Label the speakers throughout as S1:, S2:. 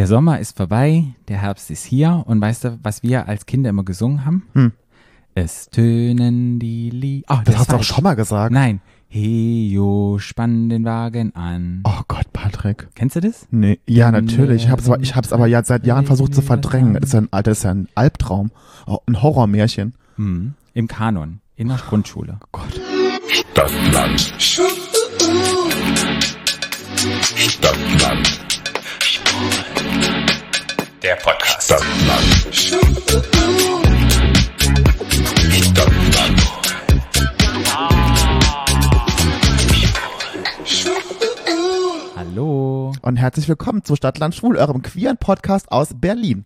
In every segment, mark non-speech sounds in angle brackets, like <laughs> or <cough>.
S1: Der Sommer ist vorbei, der Herbst ist hier und weißt du, was wir als Kinder immer gesungen haben?
S2: Hm.
S1: Es tönen die Lieder. Ah,
S2: Das hast du auch schon mal gesagt.
S1: Nein. Hejo, spann den Wagen an.
S2: Oh Gott, Patrick.
S1: Kennst du das?
S2: Nee, ja, natürlich. Ich hab's, aber- ich hab's aber ja seit Jahren versucht zu verdrängen. Das ist ja ein, das ist ja ein Albtraum. Oh, ein Horrormärchen.
S1: Hm. Im Kanon, in der Grundschule.
S2: Gott.
S3: Stadtland. Stadtland.
S1: Der Podcast.
S3: Stadtland. Stadtland.
S1: Hallo.
S2: Und herzlich willkommen zu Stadtland Schwul, eurem queeren Podcast aus Berlin.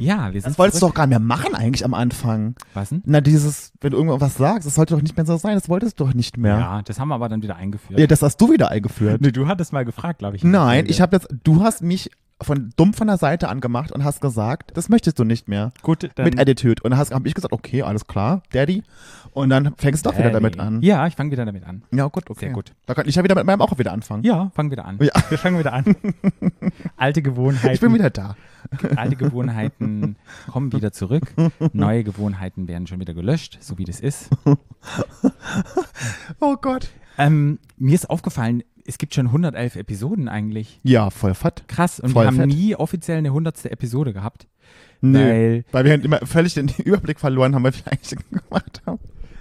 S1: Ja, wir sind
S2: Das wolltest du doch gar nicht mehr machen eigentlich am Anfang.
S1: Was denn?
S2: Na, dieses, wenn du irgendwas sagst, das sollte doch nicht mehr so sein. Das wolltest du doch nicht mehr.
S1: Ja. das haben wir aber dann wieder eingeführt.
S2: Ja, das hast du wieder eingeführt.
S1: Nee, du hattest mal gefragt, glaube ich.
S2: Nein, ich habe jetzt, du hast mich von dumm von der Seite angemacht und hast gesagt, das möchtest du nicht mehr.
S1: Gut, dann
S2: mit Attitude. Und dann habe ich gesagt, okay, alles klar, Daddy. Und dann fängst du doch wieder damit an.
S1: Ja, ich fange wieder damit an.
S2: Ja, gut, okay.
S1: Sehr gut.
S2: Da kann ich ja wieder mit meinem auch wieder anfangen.
S1: Ja, fangen wieder an.
S2: Ja.
S1: Wir fangen wieder an. <laughs> Alte Gewohnheiten.
S2: Ich bin wieder da.
S1: Alte Gewohnheiten kommen wieder zurück. Neue Gewohnheiten werden schon wieder gelöscht, so wie das ist. <laughs>
S2: Oh Gott.
S1: Ähm, mir ist aufgefallen, es gibt schon 111 Episoden eigentlich.
S2: Ja, voll fett.
S1: Krass. Und
S2: Voll
S1: wir haben
S2: fett.
S1: nie offiziell eine 100. Episode gehabt.
S2: Nö.
S1: Weil,
S2: Weil wir halt immer völlig den <laughs> Überblick verloren haben, was wir eigentlich <laughs> gemacht haben.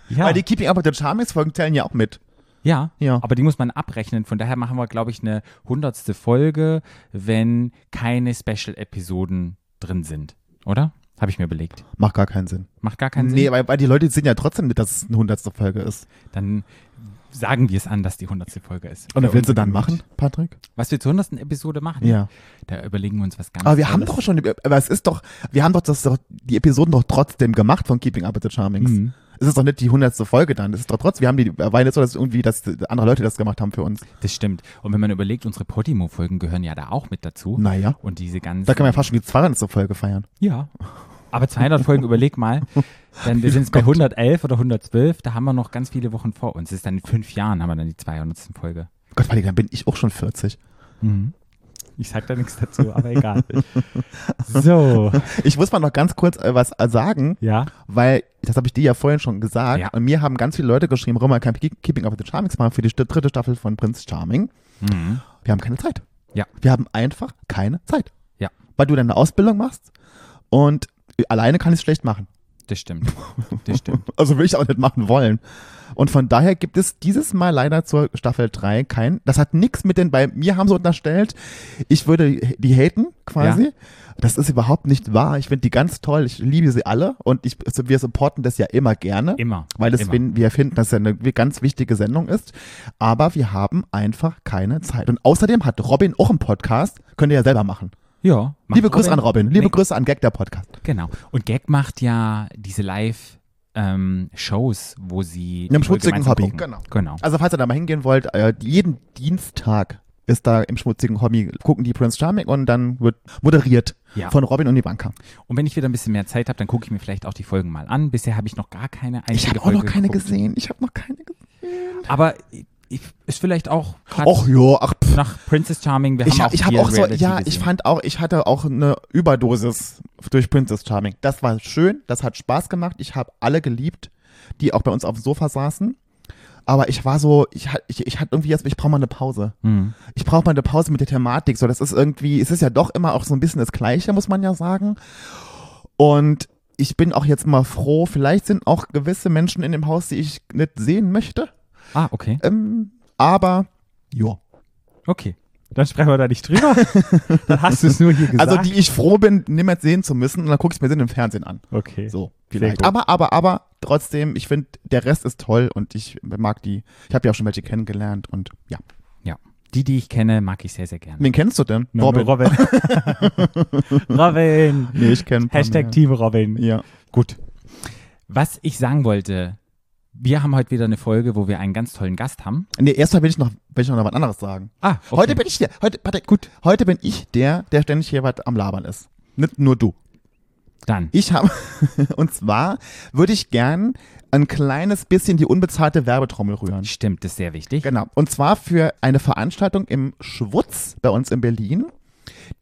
S1: ja,
S2: Weil die Keeping Up with the Charmings Folgen zählen ja auch mit.
S1: ja,
S2: Ja.
S1: aber die muss man abrechnen. Von daher machen wir, glaube ich, eine 100. Folge, wenn keine Special-Episoden drin sind. Oder? Habe ich mir überlegt.
S2: Macht gar keinen Sinn.
S1: Macht gar keinen
S2: nee,
S1: Sinn.
S2: weil, weil die Leute sehen ja trotzdem mit, dass es eine hundertste Folge ist.
S1: Dann sagen wir es an, dass die 100. Folge ist.
S2: Und was willst du dann machen, Patrick?
S1: Was wir zur 100. Episode machen?
S2: Ja.
S1: Da überlegen wir uns was ganz
S2: Aber wir haben
S1: Tolles.
S2: doch schon, aber es ist doch, wir haben doch, das doch die Episoden doch trotzdem gemacht von Keeping Up with the Charmings.
S1: Mhm.
S2: Es ist doch nicht die hundertste Folge dann. Es ist doch trotzdem, wir haben die, war nicht so, dass irgendwie, dass andere Leute das gemacht haben für uns.
S1: Das stimmt. Und wenn man überlegt, unsere Podimo-Folgen gehören ja da auch mit dazu.
S2: Naja.
S1: Und diese ganzen.
S2: Da kann man ja fast schon die 200. Folge feiern.
S1: Ja. <laughs> Aber 200 Folgen, überleg mal. Dann wir sind jetzt bei <laughs> 111 oder 112. Da haben wir noch ganz viele Wochen vor uns. Das ist dann in fünf Jahren haben wir dann die 200. Folge.
S2: Gott, dann bin ich auch schon 40.
S1: Ich sag da nichts dazu, aber egal. <laughs> So.
S2: Ich muss mal noch ganz kurz äh, was äh, sagen,
S1: Ja.
S2: weil, das habe ich dir ja vorhin schon gesagt,
S1: Ja.
S2: und mir haben ganz viele Leute geschrieben, Roma kann Keeping Up with the Charmings machen für die dritte Staffel von Prince Charming.
S1: Mhm.
S2: Wir haben keine Zeit.
S1: Ja.
S2: Wir haben einfach keine Zeit.
S1: Ja.
S2: Weil du deine Ausbildung machst und alleine kann ich es schlecht machen.
S1: Das stimmt. Das stimmt. <laughs>
S2: Also will ich auch nicht machen wollen. Und von daher gibt es dieses Mal leider zur Staffel 3 kein, das hat nichts mit den, bei mir haben sie unterstellt, ich würde die haten quasi.
S1: Ja.
S2: Das ist überhaupt nicht wahr. Ich finde die ganz toll. Ich liebe sie alle und ich, wir supporten das ja immer gerne.
S1: Immer.
S2: Weil es,
S1: Immer.
S2: wir finden, dass es eine ganz wichtige Sendung ist. Aber wir haben einfach keine Zeit. Und außerdem hat Robin auch einen Podcast. Könnt ihr ja selber machen.
S1: Ja.
S2: Liebe Grüße an Robin. Liebe
S1: Nee.
S2: Grüße an Gag, der Podcast.
S1: Genau. Und Gag macht ja diese Live-Shows, wo sie.
S2: Im schmutzigen Hobby.
S1: gucken.
S2: Genau.
S1: Genau.
S2: Also falls ihr da mal hingehen wollt, äh, jeden Dienstag ist da im schmutzigen Hobby, gucken die Prince Charming und dann wird moderiert
S1: Ja.
S2: von Robin und Ivanka.
S1: Und wenn ich wieder ein bisschen mehr Zeit habe, dann gucke ich mir vielleicht auch die Folgen mal an. Bisher habe ich noch gar keine einzige
S2: Ich habe auch noch keine
S1: geguckt.
S2: gesehen. Ich habe noch keine gesehen.
S1: Aber ich, ist vielleicht auch
S2: Och ja, ach pff.
S1: nach Princess Charming. Wir
S2: Ich
S1: haben
S2: habe
S1: auch
S2: ich hab auch so,
S1: Reality
S2: ja, ich
S1: gesehen.
S2: fand auch, ich hatte auch eine Überdosis durch Princess Charming. Das war schön, das hat Spaß gemacht. Ich habe alle geliebt, die auch bei uns auf dem Sofa saßen. Aber ich war so, ich, ich, ich hatte irgendwie jetzt, ich brauche mal eine Pause.
S1: Hm.
S2: ich brauche mal eine Pause mit der Thematik. So, das ist irgendwie, es ist ja doch immer auch so ein bisschen das Gleiche, muss man ja sagen. Und ich bin auch jetzt mal froh, vielleicht sind auch gewisse Menschen in dem Haus, die ich nicht sehen möchte.
S1: Ah, okay.
S2: Ähm, aber, ja.
S1: Okay. Dann sprechen wir da nicht drüber. <laughs> dann hast du es nur hier gesagt.
S2: Also, die ich froh bin, niemand sehen zu müssen. Und dann gucke ich mir den im Fernsehen an.
S1: Okay.
S2: So, vielleicht. Aber, aber, aber, trotzdem, ich finde, der Rest ist toll und ich mag die. Ich habe ja auch schon welche kennengelernt und ja.
S1: Ja. Die, die ich kenne, mag ich sehr, sehr gerne.
S2: Wen kennst du denn?
S1: Na, nur Robin. Robin. <laughs>
S2: Nee, ich kenne
S1: Hashtag Team Robin.
S2: Ja.
S1: Gut. Was ich sagen wollte, wir haben heute wieder eine Folge, wo wir einen ganz tollen Gast haben.
S2: Nee, erstmal will ich noch, will ich noch was anderes sagen.
S1: Ah, okay.
S2: Heute bin ich der, heute, warte, gut, heute bin ich der, der ständig hier was am Labern ist. Nicht nur du.
S1: Dann.
S2: Ich habe, <laughs> und zwar würde ich gern ein kleines bisschen die unbezahlte Werbetrommel rühren.
S1: Stimmt, das ist sehr wichtig.
S2: Genau. Und zwar für eine Veranstaltung im Schwutz bei uns in Berlin.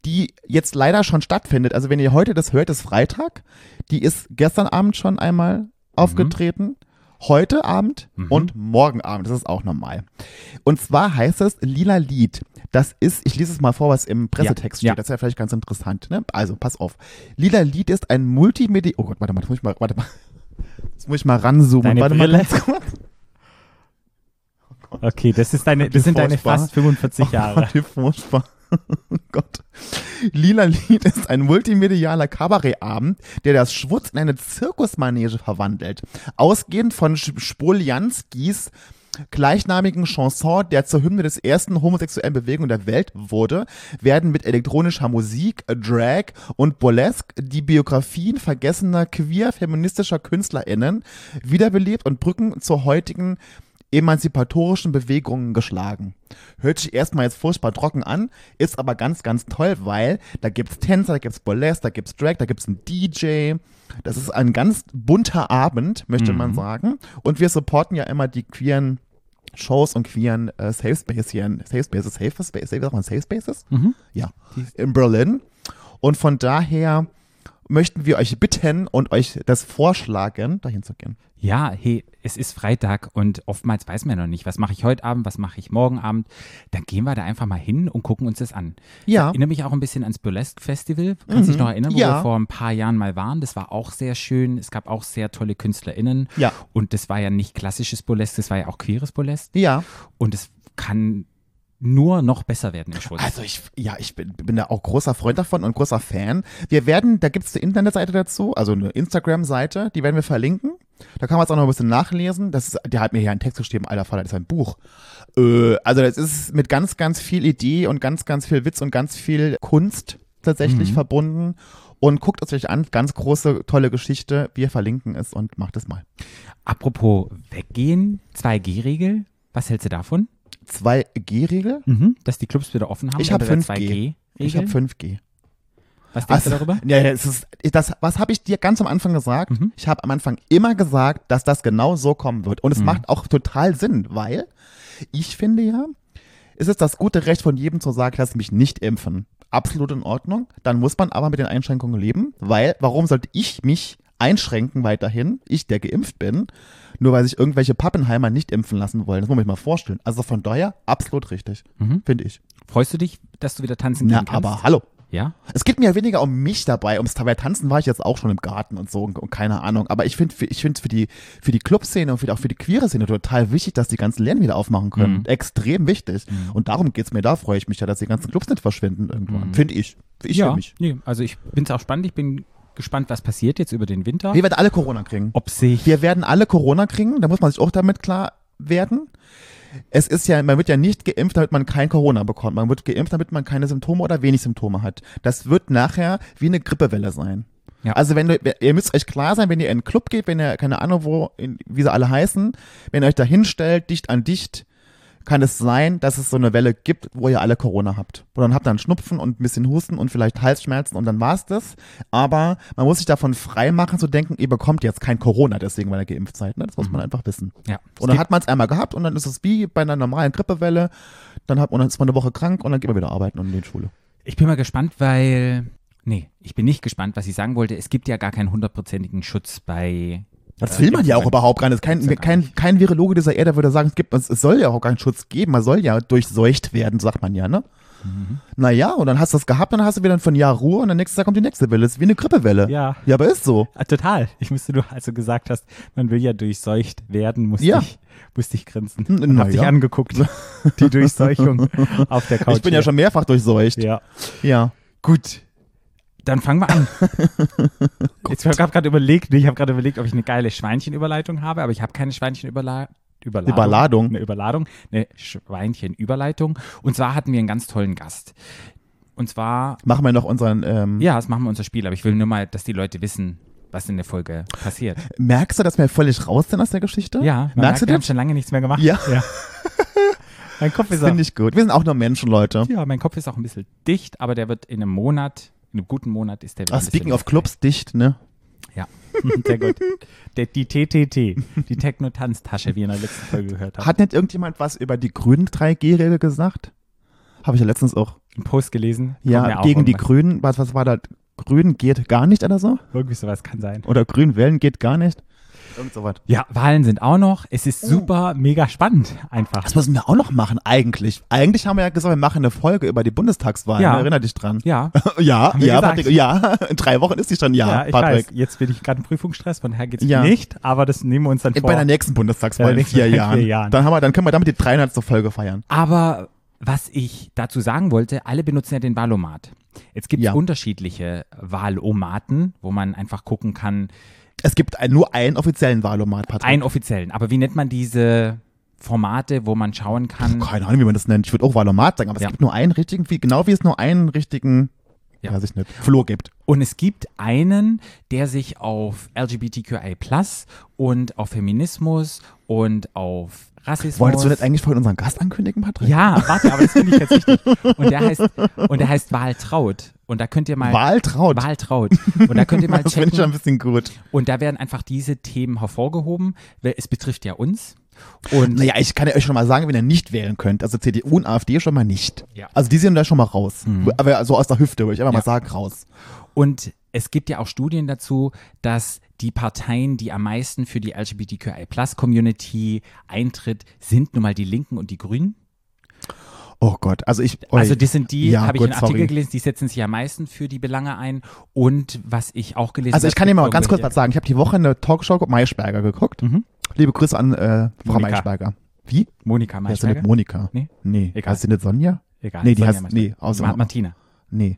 S2: die jetzt leider schon stattfindet. Also wenn ihr heute das hört, ist Freitag. Die ist gestern Abend schon einmal aufgetreten. Heute Abend
S1: Mhm.
S2: und morgen Abend. Das ist auch normal. Und zwar heißt es Lila Lied. Das ist, ich lese es mal vor, was im Pressetext
S1: Ja,
S2: steht.
S1: ja.
S2: Das ist ja vielleicht ganz interessant. Ne? Also, pass auf. Lila Lied ist ein Multimedia. Oh Gott, warte mal, das muss ich mal, warte mal. Das muss ich mal ranzoomen.
S1: Deine
S2: warte
S1: Brille? <laughs>
S2: mal kurz.
S1: Okay, das, ist deine, das sind deine fast 45 Jahre.
S2: Oh, wie furchtbar. Oh <laughs> Gott. Lila Lied ist ein multimedialer Kabarettabend, der das Schwutz in eine Zirkusmanege verwandelt. Ausgehend von Spoljanskis gleichnamigen Chanson, der zur Hymne des ersten homosexuellen Bewegung der Welt wurde, werden mit elektronischer Musik, Drag und Burlesque die Biografien vergessener queer-feministischer KünstlerInnen wiederbelebt und Brücken zur heutigen emanzipatorischen Bewegungen geschlagen. Hört sich erstmal jetzt furchtbar trocken an, ist aber ganz, ganz toll, weil da gibt's Tänzer, da gibt's Burlesque, da gibt's Drag, da gibt's einen DJ. Das ist ein ganz bunter Abend, möchte man sagen. Und wir supporten ja immer die queeren Shows und queeren äh, Safe Space hier in Safe Spaces, Safe Spaces, man Safe Spaces?
S1: Mhm.
S2: Ja, in Berlin. Und von daher möchten wir euch bitten und euch das vorschlagen, dahin zu gehen.
S1: Ja, hey, es ist Freitag und oftmals weiß man ja noch nicht, was mache ich heute Abend, was mache ich morgen Abend. Dann gehen wir da einfach mal hin und gucken uns das an.
S2: Ja.
S1: Das erinnert mich auch ein bisschen ans Burlesque Festival. Kannst du dich noch erinnern, wo
S2: Ja.
S1: wir vor ein paar Jahren mal waren? Das war auch sehr schön. Es gab auch sehr tolle KünstlerInnen.
S2: Ja.
S1: Und das war ja nicht klassisches Burlesque, das war ja auch queeres Burlesque.
S2: Ja.
S1: Und es kann nur noch besser werden im Schwulz.
S2: Also ich, ja, ich bin, bin da auch großer Freund davon und großer Fan. Wir werden, da gibt's eine Internetseite dazu, also eine Instagram-Seite, die werden wir verlinken. Da kann man es auch noch ein bisschen nachlesen. Das ist, der hat mir hier einen Text geschrieben, alter Vater, das ist ein Buch. Äh, also das ist mit ganz, ganz viel Idee und ganz, ganz viel Witz und ganz viel Kunst tatsächlich verbunden. Und guckt es euch an, ganz große, tolle Geschichte. Wir verlinken es und macht es mal.
S1: Apropos weggehen, 2G-Regel. Was hältst du davon?
S2: 2G-Regel?
S1: Mhm. Dass die Clubs wieder offen haben?
S2: Ich hab
S1: unter der
S2: 5G.
S1: 2G-Regel?
S2: Ich habe 5G.
S1: Was denkst du
S2: Also,
S1: darüber?
S2: Ja, ja, es ist, das, was habe ich dir ganz am Anfang gesagt?
S1: Mhm.
S2: Ich habe am Anfang immer gesagt, dass das genau so kommen wird. Und es
S1: Mhm.
S2: macht auch total Sinn, weil ich finde ja, es ist das gute Recht von jedem zu sagen, lass mich nicht impfen. Absolut in Ordnung. Dann muss man aber mit den Einschränkungen leben, weil warum sollte ich mich einschränken weiterhin, ich, der geimpft bin, nur weil sich irgendwelche Pappenheimer nicht impfen lassen wollen. Das muss man sich mal vorstellen. Also von daher absolut richtig,
S1: Mhm.
S2: finde ich.
S1: Freust du dich, dass du wieder tanzen
S2: Na,
S1: gehen kannst?
S2: aber hallo.
S1: Ja?
S2: Es geht mir ja weniger um mich dabei. Ums dabei tanzen war ich jetzt auch schon im Garten und so und, und keine Ahnung. Aber ich finde, ich finde für die für die Clubszene und für, auch für die queere Szene total wichtig, dass die ganzen Läden wieder aufmachen können.
S1: Mhm.
S2: Extrem wichtig. Und darum geht's mir. Da freue ich mich ja, dass die ganzen Clubs nicht verschwinden irgendwann.
S1: Mhm.
S2: Finde ich. Ich
S1: ja.
S2: für mich.
S1: Nee, also ich bin es auch spannend. Ich bin gespannt, was passiert jetzt über den Winter.
S2: Wir werden alle Corona kriegen.
S1: Ob sich
S2: Wir werden alle Corona kriegen. Da muss man sich auch damit klar werden. Es ist ja, man wird ja nicht geimpft, damit man kein Corona bekommt. Man wird geimpft, damit man keine Symptome oder wenig Symptome hat. Das wird nachher wie eine Grippewelle sein.
S1: Ja.
S2: Also wenn du, ihr müsst euch klar sein, wenn ihr in einen Club geht, wenn ihr, keine Ahnung wo, in, wie sie alle heißen, wenn ihr euch da hinstellt, dicht an dicht, kann es sein, dass es so eine Welle gibt, wo ihr alle Corona habt. Und dann habt ihr einen Schnupfen und ein bisschen Husten und vielleicht Halsschmerzen und dann war's das. Aber man muss sich davon frei machen zu denken, ihr bekommt jetzt kein Corona deswegen, weil ihr geimpft seid. Ne? Das muss man einfach wissen.
S1: ja, es
S2: Und dann hat man es einmal gehabt und dann ist es wie bei einer normalen Grippewelle. Dann hat und dann ist man eine Woche krank und dann geht man wieder arbeiten und in die Schule.
S1: ich bin mal gespannt, weil nee, ich bin nicht gespannt, was ich sagen wollte. Es gibt ja gar keinen hundertprozentigen Schutz bei
S2: Das
S1: äh,
S2: will man ja auch überhaupt gar nicht. Kein, kein, kein Virologe dieser Erde würde sagen, es gibt, es, es soll ja auch keinen Schutz geben. Man soll ja durchseucht werden, sagt man ja, ne?
S1: Mhm.
S2: Naja, und dann hast du das gehabt, dann hast du wieder von Jahr Ruhe und dann nächstes Jahr kommt die nächste Welle. Das ist wie eine Grippewelle.
S1: Ja.
S2: Ja, aber ist so.
S1: Ah, total. Ich musste nur, als du gesagt hast, man will ja durchseucht werden, musste
S2: Ja.
S1: ich musste ich grinsen und
S2: na
S1: hab dich
S2: ja.
S1: angeguckt. Die Durchseuchung <laughs> auf der Couch.
S2: ich bin ja schon mehrfach durchseucht.
S1: Ja.
S2: Ja.
S1: Gut. Dann fangen wir an. <laughs> Jetzt ich habe gerade überlegt, ich habe gerade überlegt, ob ich eine geile Schweinchenüberleitung habe, aber ich habe keine Schweinchenüberleitung. Überladung.
S2: Überladung.
S1: Eine Überladung, eine Schweinchenüberleitung. Und zwar hatten wir einen ganz tollen Gast. Und zwar,
S2: Machen wir noch unseren, ähm,
S1: ja, das machen wir unser Spiel, aber ich will nur mal, dass die Leute wissen, was in der Folge passiert.
S2: merkst du, dass wir völlig raus sind aus der Geschichte?
S1: Ja,
S2: Merkst
S1: merkt,
S2: du
S1: wir haben
S2: das?
S1: schon lange nichts mehr gemacht.
S2: Ja. <laughs>
S1: Mein Kopf ist auch,
S2: Finde ich gut. Wir sind auch nur Menschen, Leute.
S1: ja, mein Kopf ist auch ein bisschen dicht, aber der wird in einem Monat, in einem guten Monat ist der wieder
S2: Ah,
S1: ein bisschen
S2: speaking of Clubs, dicht, ne?
S1: Ja, <laughs> sehr gut. Der, die TTT, die Techno-Tanztasche, wie ihr in der letzten Folge gehört habt.
S2: Hat nicht irgendjemand was über die grünen 3G-Regel gesagt? Habe ich ja letztens auch.
S1: Einen Post gelesen.
S2: Ja, gegen die. Grünen. Was, was war da? Grün geht gar nicht oder so?
S1: Irgendwie sowas kann sein.
S2: Oder Grün wählen geht gar nicht? Irgend sowas.
S1: Ja, Wahlen sind auch noch. Es ist
S2: Oh.
S1: super, mega spannend einfach.
S2: Das müssen wir auch noch machen, eigentlich. Eigentlich haben wir ja gesagt, wir machen eine Folge über die Bundestagswahl.
S1: Ja.
S2: Ne? Erinner dich dran.
S1: Ja, <laughs>
S2: Ja, ja. Patrick, ja. <laughs> In drei Wochen ist die schon, ja,
S1: ja,
S2: Patrick.
S1: weiß. Jetzt bin ich gerade im Prüfungsstress, von daher geht's
S2: Ja.
S1: nicht, aber das nehmen wir uns dann vor.
S2: Bei der nächsten Bundestagswahl in vier
S1: in vier
S2: Jahren.
S1: Jahren.
S2: Dann, haben wir, dann können wir damit die 300. Folge feiern.
S1: Aber was ich dazu sagen wollte, alle benutzen ja den Wahlomat. Jetzt gibt es
S2: Ja.
S1: unterschiedliche Wahlomaten, wo man einfach gucken kann,
S2: Es gibt ein, nur einen offiziellen Wahlomat, Patrick.
S1: einen offiziellen. Aber wie nennt man diese Formate, wo man schauen kann?
S2: Keine Ahnung, wie man das nennt. Ich würde auch Wahlomat sagen, aber
S1: Ja.
S2: es gibt nur einen richtigen, wie, genau wie es nur einen richtigen,
S1: Ja.
S2: weiß ich nicht, Flur gibt.
S1: Und es gibt einen, der sich auf LGBTQI und auf Feminismus und auf Rassismus.
S2: Wolltest du nicht eigentlich vorhin unseren Gast ankündigen, Patrick?
S1: Ja, warte, aber das finde ich jetzt wichtig. Und der heißt, und der heißt Wahltraut. Und da könnt ihr mal.
S2: Wahltraut.
S1: Wahltraut. Und da könnt ihr mal <laughs>
S2: Das finde ich schon ein
S1: checken.
S2: bisschen gut.
S1: Und da werden einfach diese Themen hervorgehoben, weil es betrifft ja uns. Und
S2: Naja, ich kann ja euch schon mal sagen, wenn ihr nicht wählen könnt, also CDU und AfD schon mal nicht.
S1: Ja.
S2: Also die sind da schon mal raus.
S1: Mhm.
S2: Aber so aus der Hüfte würde ich einfach
S1: Ja.
S2: mal sagen, raus.
S1: Und es gibt ja auch Studien dazu, dass die Parteien, die am meisten für die LGBTQI-Plus-Community eintritt, sind nun mal die Linken und die Grünen.
S2: Oh Gott, also ich.
S1: Also
S2: oi.
S1: das sind die,
S2: Ja,
S1: habe ich einen Artikel
S2: sorry.
S1: gelesen, die setzen sich am meisten für die Belange ein. Und was ich auch gelesen habe.
S2: Also ich kann dir mal ganz kurz was sagen. Ich habe die Woche eine Talkshow mit Maischberger geguckt.
S1: Mhm.
S2: Liebe Grüße an äh, Frau. Maischberger. Wie?
S1: Monika
S2: Heißt sie
S1: Maischberger.
S2: nicht Monika?
S1: Nee.
S2: Nee.
S1: Egal.
S2: Heißt sie nicht Sonja?
S1: Egal.
S2: Nee, die
S1: Sonja
S2: heißt-
S1: Maischberger.
S2: nee, außer-
S1: Ma- Martina.
S2: Nee.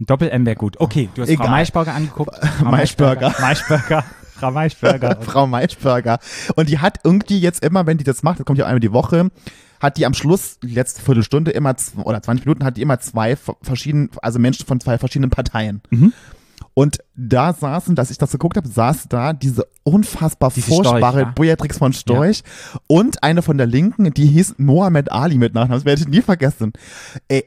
S1: Doppel-M wäre gut. Okay, du hast Frau
S2: Egal.
S1: Maischberger angeguckt. Frau
S2: Maischberger.
S1: Maischberger. Frau Maischberger. <laughs>
S2: Frau Maischberger. Und die hat irgendwie jetzt immer, wenn die das macht, das kommt ja einmal die Woche, hat die am Schluss, die letzte Viertelstunde immer, oder 20 Minuten, hat die immer zwei verschiedenen, also Menschen von zwei verschiedenen Parteien.
S1: Mhm.
S2: Und da saßen, dass ich das geguckt habe, saß da diese unfassbar
S1: Diese
S2: furchtbare
S1: Storch, ja?
S2: Beatrix von Storch und eine von der Linken, die hieß Mohammed Ali mit Nachnamen. Das werde ich nie vergessen. Ey,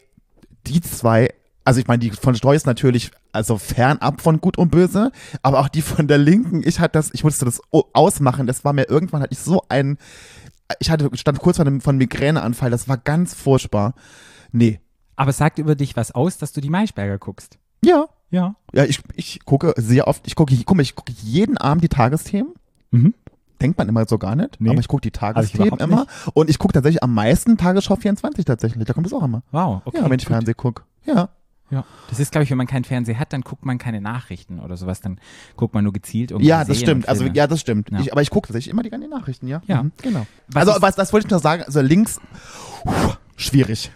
S2: die zwei, also ich meine, die von Storch ist natürlich also fernab von Gut und Böse, aber auch die von der Linken, ich hatte das, ich musste das ausmachen. Das war mir irgendwann hatte ich so ein, ich hatte stand kurz vor einem von Migräneanfall. Das war ganz furchtbar. Nee,
S1: Aber es sagt über dich was aus, dass du die Maischberger guckst.
S2: ja,
S1: Ja.
S2: ja, ich, ich gucke sehr oft, ich gucke, ich gucke, ich gucke jeden Abend die Tagesthemen.
S1: Mhm.
S2: Denkt man immer so gar nicht,
S1: Nee.
S2: aber ich gucke die Tagesthemen immer. Und ich gucke tatsächlich am meisten Tagesschau 24 tatsächlich. Da kommt es auch immer.
S1: Wow. Okay.
S2: ja, wenn ich. Fernsehen gucke. Ja.
S1: Ja. Das ist, glaube ich, wenn man keinen Fernseher hat, dann guckt man keine Nachrichten oder sowas. Dann guckt man nur gezielt irgendwie
S2: Ja, das stimmt. Also, ja, das stimmt.
S1: Ja.
S2: Ich, aber ich gucke tatsächlich immer die ganzen Nachrichten, ja.
S1: Ja.
S2: Mhm, genau.
S1: Was
S2: also, was, das wollte ich noch sagen. Also, links, puh, schwierig.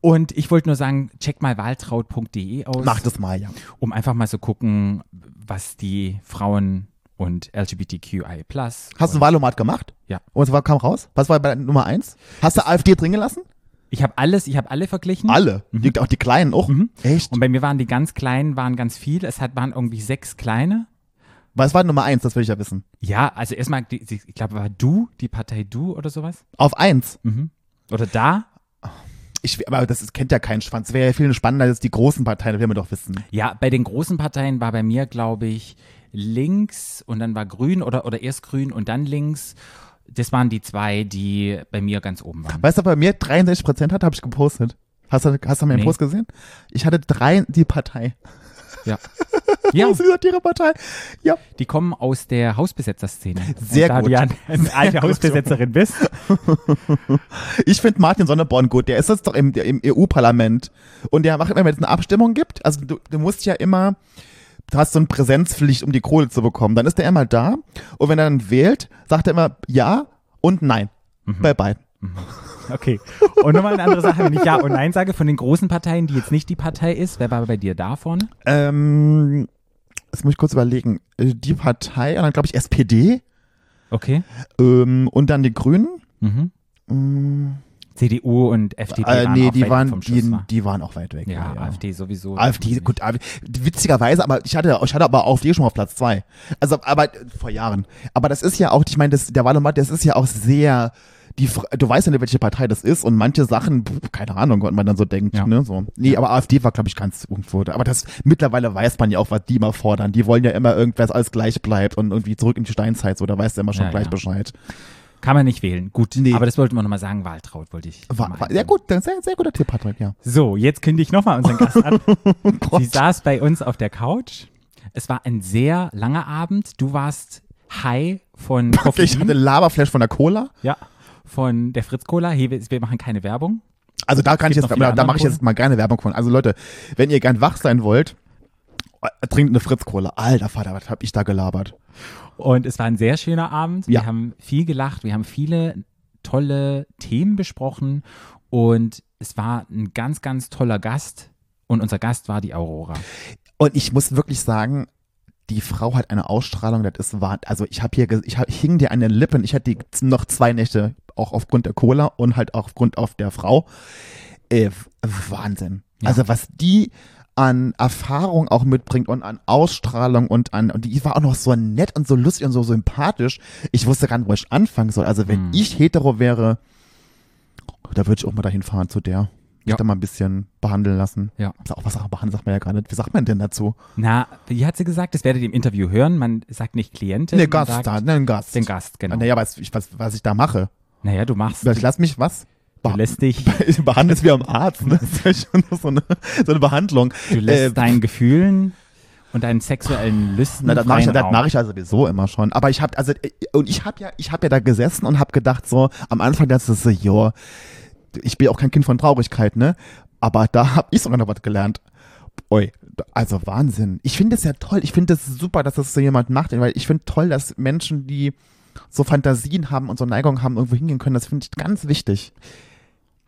S1: Und ich wollte nur sagen, check mal wahltraut.de aus,
S2: Mach das mal, ja.
S1: um einfach mal so gucken, was die Frauen und LGBTQI+.
S2: Hast du Wahlomat gemacht?
S1: Ja.
S2: Und was kam raus? Was war bei Nummer eins? Hast du AfD drin gelassen?
S1: Ich habe alles, ich habe alle verglichen.
S2: Alle. Die, auch die Kleinen auch.
S1: Mhm.
S2: Echt?
S1: Und bei mir waren die ganz kleinen, waren ganz viel. Es hat, waren irgendwie sechs kleine.
S2: Was war Nummer eins? Das will ich ja wissen.
S1: Ja, also erstmal, die, die- ich glaube, war Du, die Partei Du oder sowas.
S2: Auf eins.
S1: Mhm. Oder da.
S2: Ich, aber das ist, kennt ja keinen Schwanz. Wäre ja viel spannender als die großen Parteien, das werden wir doch wissen.
S1: Ja, bei den großen Parteien war bei mir, glaube ich, links und dann war grün oder, oder erst grün und dann links. Das waren die zwei, die bei mir ganz oben waren.
S2: Weißt du, bei mir 63 Prozent hat, habe ich gepostet. Hast du, hast du meinen
S1: Nee.
S2: Post gesehen? Ich hatte drei, die Partei.
S1: Ja. <laughs> ja,
S2: Was gesagt, ihre Partei? Ja.
S1: die kommen aus der Hausbesetzerszene.
S2: Sehr
S1: und da
S2: gut.
S1: du <laughs> ja eine alte
S2: gut.
S1: Hausbesetzerin bist. <laughs>
S2: Ich finde Martin Sonneborn gut. Der ist jetzt doch im, im EU-Parlament. Und der macht immer, wenn es eine Abstimmung gibt, also du, du musst ja immer, hast so eine Präsenzpflicht, um die Kohle zu bekommen. Dann ist der immer da. Und wenn er dann wählt, sagt er immer ja und nein.
S1: Mhm.
S2: Bei beiden.
S1: Okay. Und nochmal eine andere Sache, wenn ich Ja und Nein sage von den großen Parteien, die jetzt nicht die Partei ist, wer war bei dir da vorne?
S2: Ähm, das muss ich kurz überlegen. Äh, Die Partei, und dann glaube ich SPD.
S1: Okay.
S2: Ähm, und dann die Grünen.
S1: Mhm. CDU und FDP
S2: äh,
S1: waren
S2: nee,
S1: auch
S2: die waren,
S1: vom Schuss,
S2: die,
S1: war.
S2: die waren auch weit weg.
S1: Ja, AfD sowieso.
S2: AfD, gut, AfD, witzigerweise, aber ich hatte, ich hatte aber AfD schon mal auf Platz zwei. Also, aber vor Jahren. Aber das ist ja auch, ich meine, das, der Wahlomat, das ist ja auch sehr, die, du weißt ja nicht, welche Partei das ist und manche Sachen, keine Ahnung, was man dann so denkt,
S1: Ja.
S2: ne, so. Nee, aber AfD war, glaube ich, ganz irgendwo. Aber das, mittlerweile weiß man ja auch, was die immer fordern. Die wollen ja immer irgendwas alles gleich bleibt und irgendwie zurück in die Steinzeit, so, da weißt du immer schon
S1: Ja,
S2: gleich
S1: ja.
S2: Bescheid.
S1: Kann man nicht wählen. Gut,
S2: Nee.
S1: aber das wollten wir nochmal sagen. Waltraud wollte ich.
S2: War, war, ja
S1: einbringen.
S2: gut, sehr, sehr guter Tipp, Patrick, ja.
S1: So, jetzt kündige ich nochmal unseren Gast an.
S2: Oh <laughs>
S1: Sie saß bei uns auf der Couch. Es war ein sehr langer Abend. Du warst high von Koffein. <laughs>
S2: Ich hatte Laberflash von der Cola.
S1: ja, von der Fritz Cola. Hey, wir, machen keine Werbung.
S2: Also da kann ich jetzt, da, da mache ich jetzt mal gerne Werbung von. Also Leute, wenn ihr gern wach sein wollt, äh, trinkt eine Fritz-Cola. Alter Vater, was hab ich da gelabert?
S1: Und es war ein sehr schöner Abend. Wir
S2: Ja.
S1: haben viel gelacht. Wir haben viele tolle Themen besprochen. Und es war ein ganz, ganz toller Gast. Und unser Gast war die Aurora.
S2: Und ich muss wirklich sagen, die Frau hat eine Ausstrahlung, das ist wahr. Also ich habe hier, ich hab, hing dir an den Lippen. Ich hatte noch zwei Nächte, auch aufgrund der Cola und halt auch aufgrund auf der Frau. Äh, Wahnsinn.
S1: Ja.
S2: Also was die an Erfahrung auch mitbringt und an Ausstrahlung und an, und die war auch noch so nett und so lustig und so sympathisch. Ich wusste gar nicht, wo ich anfangen soll. Also wenn
S1: Hm.
S2: ich hetero wäre, da würde ich auch mal dahin fahren zu der. Mich
S1: Ja.
S2: da mal ein bisschen behandeln lassen.
S1: Ja.
S2: Ist auch was auch behandeln sagt man ja gar nicht. Wie sagt man denn dazu?
S1: Na, wie hat sie gesagt? Das werdet ihr im Interview hören. Man sagt nicht Klientin.
S2: Ne,
S1: man
S2: Gast
S1: sagt
S2: da, ne, ein Gast.
S1: Den Gast, genau.
S2: Naja, was, ich, was, was ich da mache.
S1: Naja, du machst,
S2: Ich lass mich was?
S1: Du lässt dich, <laughs>
S2: Ich behandle es wie am Arzt. Ne? Das ist ja schon so eine, so eine Behandlung.
S1: du lässt
S2: Äh,
S1: deinen Gefühlen und deinen sexuellen Lüsten
S2: Na, das mache ich, das mach ich ja sowieso immer schon. Aber ich habe also äh, und ich habe ja, ich habe ja da gesessen und habe gedacht so am Anfang, das ist so, jo, ich bin auch kein Kind von Traurigkeit, ne? Aber da habe ich sogar noch was gelernt. Ui, also Wahnsinn. Ich finde es ja toll. Ich finde es super, dass das so jemand macht, weil ich finde toll, dass Menschen, die so Fantasien haben und so Neigungen haben, irgendwo hingehen können. Das finde ich ganz wichtig.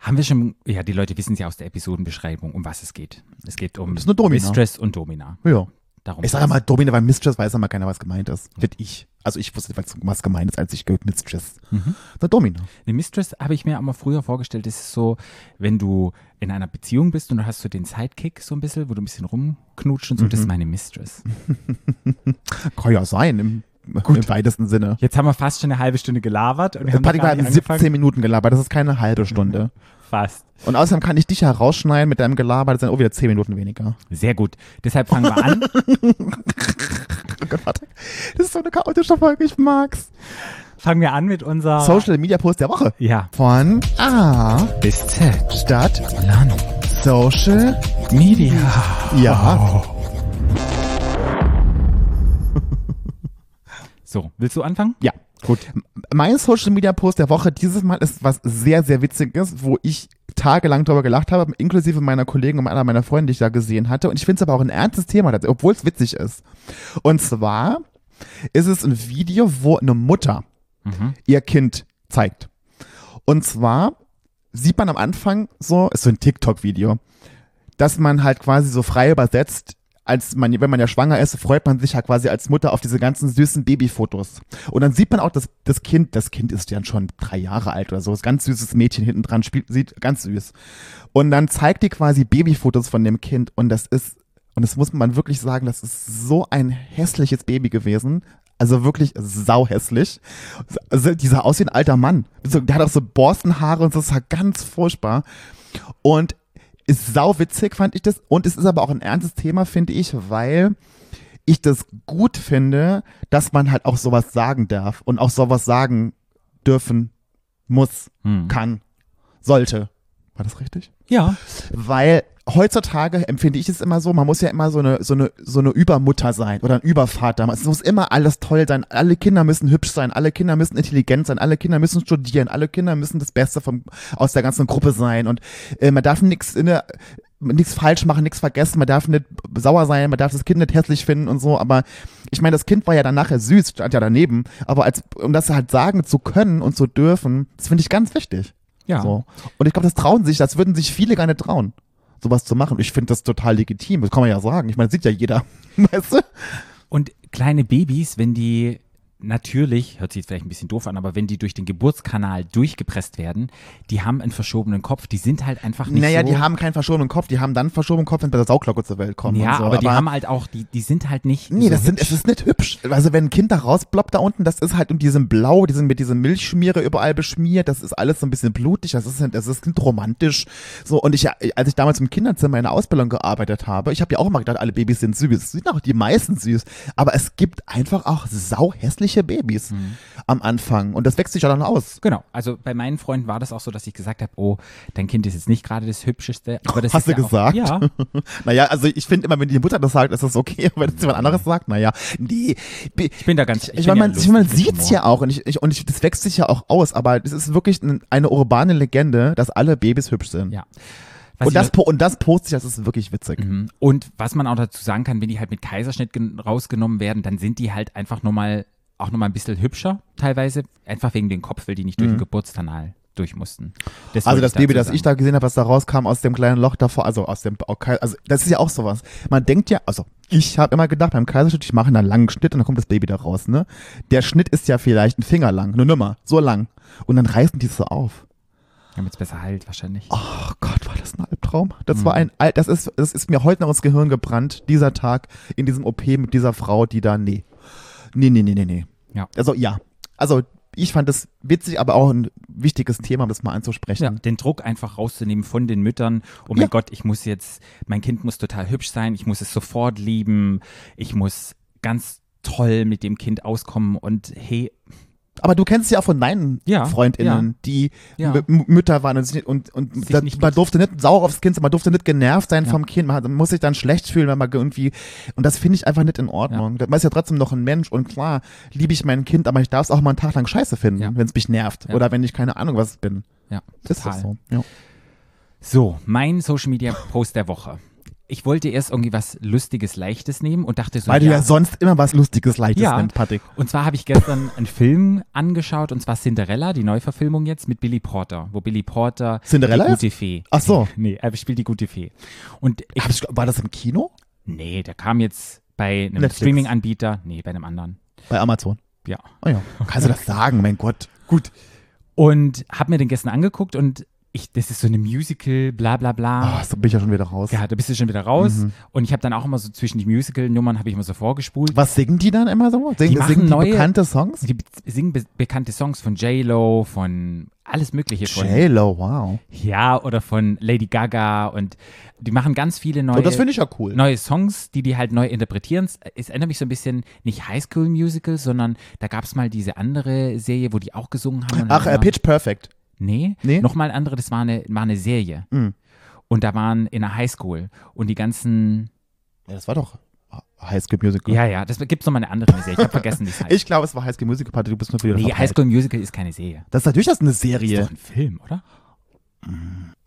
S1: Haben wir schon, ja, die Leute wissen ja aus der Episodenbeschreibung, um was es geht. Es geht um
S2: Das ist eine Domina.
S1: Mistress und Domina.
S2: Ja.
S1: Darum
S2: Ich sage mal Domina, weil Mistress weiß ja mal keiner, was gemeint ist. Finde ich. Also ich wusste was gemeint ist, als ich gehört Mistress.
S1: Mhm.
S2: Eine Domina.
S1: Eine Mistress habe ich mir auch mal früher vorgestellt, das ist so, wenn du in einer Beziehung bist und du hast so den Sidekick so ein bisschen, wo du ein bisschen rumknutscht und so,
S2: Mhm.
S1: das ist meine Mistress. <laughs>
S2: Kann ja sein, im, im weitesten Sinne.
S1: Jetzt haben wir fast schon eine halbe Stunde gelabert und wir haben nicht
S2: 17
S1: angefangen.
S2: Minuten gelabert, das ist keine halbe Stunde.
S1: Fast.
S2: Und außerdem kann ich dich ja rausschneiden mit deinem Gelaber, das sind auch wieder 10 Minuten weniger.
S1: Sehr gut. Deshalb fangen wir an.
S2: Oh <laughs> Gott, Patrick, das ist so eine chaotische Folge, ich mag's.
S1: fangen wir an mit unserer
S2: Social Media Post der Woche.
S1: Ja.
S2: Von A,
S1: Bis Z.
S2: Stadt,
S1: Land.
S2: Social,
S1: Media.
S2: ja. <laughs>
S1: So, willst du anfangen?
S2: Ja, gut. Mein Social Media Post der Woche dieses Mal ist was sehr, sehr Witziges, wo ich tagelang drüber gelacht habe, inklusive meiner Kollegen und einer meiner Freunde, die ich da gesehen hatte. Und ich finde es aber auch ein ernstes Thema, obwohl es witzig ist. Und zwar ist es ein Video, wo eine Mutter
S1: Mhm.
S2: ihr Kind zeigt. Und zwar sieht man am Anfang so, ist so ein TikTok-Video, dass man halt quasi so frei übersetzt, als man, wenn man ja schwanger ist, freut man sich ja quasi als Mutter auf diese ganzen süßen Babyfotos. Und dann sieht man auch das, das Kind, das Kind ist ja schon drei Jahre alt oder so, ist ganz süßes Mädchen hinten dran, spielt, sieht ganz süß. Und dann zeigt die quasi Babyfotos von dem Kind und das ist, und das muss man wirklich sagen, das ist so ein hässliches Baby gewesen. Also wirklich sauhässlich. Also dieser aus wie ein alter Mann. Der hat auch so Borstenhaare und so, das war ganz furchtbar. Und ist sauwitzig, fand ich das. Und es ist aber auch ein ernstes Thema, finde ich, weil ich das gut finde, dass man halt auch sowas sagen darf und auch sowas sagen dürfen muss,
S1: Hm.
S2: kann, sollte. War das richtig?
S1: Ja.
S2: Weil heutzutage empfinde ich es immer so, man muss ja immer so eine, so eine, so eine Übermutter sein oder ein Übervater. Es muss immer alles toll sein. Alle Kinder müssen hübsch sein, alle Kinder müssen intelligent sein, alle Kinder müssen studieren, alle Kinder müssen das Beste vom, aus der ganzen Gruppe sein und äh, man darf nichts in der, nichts falsch machen, nichts vergessen, man darf nicht sauer sein, man darf das Kind nicht hässlich finden und so, aber ich meine, das Kind war ja dann nachher süß, stand ja daneben, aber als, um das halt sagen zu können und zu dürfen, das finde ich ganz wichtig.
S1: Ja.
S2: So. Und ich glaube, das trauen sich, das würden sich viele gar nicht trauen, sowas zu machen. Ich finde das total legitim, das kann man ja sagen. Ich meine, das sieht ja jeder, <laughs> weißt du?
S1: Und kleine Babys, wenn die natürlich, hört sich jetzt vielleicht ein bisschen doof an, aber wenn die durch den Geburtskanal durchgepresst werden, die haben einen verschobenen Kopf, die sind halt einfach nicht
S2: naja,
S1: so.
S2: die haben keinen verschobenen Kopf, die haben dann einen verschobenen Kopf, wenn bei der Sauglocke zur Welt kommen.
S1: ja,
S2: so.
S1: aber, die haben halt auch, die, die sind halt nicht.
S2: Nee,
S1: so
S2: das, sind, es ist nicht hübsch. Also wenn ein Kind da rausploppt da unten, das ist halt und die sind blau, die sind mit dieser Milchschmiere überall beschmiert, das ist alles so ein bisschen blutig, das ist, das ist nicht romantisch. So, und ich, als ich damals im Kinderzimmer in der Ausbildung gearbeitet habe, ich habe ja auch immer gedacht, alle Babys sind süß. Sind auch die meisten süß. Aber es gibt einfach auch sauhässliche hässliche Babys am Anfang. Und das wächst sich ja dann aus.
S1: Genau, also bei meinen Freunden war das auch so, dass ich gesagt habe, oh, dein Kind ist jetzt nicht gerade das Hübscheste. Aber das
S2: Hast
S1: ist
S2: du
S1: ja
S2: gesagt?
S1: Auch, ja, <laughs>
S2: Naja, also ich finde immer, wenn die Mutter das sagt, ist das okay. Aber wenn das jemand anderes sagt, naja, nee.
S1: ich bin da ganz.
S2: Ich,
S1: bin
S2: meine, man,
S1: ja
S2: ich, man sieht's
S1: Humor.
S2: ja auch und ich, ich und ich, das wächst sich ja auch aus, aber es ist wirklich ein, eine urbane Legende, dass alle Babys hübsch sind.
S1: Ja. Was
S2: Und
S1: ich
S2: das, und das poste ich, das ist wirklich witzig.
S1: Mhm. Und was man auch dazu sagen kann, wenn die halt mit Kaiserschnitt gen- rausgenommen werden, dann sind die halt einfach nochmal, auch nochmal ein bisschen hübscher teilweise, einfach wegen dem Kopf, weil die nicht durch den Geburtskanal durch mussten. Das
S2: Mhm. Also das Baby, das ich da gesehen habe, was da rauskam aus dem kleinen Loch davor, also aus dem Kai- also das ist ja auch sowas. Man denkt ja, also ich habe immer gedacht, beim Kaiserschnitt, ich mache einen langen Schnitt und dann kommt das Baby da raus, ne? Der Schnitt ist ja vielleicht ein Finger lang, nur nimmer, so lang. Und dann reißen die es so auf.
S1: Damit es besser heilt, wahrscheinlich.
S2: Oh Gott, war das ein Albtraum? Das
S1: Mhm.
S2: war ein, Al- das ist, das ist mir heute noch ins Gehirn gebrannt, dieser Tag in diesem OP mit dieser Frau, die da, nee. Nee, nee, nee, nee, nee.
S1: Ja.
S2: Also, ja. Also, ich fand das witzig, aber auch ein wichtiges Thema, um das mal anzusprechen.
S1: Ja, den Druck einfach rauszunehmen von den Müttern. Oh mein
S2: Ja.
S1: Gott, ich muss jetzt, mein Kind muss total hübsch sein, ich muss es sofort lieben, ich muss ganz toll mit dem Kind auskommen und hey,
S2: Aber du kennst ja auch von deinen
S1: Ja,
S2: FreundInnen, die
S1: Ja.
S2: M- M- Mütter waren und, sich und, und da, man durfte nicht sauer aufs Kind sein, man durfte nicht genervt sein
S1: Ja.
S2: vom Kind, man hat- man muss sich dann schlecht fühlen, wenn man irgendwie, und das finde ich einfach nicht in Ordnung. Man ist ja trotzdem noch ein Mensch und klar liebe ich mein Kind, aber ich darf es auch mal einen Tag lang scheiße finden,
S1: Ja.
S2: wenn es mich nervt
S1: Ja.
S2: oder wenn ich keine Ahnung was bin.
S1: ja,
S2: Das ist
S1: total.
S2: so. Ja.
S1: So, mein Social Media Post der Woche. Ich wollte erst irgendwie was Lustiges, Leichtes nehmen und dachte so,
S2: Weil du ja sonst immer was Lustiges, Leichtes
S1: Ja.
S2: nimmst, Patrick.
S1: Und zwar habe ich gestern einen Film angeschaut, und zwar Cinderella, die Neuverfilmung jetzt mit Billy Porter, wo Billy Porter
S2: Cinderella
S1: die
S2: ist?
S1: gute Fee.
S2: Ach so. <laughs>
S1: Nee, er spielt die gute Fee. Und ich,
S2: ich, war das im Kino?
S1: nee, der kam jetzt bei einem. Streaming-Anbieter, nee, bei einem anderen.
S2: Bei Amazon.
S1: Ja.
S2: Oh ja. Kannst du das <laughs> sagen, mein Gott?
S1: Gut. Und habe mir den gestern angeguckt und ich, das ist so eine Musical, bla bla bla.
S2: Oh, so bin ich ja schon wieder raus.
S1: Ja, da bist du schon wieder raus.
S2: Mhm.
S1: Und ich habe dann auch immer so zwischen die Musical-Nummern habe ich immer so vorgespult.
S2: Was singen die dann immer so? Singen
S1: Die
S2: singen die
S1: neue-
S2: bekannte Songs?
S1: Die singen be bekannte Songs von J-Lo, von alles Mögliche. Von,
S2: J-Lo, wow.
S1: Ja, oder von Lady Gaga und die machen ganz viele neue,
S2: Und das finde ich ja cool.
S1: neue Songs, die die halt neu interpretieren. Es erinnert mich so ein bisschen, nicht High School Musical, sondern da gab es mal diese andere Serie, wo die auch gesungen haben.
S2: Ach, äh, Pitch Perfect.
S1: Nee,
S2: Nee?
S1: nochmal eine andere, das war eine, war eine Serie.
S2: Mhm.
S1: Und da waren in der Highschool und die ganzen,
S2: Ja, das war doch High School Musical.
S1: ja, ja, das gibt es nochmal eine andere Serie. Ich habe vergessen, wie es <laughs> heißt.
S2: Ich glaube, es war High School Musical, Party, du bist nur wieder
S1: nee. High School Musical ist keine Serie.
S2: Das ist natürlich das eine
S1: Ist
S2: Serie.
S1: doch ein Film, oder?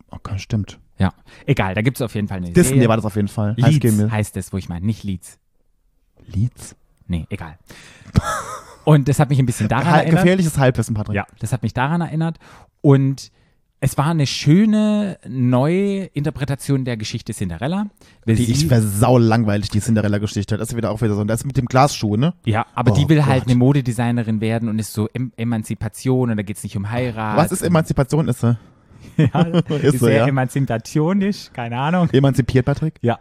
S2: Okay, stimmt.
S1: Ja, egal, da gibt es auf jeden Fall eine
S2: Disney
S1: Serie.
S2: war das auf jeden Fall. High School
S1: Leeds heißt es, wo ich meine, nicht Leeds.
S2: Leeds.
S1: Nee, egal. Und das hat mich ein bisschen daran
S2: Ha
S1: erinnert.
S2: gefährliches Halbwissen, Patrick.
S1: Ja, das hat mich daran erinnert. Und es war eine schöne neue Interpretation der Geschichte Cinderella.
S2: Die
S1: sie,
S2: ich versau langweilig, die Cinderella-Geschichte. Das ist wieder auch wieder so. Das ist mit dem Glasschuh, ne?
S1: ja, aber
S2: Oh
S1: die will halt
S2: Gott.
S1: eine Modedesignerin werden und ist so em Emanzipation und da geht es nicht um Heirat.
S2: Was ist Emanzipation? Ist sie? <laughs>
S1: Ja, <laughs>
S2: Ist
S1: ist
S2: so,
S1: sehr
S2: ja.
S1: emanzipationisch, keine Ahnung.
S2: Emanzipiert, Patrick?
S1: Ja.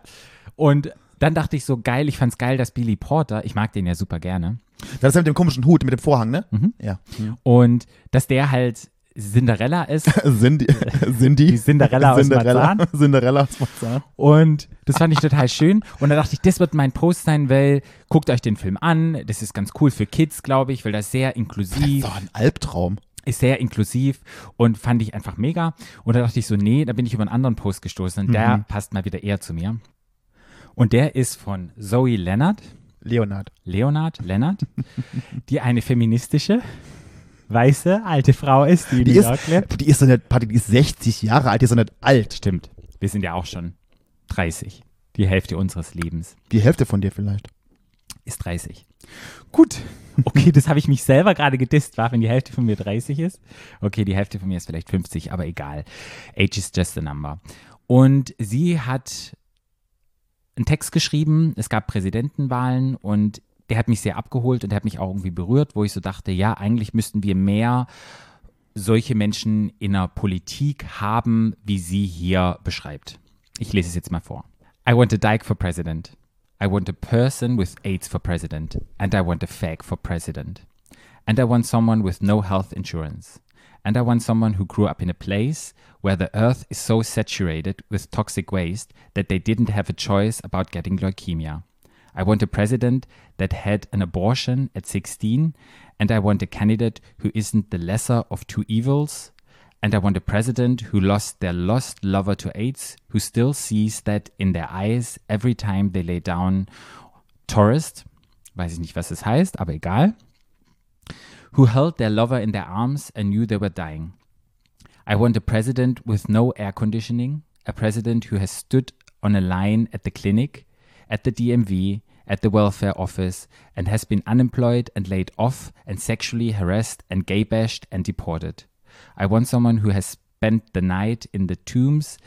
S1: Und dann dachte ich so geil, ich fand's geil, dass Billy Porter, ich mag den ja super gerne,
S2: Das ist ja mit dem komischen Hut, mit dem Vorhang, ne?
S1: Mhm.
S2: Ja.
S1: und dass der halt Cinderella ist <laughs>
S2: die, sind die?
S1: Cinderella aus
S2: Cinderella,
S1: Marzahn. <laughs>
S2: Cinderella aus Marzahn.
S1: Und das fand ich total schön. Und da dachte ich, das wird mein Post sein, weil guckt euch den Film an. Das ist ganz cool für Kids, glaube ich, weil das sehr inklusiv
S2: So ein Albtraum.
S1: ist, sehr inklusiv und fand ich einfach mega. Und da dachte ich so, nee, da bin ich über einen anderen Post gestoßen und der passt mal wieder eher zu mir. Und der ist von Zoe Leonard,
S2: Leonard.
S1: Leonard Leonard, die eine feministische, weiße, alte Frau ist, die
S2: Die ist, die ist so nicht, Patrick, die ist 60 Jahre alt, die ist so nicht alt.
S1: Stimmt, wir sind ja auch schon 30. Die Hälfte unseres Lebens.
S2: Die Hälfte von dir vielleicht.
S1: ist 30. Gut. Okay, das habe ich mich selber gerade gedisst, war, wenn die Hälfte von mir 30 ist. Okay, die Hälfte von mir ist vielleicht 50, aber egal. Age is just a number. Und sie hat einen Text geschrieben, es gab Präsidentenwahlen und der hat mich sehr abgeholt und der hat mich auch irgendwie berührt, wo ich so dachte, ja, eigentlich müssten wir mehr solche Menschen in der Politik haben, wie sie hier beschreibt. Ich lese es jetzt mal vor. I want a dyke for president. I want a person with AIDS for president. And I want a fag for president. And I want someone with no health insurance. And I want someone who grew up in a place where the earth is so saturated with toxic waste that they didn't have a choice about getting leukemia. I want a president that had an abortion at 16, and I want a candidate who isn't the lesser of two evils. And I want a president who lost their lost lover to AIDS, who still sees that in their eyes every time they lay down tourist. Weiß ich nicht, was das heißt, aber egal. Who held their lover in their arms and knew they were dying. I want a president with no air conditioning, a president who has stood on a line at the clinic, at the DMV, at the welfare office, and has been unemployed and laid off and sexually harassed and gay bashed and deported. I want someone who has spent the night in the tombs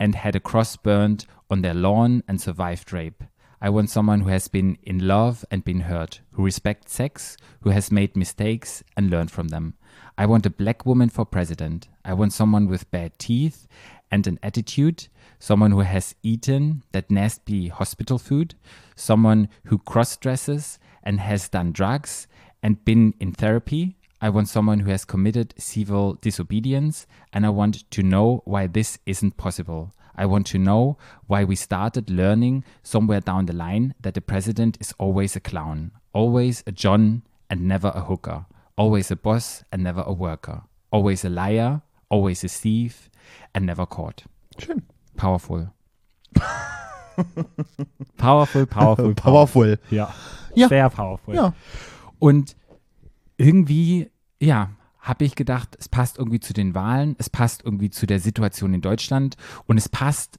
S1: and had a cross burned on their lawn and survived rape. I want someone who has been in love and been hurt, who respects sex, who has made mistakes and learned from them. I want a black woman for president. I want someone with bad teeth and an attitude, someone who has eaten that nasty hospital food, someone who cross dresses and has done drugs and been in therapy. I want someone who has committed civil disobedience, and I want to know why this isn't possible. I want to know why we started learning somewhere down the line that the president is always a clown, always a John and never a hooker, always a boss and never a worker, always a liar, always a thief and never caught.
S2: Schön. <laughs>
S1: Powerful. powerful, powerful,
S2: Powerful.
S1: Ja.
S2: Ja.
S1: Sehr powerful.
S2: Ja.
S1: Und irgendwie, ja, habe ich gedacht, es passt irgendwie zu den Wahlen, es passt irgendwie zu der Situation in Deutschland und es passt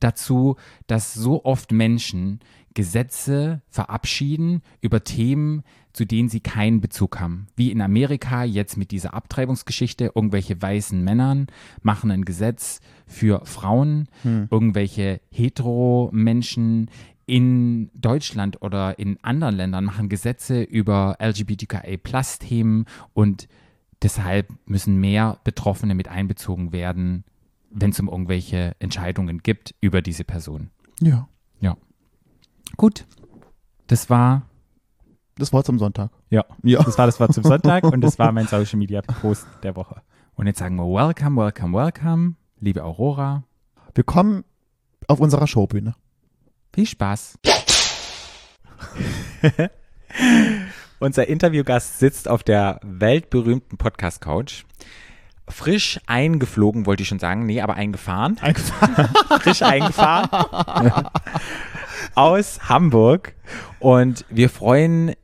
S1: dazu, dass so oft Menschen Gesetze verabschieden über Themen, zu denen sie keinen Bezug haben. Wie in Amerika jetzt mit dieser Abtreibungsgeschichte, irgendwelche weißen Männern machen ein Gesetz für Frauen, irgendwelche hetero-Menschen in Deutschland oder in anderen Ländern machen Gesetze über LGBTQIA-Plus-Themen und deshalb müssen mehr Betroffene mit einbezogen werden, wenn es um irgendwelche Entscheidungen gibt über diese Person.
S2: Ja.
S1: Gut. Das war,
S2: Das Wort zum Sonntag.
S1: ja,
S2: Ja.
S1: das war das Wort zum Sonntag und das war mein <laughs> Social Media Post der Woche. Und jetzt sagen wir Welcome, welcome, welcome, liebe Aurora.
S2: Willkommen auf unserer Showbühne.
S1: Viel Spaß. <laughs> Unser Interviewgast sitzt auf der weltberühmten Podcast-Couch. Frisch eingeflogen, wollte ich schon sagen. Nee, aber eingefahren. Frisch eingefahren. <laughs> aus Hamburg. Und wir freuen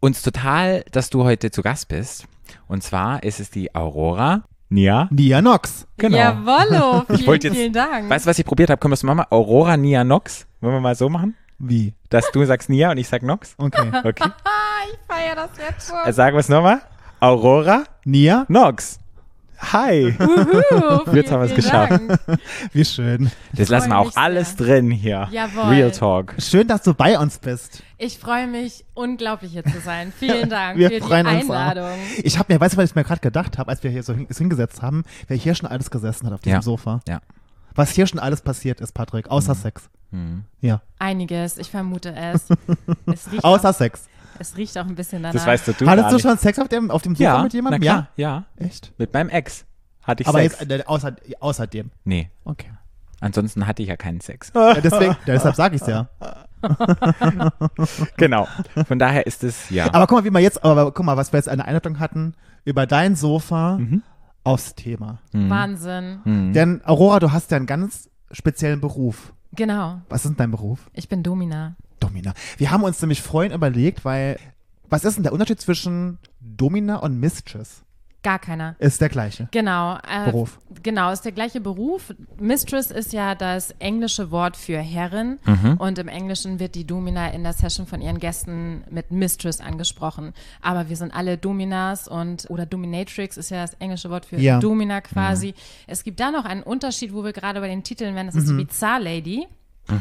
S1: uns total, dass du heute zu Gast bist. Und zwar ist es die Aurora. Nia.
S2: Nia Nox.
S1: Genau.
S4: Jawollo, <laughs> vielen,
S1: wollte jetzt-
S4: vielen Dank.
S1: Weißt du, was ich probiert habe? Können wir es mal machen? Aurora Nia Nox. Wollen wir mal so machen?
S2: Wie?
S1: Dass du sagst Nia und ich sag Nox?
S2: Okay.
S1: Okay. <laughs>
S4: Ich feiere das jetzt schon.
S1: Äh, Sagen wir es nochmal. Aurora
S2: Nia?
S1: Nox. Hi.
S4: Uhu,
S1: Jetzt haben wir es geschafft.
S4: Dank.
S2: Wie schön.
S1: Das lassen wir auch
S4: mich sehr.
S1: alles drin hier.
S4: Jawohl.
S1: Real Talk.
S2: Schön, dass du bei uns bist.
S4: Ich freue mich, unglaublich hier zu sein. Vielen <laughs> Dank
S2: Wir
S4: für die
S2: freuen uns auch.
S4: Einladung.
S2: Ich habe mir, weißt du, was ich mir gerade gedacht habe, als wir hier so hin, hingesetzt haben, wer hier schon alles gesessen hat auf diesem
S1: Ja.
S2: Sofa.
S1: Ja.
S2: Was hier schon alles passiert ist, Patrick, außer Sex. Ja.
S4: Einiges, ich vermute es. <laughs> Es
S2: Außer
S4: auch,
S2: Sex.
S4: Es riecht auch ein bisschen danach.
S1: Das weißt du, du
S2: Hattest du schon Sex auf dem, auf dem Sofa
S1: ja,
S2: mit jemandem?
S1: Klar, ja.
S2: Ja. Echt?
S1: Mit meinem Ex hatte ich
S2: Aber
S1: Sex.
S2: jetzt, äh, außer, außerdem.
S1: nee,
S2: Okay.
S1: ansonsten hatte ich ja keinen Sex.
S2: Ja, deswegen, deshalb sage ich es ja. <laughs>
S1: genau. Von daher ist es, ja.
S2: Aber guck mal, wie wir jetzt, aber guck mal, was wir jetzt eine Einladung hatten, über dein Sofa
S1: Mhm.
S2: aufs Thema.
S4: Wahnsinn.
S1: Mhm.
S2: Denn Aurora, du hast ja einen ganz speziellen Beruf.
S4: Genau.
S2: Was ist denn dein Beruf?
S4: Ich bin Domina.
S2: Domina. Wir haben uns nämlich vorhin überlegt, weil, was ist denn der Unterschied zwischen Domina und Mistress?
S4: Gar keiner.
S2: Ist der gleiche.
S4: Genau. Äh,
S2: Beruf.
S4: Genau, ist der gleiche Beruf. Mistress ist ja das englische Wort für Herrin und im Englischen wird die Domina in der Session von ihren Gästen mit Mistress angesprochen. Aber wir sind alle Dominas und oder Dominatrix ist ja das englische Wort für
S2: Ja.
S4: Domina quasi. Es gibt da noch einen Unterschied, wo wir gerade bei den Titeln wären. Das ist die Bizarre Lady.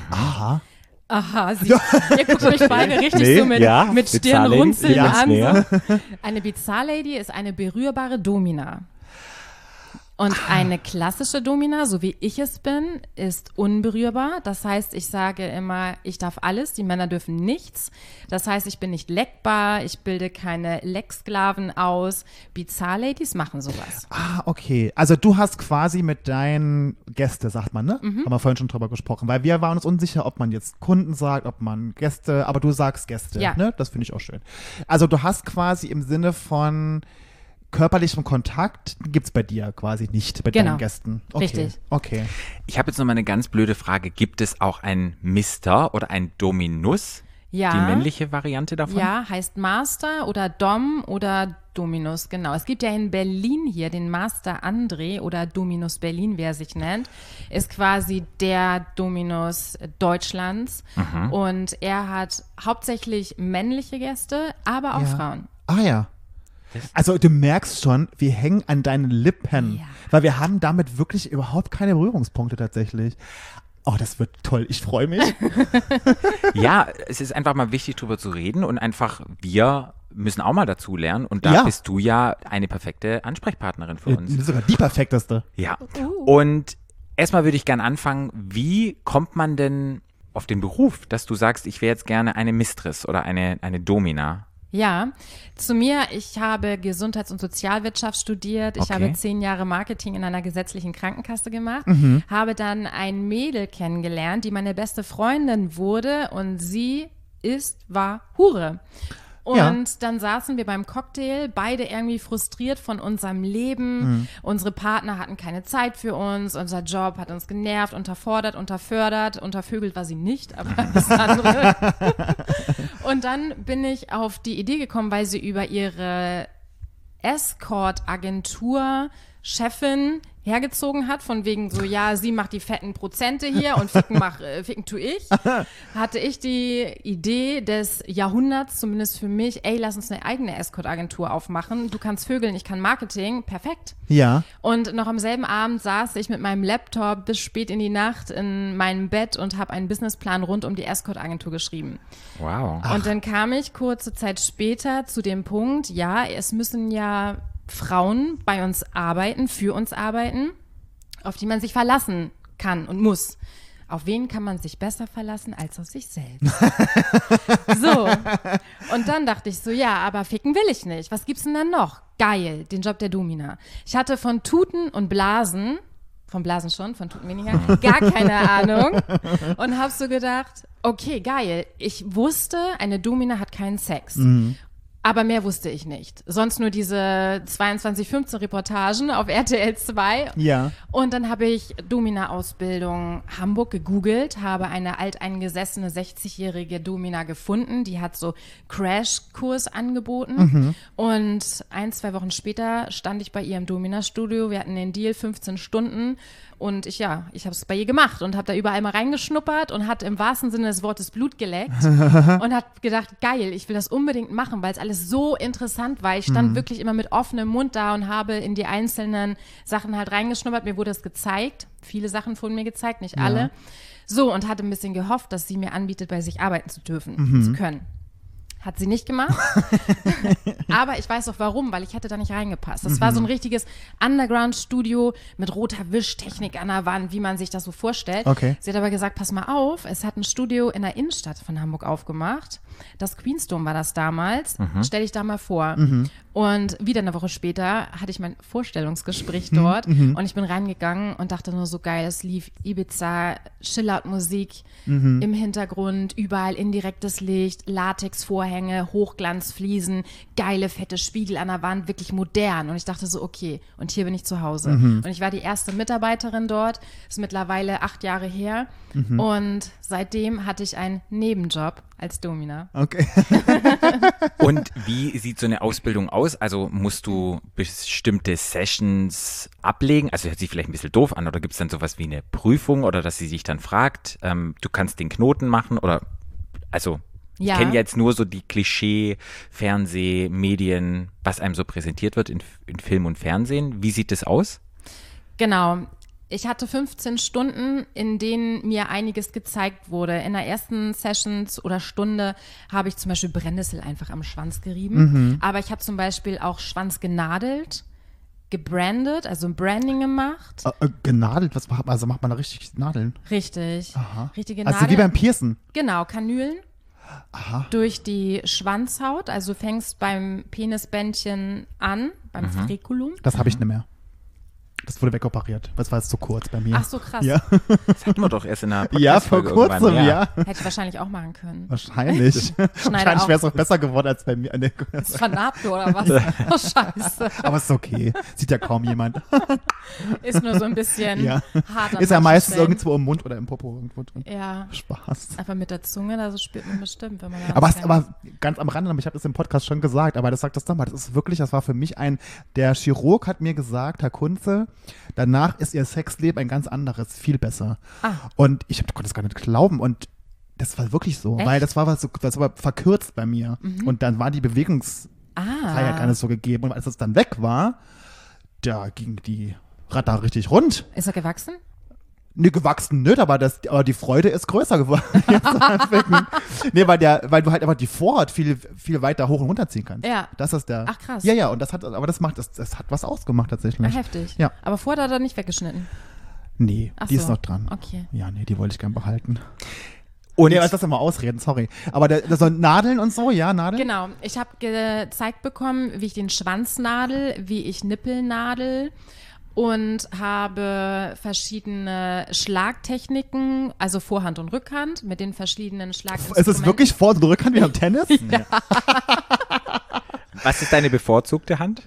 S2: Aha.
S4: Aha, <laughs> sie, ihr guckt mich beide richtig
S1: Nee,
S4: so mit,
S1: ja,
S4: mit Stirnrunzeln an. Eine Bizarre Lady ist eine berührbare Domina. Und eine klassische Domina, so wie ich es bin, ist unberührbar. Das heißt, ich sage immer, ich darf alles, die Männer dürfen nichts. Das heißt, ich bin nicht leckbar, ich bilde keine Lecksklaven aus. Bizarre-Ladies machen sowas.
S5: Ah, okay. Also du hast quasi mit deinen Gäste, sagt man, ne?
S4: Mhm.
S5: Haben wir vorhin schon drüber gesprochen, weil wir waren uns unsicher, ob man jetzt Kunden sagt, ob man Gäste, aber du sagst Gäste,
S4: Ja.
S5: ne? Das finde ich auch schön. Also du hast quasi im Sinne von körperlichem Kontakt gibt's bei dir quasi nicht bei
S4: Genau.
S5: deinen Gästen. Okay.
S4: Richtig.
S5: Okay.
S1: Ich habe jetzt noch mal eine ganz blöde Frage. Gibt es auch ein Mister oder ein Dominus?
S4: Ja.
S1: Die männliche Variante davon?
S4: Ja, heißt Master oder Dom oder Dominus, genau. Es gibt ja in Berlin hier den Master André oder Dominus Berlin, wie er sich nennt, ist quasi der Dominus Deutschlands.
S1: Mhm.
S4: Und er hat hauptsächlich männliche Gäste, aber auch
S5: Ja.
S4: Frauen.
S5: Ah ja. Also du merkst schon, wir hängen an deinen Lippen,
S4: Ja.
S5: weil wir haben damit wirklich überhaupt keine Berührungspunkte tatsächlich. Oh, das wird toll. Ich freue mich. <laughs>
S1: Ja, es ist einfach mal wichtig, drüber zu reden und einfach, wir müssen auch mal dazu lernen. Und da
S5: Ja.
S1: bist du ja eine perfekte Ansprechpartnerin für
S5: Das
S1: uns.
S5: sogar die perfekteste.
S1: Ja. Und erstmal würde ich gern anfangen, wie kommt man denn auf den Beruf, dass du sagst, ich wäre jetzt gerne eine Mistress oder eine, eine Domina?
S4: Ja, zu mir, ich habe Gesundheits- und Sozialwirtschaft studiert. Ich
S1: Okay.
S4: habe zehn Jahre Marketing in einer gesetzlichen Krankenkasse gemacht, habe dann ein Mädel kennengelernt, die meine beste Freundin wurde und sie ist, war Hure. Und
S5: Ja.
S4: dann saßen wir beim Cocktail, beide irgendwie frustriert von unserem Leben. Unsere Partner hatten keine Zeit für uns, unser Job hat uns genervt, unterfordert, unterfördert, untervögelt war sie nicht, aber <laughs> das andere. <laughs> Und dann bin ich auf die Idee gekommen, weil sie über ihre Escort-Agentur Chefin hergezogen hat, von wegen so, ja, sie macht die fetten Prozente hier und ficken, mach, äh, ficken tu ich, <laughs> hatte ich die Idee des Jahrhunderts, zumindest für mich, ey, lass uns eine eigene Escort-Agentur aufmachen. Du kannst vögeln, ich kann Marketing, perfekt.
S5: Ja.
S4: Und noch am selben Abend saß ich mit meinem Laptop bis spät in die Nacht in meinem Bett und habe einen Businessplan rund um die Escort-Agentur geschrieben.
S1: Wow.
S4: Und dann kam ich kurze Zeit später zu dem Punkt, ja, es müssen ja Frauen bei uns arbeiten, für uns arbeiten, auf die man sich verlassen kann und muss. Auf wen kann man sich besser verlassen als auf sich selbst? <laughs> so. Und dann dachte ich so, ja, aber ficken will ich nicht. Was gibt's denn dann noch? Geil, den Job der Domina. Ich hatte von Tuten und Blasen, von Blasen schon, von Tuten weniger, <laughs> gar keine Ahnung. Und hab so gedacht, okay, geil. Ich wusste, eine Domina hat keinen Sex. Aber mehr wusste ich nicht. Sonst nur diese 2215 Reportagen auf RTL 2.
S5: Ja.
S4: Und dann habe ich Domina-Ausbildung Hamburg gegoogelt, habe eine alteingesessene 60-jährige Domina gefunden, die hat so Crashkurs angeboten. Und ein, zwei Wochen später stand ich bei ihr im Domina-Studio. Wir hatten den Deal 15 Stunden. Und ich, ja, ich habe es bei ihr gemacht und habe da überall mal reingeschnuppert und hat im wahrsten Sinne des Wortes Blut geleckt <laughs> und hat gedacht, geil, ich will das unbedingt machen, weil es alles so interessant war. Ich stand wirklich immer mit offenem Mund da und habe in die einzelnen Sachen halt reingeschnuppert. Mir wurde es gezeigt. Viele Sachen wurden mir gezeigt, nicht alle. So, und hatte ein bisschen gehofft, dass sie mir anbietet, bei sich arbeiten zu dürfen, zu können. Hat sie nicht gemacht. <laughs> Aber ich weiß auch warum, weil ich hätte da nicht reingepasst. Das war so
S5: Mhm.
S4: ein richtiges Underground-Studio mit roter Wischtechnik an der Wand, wie man sich das so vorstellt.
S5: Okay.
S4: Sie hat aber gesagt, pass mal auf, es hat ein Studio in der Innenstadt von Hamburg aufgemacht. Das Queensdom war das damals. Stell dich da mal vor. Und wieder eine Woche später hatte ich mein Vorstellungsgespräch dort und ich bin reingegangen und dachte nur so geil, es lief Ibiza, Chillout-Musik im Hintergrund, überall indirektes Licht, Latexvorhänge, Hochglanzfliesen, geile fette Spiegel an der Wand, wirklich modern. Und ich dachte so, okay, und hier bin ich zu Hause. Und ich war die erste Mitarbeiterin dort, ist mittlerweile acht Jahre her. Und seitdem hatte ich einen Nebenjob als Domina.
S5: Okay. <laughs>
S1: Und wie sieht so eine Ausbildung aus? Also musst du bestimmte Sessions ablegen? Also hört sich vielleicht ein bisschen doof an oder gibt es dann sowas wie eine Prüfung oder dass sie sich dann fragt, ähm, du kannst den Knoten machen oder also ich
S4: Ja.
S1: kenne jetzt nur so die Klischee, Fernseh, Medien, was einem so präsentiert wird in, in Film und Fernsehen. Wie sieht das aus?
S4: Genau. Ich hatte 15 Stunden, in denen mir einiges gezeigt wurde. In der ersten Sessions oder Stunde habe ich zum Beispiel Brennnessel einfach am Schwanz gerieben. Aber ich habe zum Beispiel auch Schwanz genadelt. gebrandet, also ein Branding gemacht.
S2: Äh, äh, genadelt, was macht also macht man da richtig Nadeln?
S4: Richtig. Richtige
S2: Also wie
S4: Nadeln.
S2: beim Piercen.
S4: Genau, Kanülen. Durch die Schwanzhaut, also fängst beim Penisbändchen an, beim Frekulum.
S2: Das habe ich nicht mehr. Das wurde wegoperiert. Das war jetzt zu kurz bei mir.
S4: Ach so, krass.
S2: Ja,
S1: Das hatten wir doch erst in einer <laughs>
S2: ja vor kurzem, ja.
S4: Hätte ich wahrscheinlich auch machen können.
S2: Wahrscheinlich. <laughs> Wahrscheinlich wäre es auch besser geworden als bei mir. Nee,
S4: Das vernarbt oder was? <laughs> Oh, scheiße.
S2: Aber ist okay. Sieht ja kaum jemand.
S4: Ist nur so ein bisschen
S2: Ja.
S4: hart. an
S2: Ist ja meistens
S4: Stellen.
S2: irgendwo im Mund oder im Popo irgendwo drin.
S4: Ja,
S2: Spaß.
S4: aber mit der Zunge, da so spürt man bestimmt, wenn man
S2: Aber,
S4: was
S2: es, aber ganz am Rande, ich habe das im Podcast schon gesagt, aber das sagt das nochmal, das ist wirklich, das war für mich ein, der Chirurg hat mir gesagt, Herr Kunze, danach ist Ihr Sexleben ein ganz anderes, viel besser.
S4: Ah.
S2: Und ich hab, konnte es gar nicht glauben und das war wirklich so,
S4: Echt?
S2: weil das war was so, das war verkürzt bei mir. Und dann war die Bewegungsfreiheit
S4: Ah,
S2: gar nicht so gegeben. Und als es dann weg war, da ging die Radar richtig rund.
S4: ist er gewachsen?
S2: Nee, gewachsen nicht, aber, das, aber die Freude ist größer geworden. <laughs> Nee, weil, der, weil du halt einfach die Vorhaut viel, viel weiter hoch und runter ziehen kannst.
S4: Ja.
S2: Das ist der.
S4: Ach, krass.
S2: Ja, ja, und das hat, aber das macht, das, das hat was ausgemacht tatsächlich.
S4: Ah, heftig.
S2: Ja.
S4: Aber vorher hat er nicht weggeschnitten.
S2: Nee,
S4: Ach
S2: die ist
S4: so.
S2: noch dran.
S4: Okay.
S2: Ja, nee, die wollte ich gern behalten.
S1: Und
S2: Nee, was das immer ausreden, sorry. Aber der, der so Nadeln und so, ja, Nadeln?
S4: Genau. Ich habe gezeigt bekommen, wie ich den Schwanz nadel, wie ich Nippel nadel und habe verschiedene Schlagtechniken, also Vorhand und Rückhand, mit den verschiedenen Schlaginstrumenten.
S2: Ist es wirklich Vor- und Rückhand wie beim Tennis? <laughs>
S1: was ist deine bevorzugte Hand?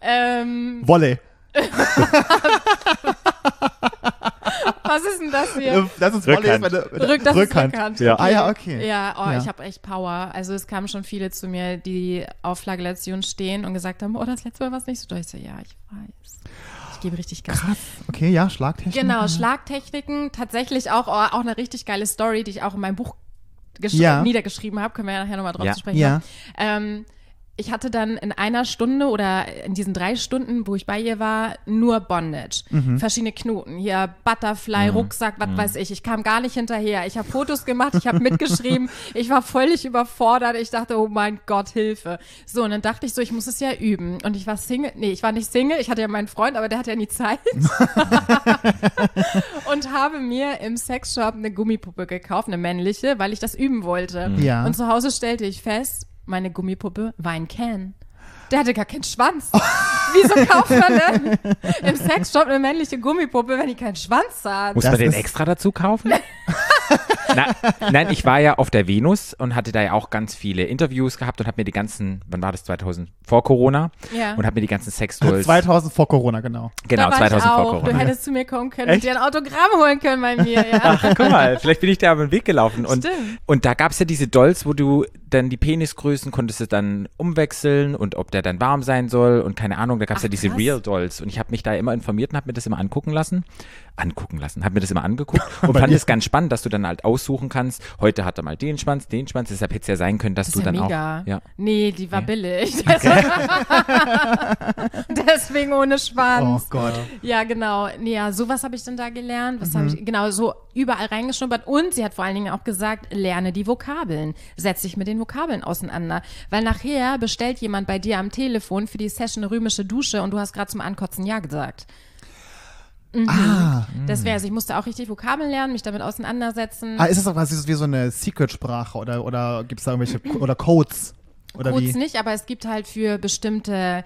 S4: Ähm,
S2: Volley. <laughs>
S4: was ist denn das hier?
S2: Das ist
S1: Rückhand.
S2: Volley. Ist meine,
S4: Rück, das
S2: Rückhand.
S4: ist Rückhand.
S1: Ja.
S4: Okay.
S2: Ah ja, okay.
S4: Ja, oh,
S2: Ja.
S4: ich habe echt Power. Also es kamen schon viele zu mir, die auf Flagellation stehen und gesagt haben, oh, das letzte Mal war es nicht so. Ich so, ja, ich weiß. Ich gebe richtig Gas.
S2: Krass. Okay, ja, Schlagtechnik.
S4: Genau, Schlagtechniken. Tatsächlich auch, oh, auch eine richtig geile Story, die ich auch in meinem Buch gesch-
S2: Ja.
S4: niedergeschrieben habe. Können wir ja nachher nochmal drauf
S1: Ja.
S4: zu sprechen
S2: Ja.
S4: Ähm, ich hatte dann in einer Stunde oder in diesen drei Stunden, wo ich bei ihr war, nur Bondage.
S2: Mhm.
S4: Verschiedene Knoten. Hier Butterfly, Rucksack, was weiß ich. Ich kam gar nicht hinterher. Ich habe Fotos gemacht, ich habe mitgeschrieben. <laughs> ich war völlig überfordert. Ich dachte, oh mein Gott, Hilfe. So, und dann dachte ich so, ich muss es ja üben. Und ich war Single. Nee, ich war nicht Single. Ich hatte ja meinen Freund, aber der hatte ja nie Zeit. <laughs> und habe mir im Sexshop eine Gummipuppe gekauft, eine männliche, weil ich das üben wollte.
S2: Ja.
S4: Und zu Hause stellte ich fest, meine Gummipuppe war ein Can. Der hatte gar keinen Schwanz. Wieso kauft man denn im Sexshop eine männliche Gummipuppe, wenn die keinen Schwanz hat?
S1: Muss
S2: Das
S1: man den extra dazu kaufen? <laughs> Na, nein, ich war ja auf der Venus und hatte da ja auch ganz viele Interviews gehabt und habe mir die ganzen, wann war das, 2000, vor Corona?
S4: Ja.
S1: Und habe mir die ganzen Sextolls,
S2: 2000 <laughs> vor Corona, genau.
S1: genau,
S4: da war
S1: 2000
S4: ich
S1: vor. Corona.
S4: Du hättest zu mir kommen können
S1: Echt?
S4: und dir ein Autogramm holen können bei mir. Ja.
S1: Ach, guck mal, vielleicht bin ich da über den Weg gelaufen. Und,
S4: Stimmt.
S1: und da gab es ja diese Dolls, wo du dann die Penisgrößen konntest du dann umwechseln und ob der dann warm sein soll und keine Ahnung, da gab es ja diese. Real Dolls. Und ich habe mich da immer informiert und habe mir das immer angucken lassen. Angucken lassen, habe mir das immer angeguckt <laughs> und fand es ganz spannend, dass du dann halt aussuchen kannst, heute hat er mal den Schwanz, den Schwanz, deshalb hätte es ja sein können, dass
S4: Das
S1: du
S4: ist ja
S1: dann
S4: mega.
S1: auch. Ja.
S4: Nee, die war
S1: Ja.
S4: billig. <laughs> <laughs> Deswegen ohne Schwanz.
S2: Oh Gott.
S4: Ja, genau. Nee, ja, sowas habe ich dann da gelernt. Was habe ich genau so überall reingeschnuppert. Und sie hat vor allen Dingen auch gesagt, lerne die Vokabeln. Setz dich mit den Vokabeln auseinander. Weil nachher bestellt jemand bei dir am Telefon für die Session eine römische Dusche und du hast gerade zum Ankotzen Ja gesagt. Mhm.
S2: Ah.
S4: Deswegen, also ich musste auch richtig Vokabeln lernen, mich damit auseinandersetzen.
S2: ah, ist das auch was, das wie so eine Secret-Sprache oder, oder gibt es da irgendwelche, oder Codes? Oder
S4: Codes
S2: wie?
S4: nicht, aber es gibt halt für bestimmte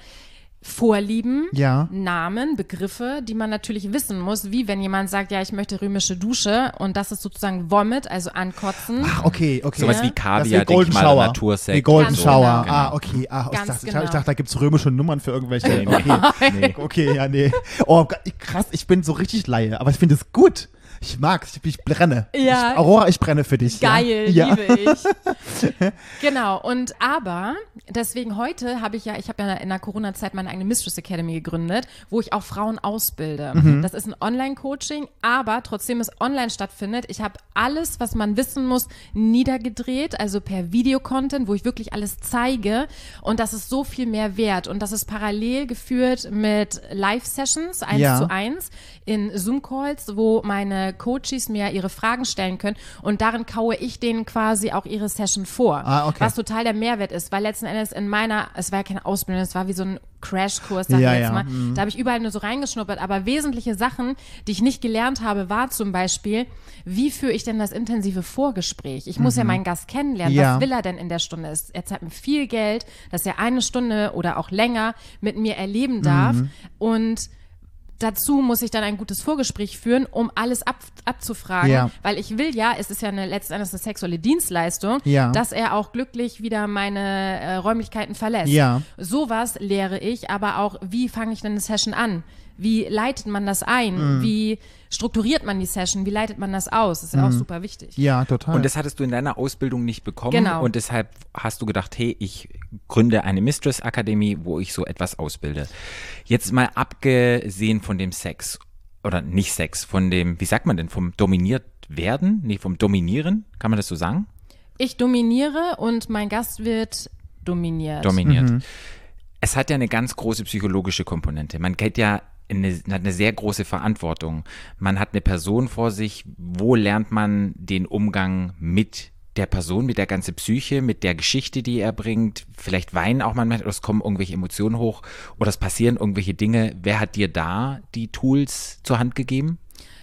S4: Vorlieben,
S2: Ja.
S4: Namen, Begriffe, die man natürlich wissen muss, wie wenn jemand sagt, ja, ich möchte römische Dusche und das ist sozusagen Vomit, also ankotzen.
S2: Ach, okay, okay.
S1: Sowas
S4: Ja.
S1: wie Kaviar, denke ich
S2: Golden
S1: mal,
S2: Shower.
S1: Natursekt.
S2: Wie Golden
S4: Ganz
S2: Shower.
S4: genau.
S2: Ah, okay. Ah, ich, dachte, ich,
S4: genau.
S2: ich dachte, da gibt es römische Nummern für irgendwelche.
S1: Nee.
S2: Okay.
S1: Nee. <laughs>
S2: okay, ja, nee. Oh, krass, ich bin so richtig Laie, aber ich finde es gut. Ich mag's, ich, ich brenne.
S4: Ja.
S2: Ich, Aurora, ich brenne für dich.
S4: Geil,
S2: ja.
S4: Liebe <laughs> ich. genau, und aber deswegen heute habe ich ja, ich habe ja in der Corona-Zeit meine eigene Mistress Academy gegründet, wo ich auch Frauen ausbilde.
S2: Mhm.
S4: Das ist ein Online-Coaching, aber trotzdem es online stattfindet. Ich habe alles, was man wissen muss, niedergedreht, also per Videocontent, wo ich wirklich alles zeige. Und das ist so viel mehr wert. Und das ist parallel geführt mit Live-Sessions, eins
S2: Ja.
S4: zu eins, in Zoom-Calls, wo meine meine Coaches mir ihre Fragen stellen können und darin kaue ich denen quasi auch ihre Session vor.
S5: Ah, okay.
S4: Was total der Mehrwert ist, weil letzten Endes in meiner, es war ja keine Ausbildung, es war wie so ein Crashkurs, sag
S5: Ja,
S4: ich jetzt
S5: ja,
S4: mal.
S5: mhm.
S4: Da habe ich überall nur so reingeschnuppert, aber wesentliche Sachen, die ich nicht gelernt habe, war zum Beispiel, wie führe ich denn das intensive Vorgespräch? Ich muss ja meinen Gast kennenlernen.
S5: Mhm. Ja.
S4: Was will er denn in der Stunde? Er zahlt mir viel Geld, dass er eine Stunde oder auch länger mit mir erleben darf
S5: Mhm.
S4: und Dazu muss ich dann ein gutes Vorgespräch führen, um alles ab, abzufragen,
S5: Ja.
S4: weil ich will ja, es ist ja eine letzten Endes eine sexuelle Dienstleistung,
S5: Ja.
S4: dass er auch glücklich wieder meine äh, Räumlichkeiten verlässt.
S5: Ja.
S4: Sowas lehre ich, aber auch, wie fange ich denn eine Session an? Wie leitet man das ein?
S5: Mhm.
S4: Wie strukturiert man die Session? Wie leitet man das aus? Das ist ja
S5: Mhm.
S4: auch super wichtig.
S5: Ja, total.
S1: Und das hattest du in deiner Ausbildung nicht bekommen.
S4: Genau.
S1: Und deshalb hast du gedacht, hey, ich gründe eine Mistress-Akademie, wo ich so etwas ausbilde. Jetzt mal abgesehen von dem Sex oder nicht Sex, von dem, wie sagt man denn, vom dominiert werden? Nee, vom Dominieren? Kann man das so sagen?
S4: Ich dominiere und mein Gast wird dominiert.
S1: Dominiert. Es hat ja eine ganz große psychologische Komponente. Man geht ja eine, hat eine sehr große Verantwortung. Man hat eine Person vor sich. Wo lernt man den Umgang mit der Person, mit der ganzen Psyche, mit der Geschichte, die er bringt? Vielleicht weinen auch manchmal, oder es kommen irgendwelche Emotionen hoch oder es passieren irgendwelche Dinge. Wer hat dir da die Tools zur Hand gegeben?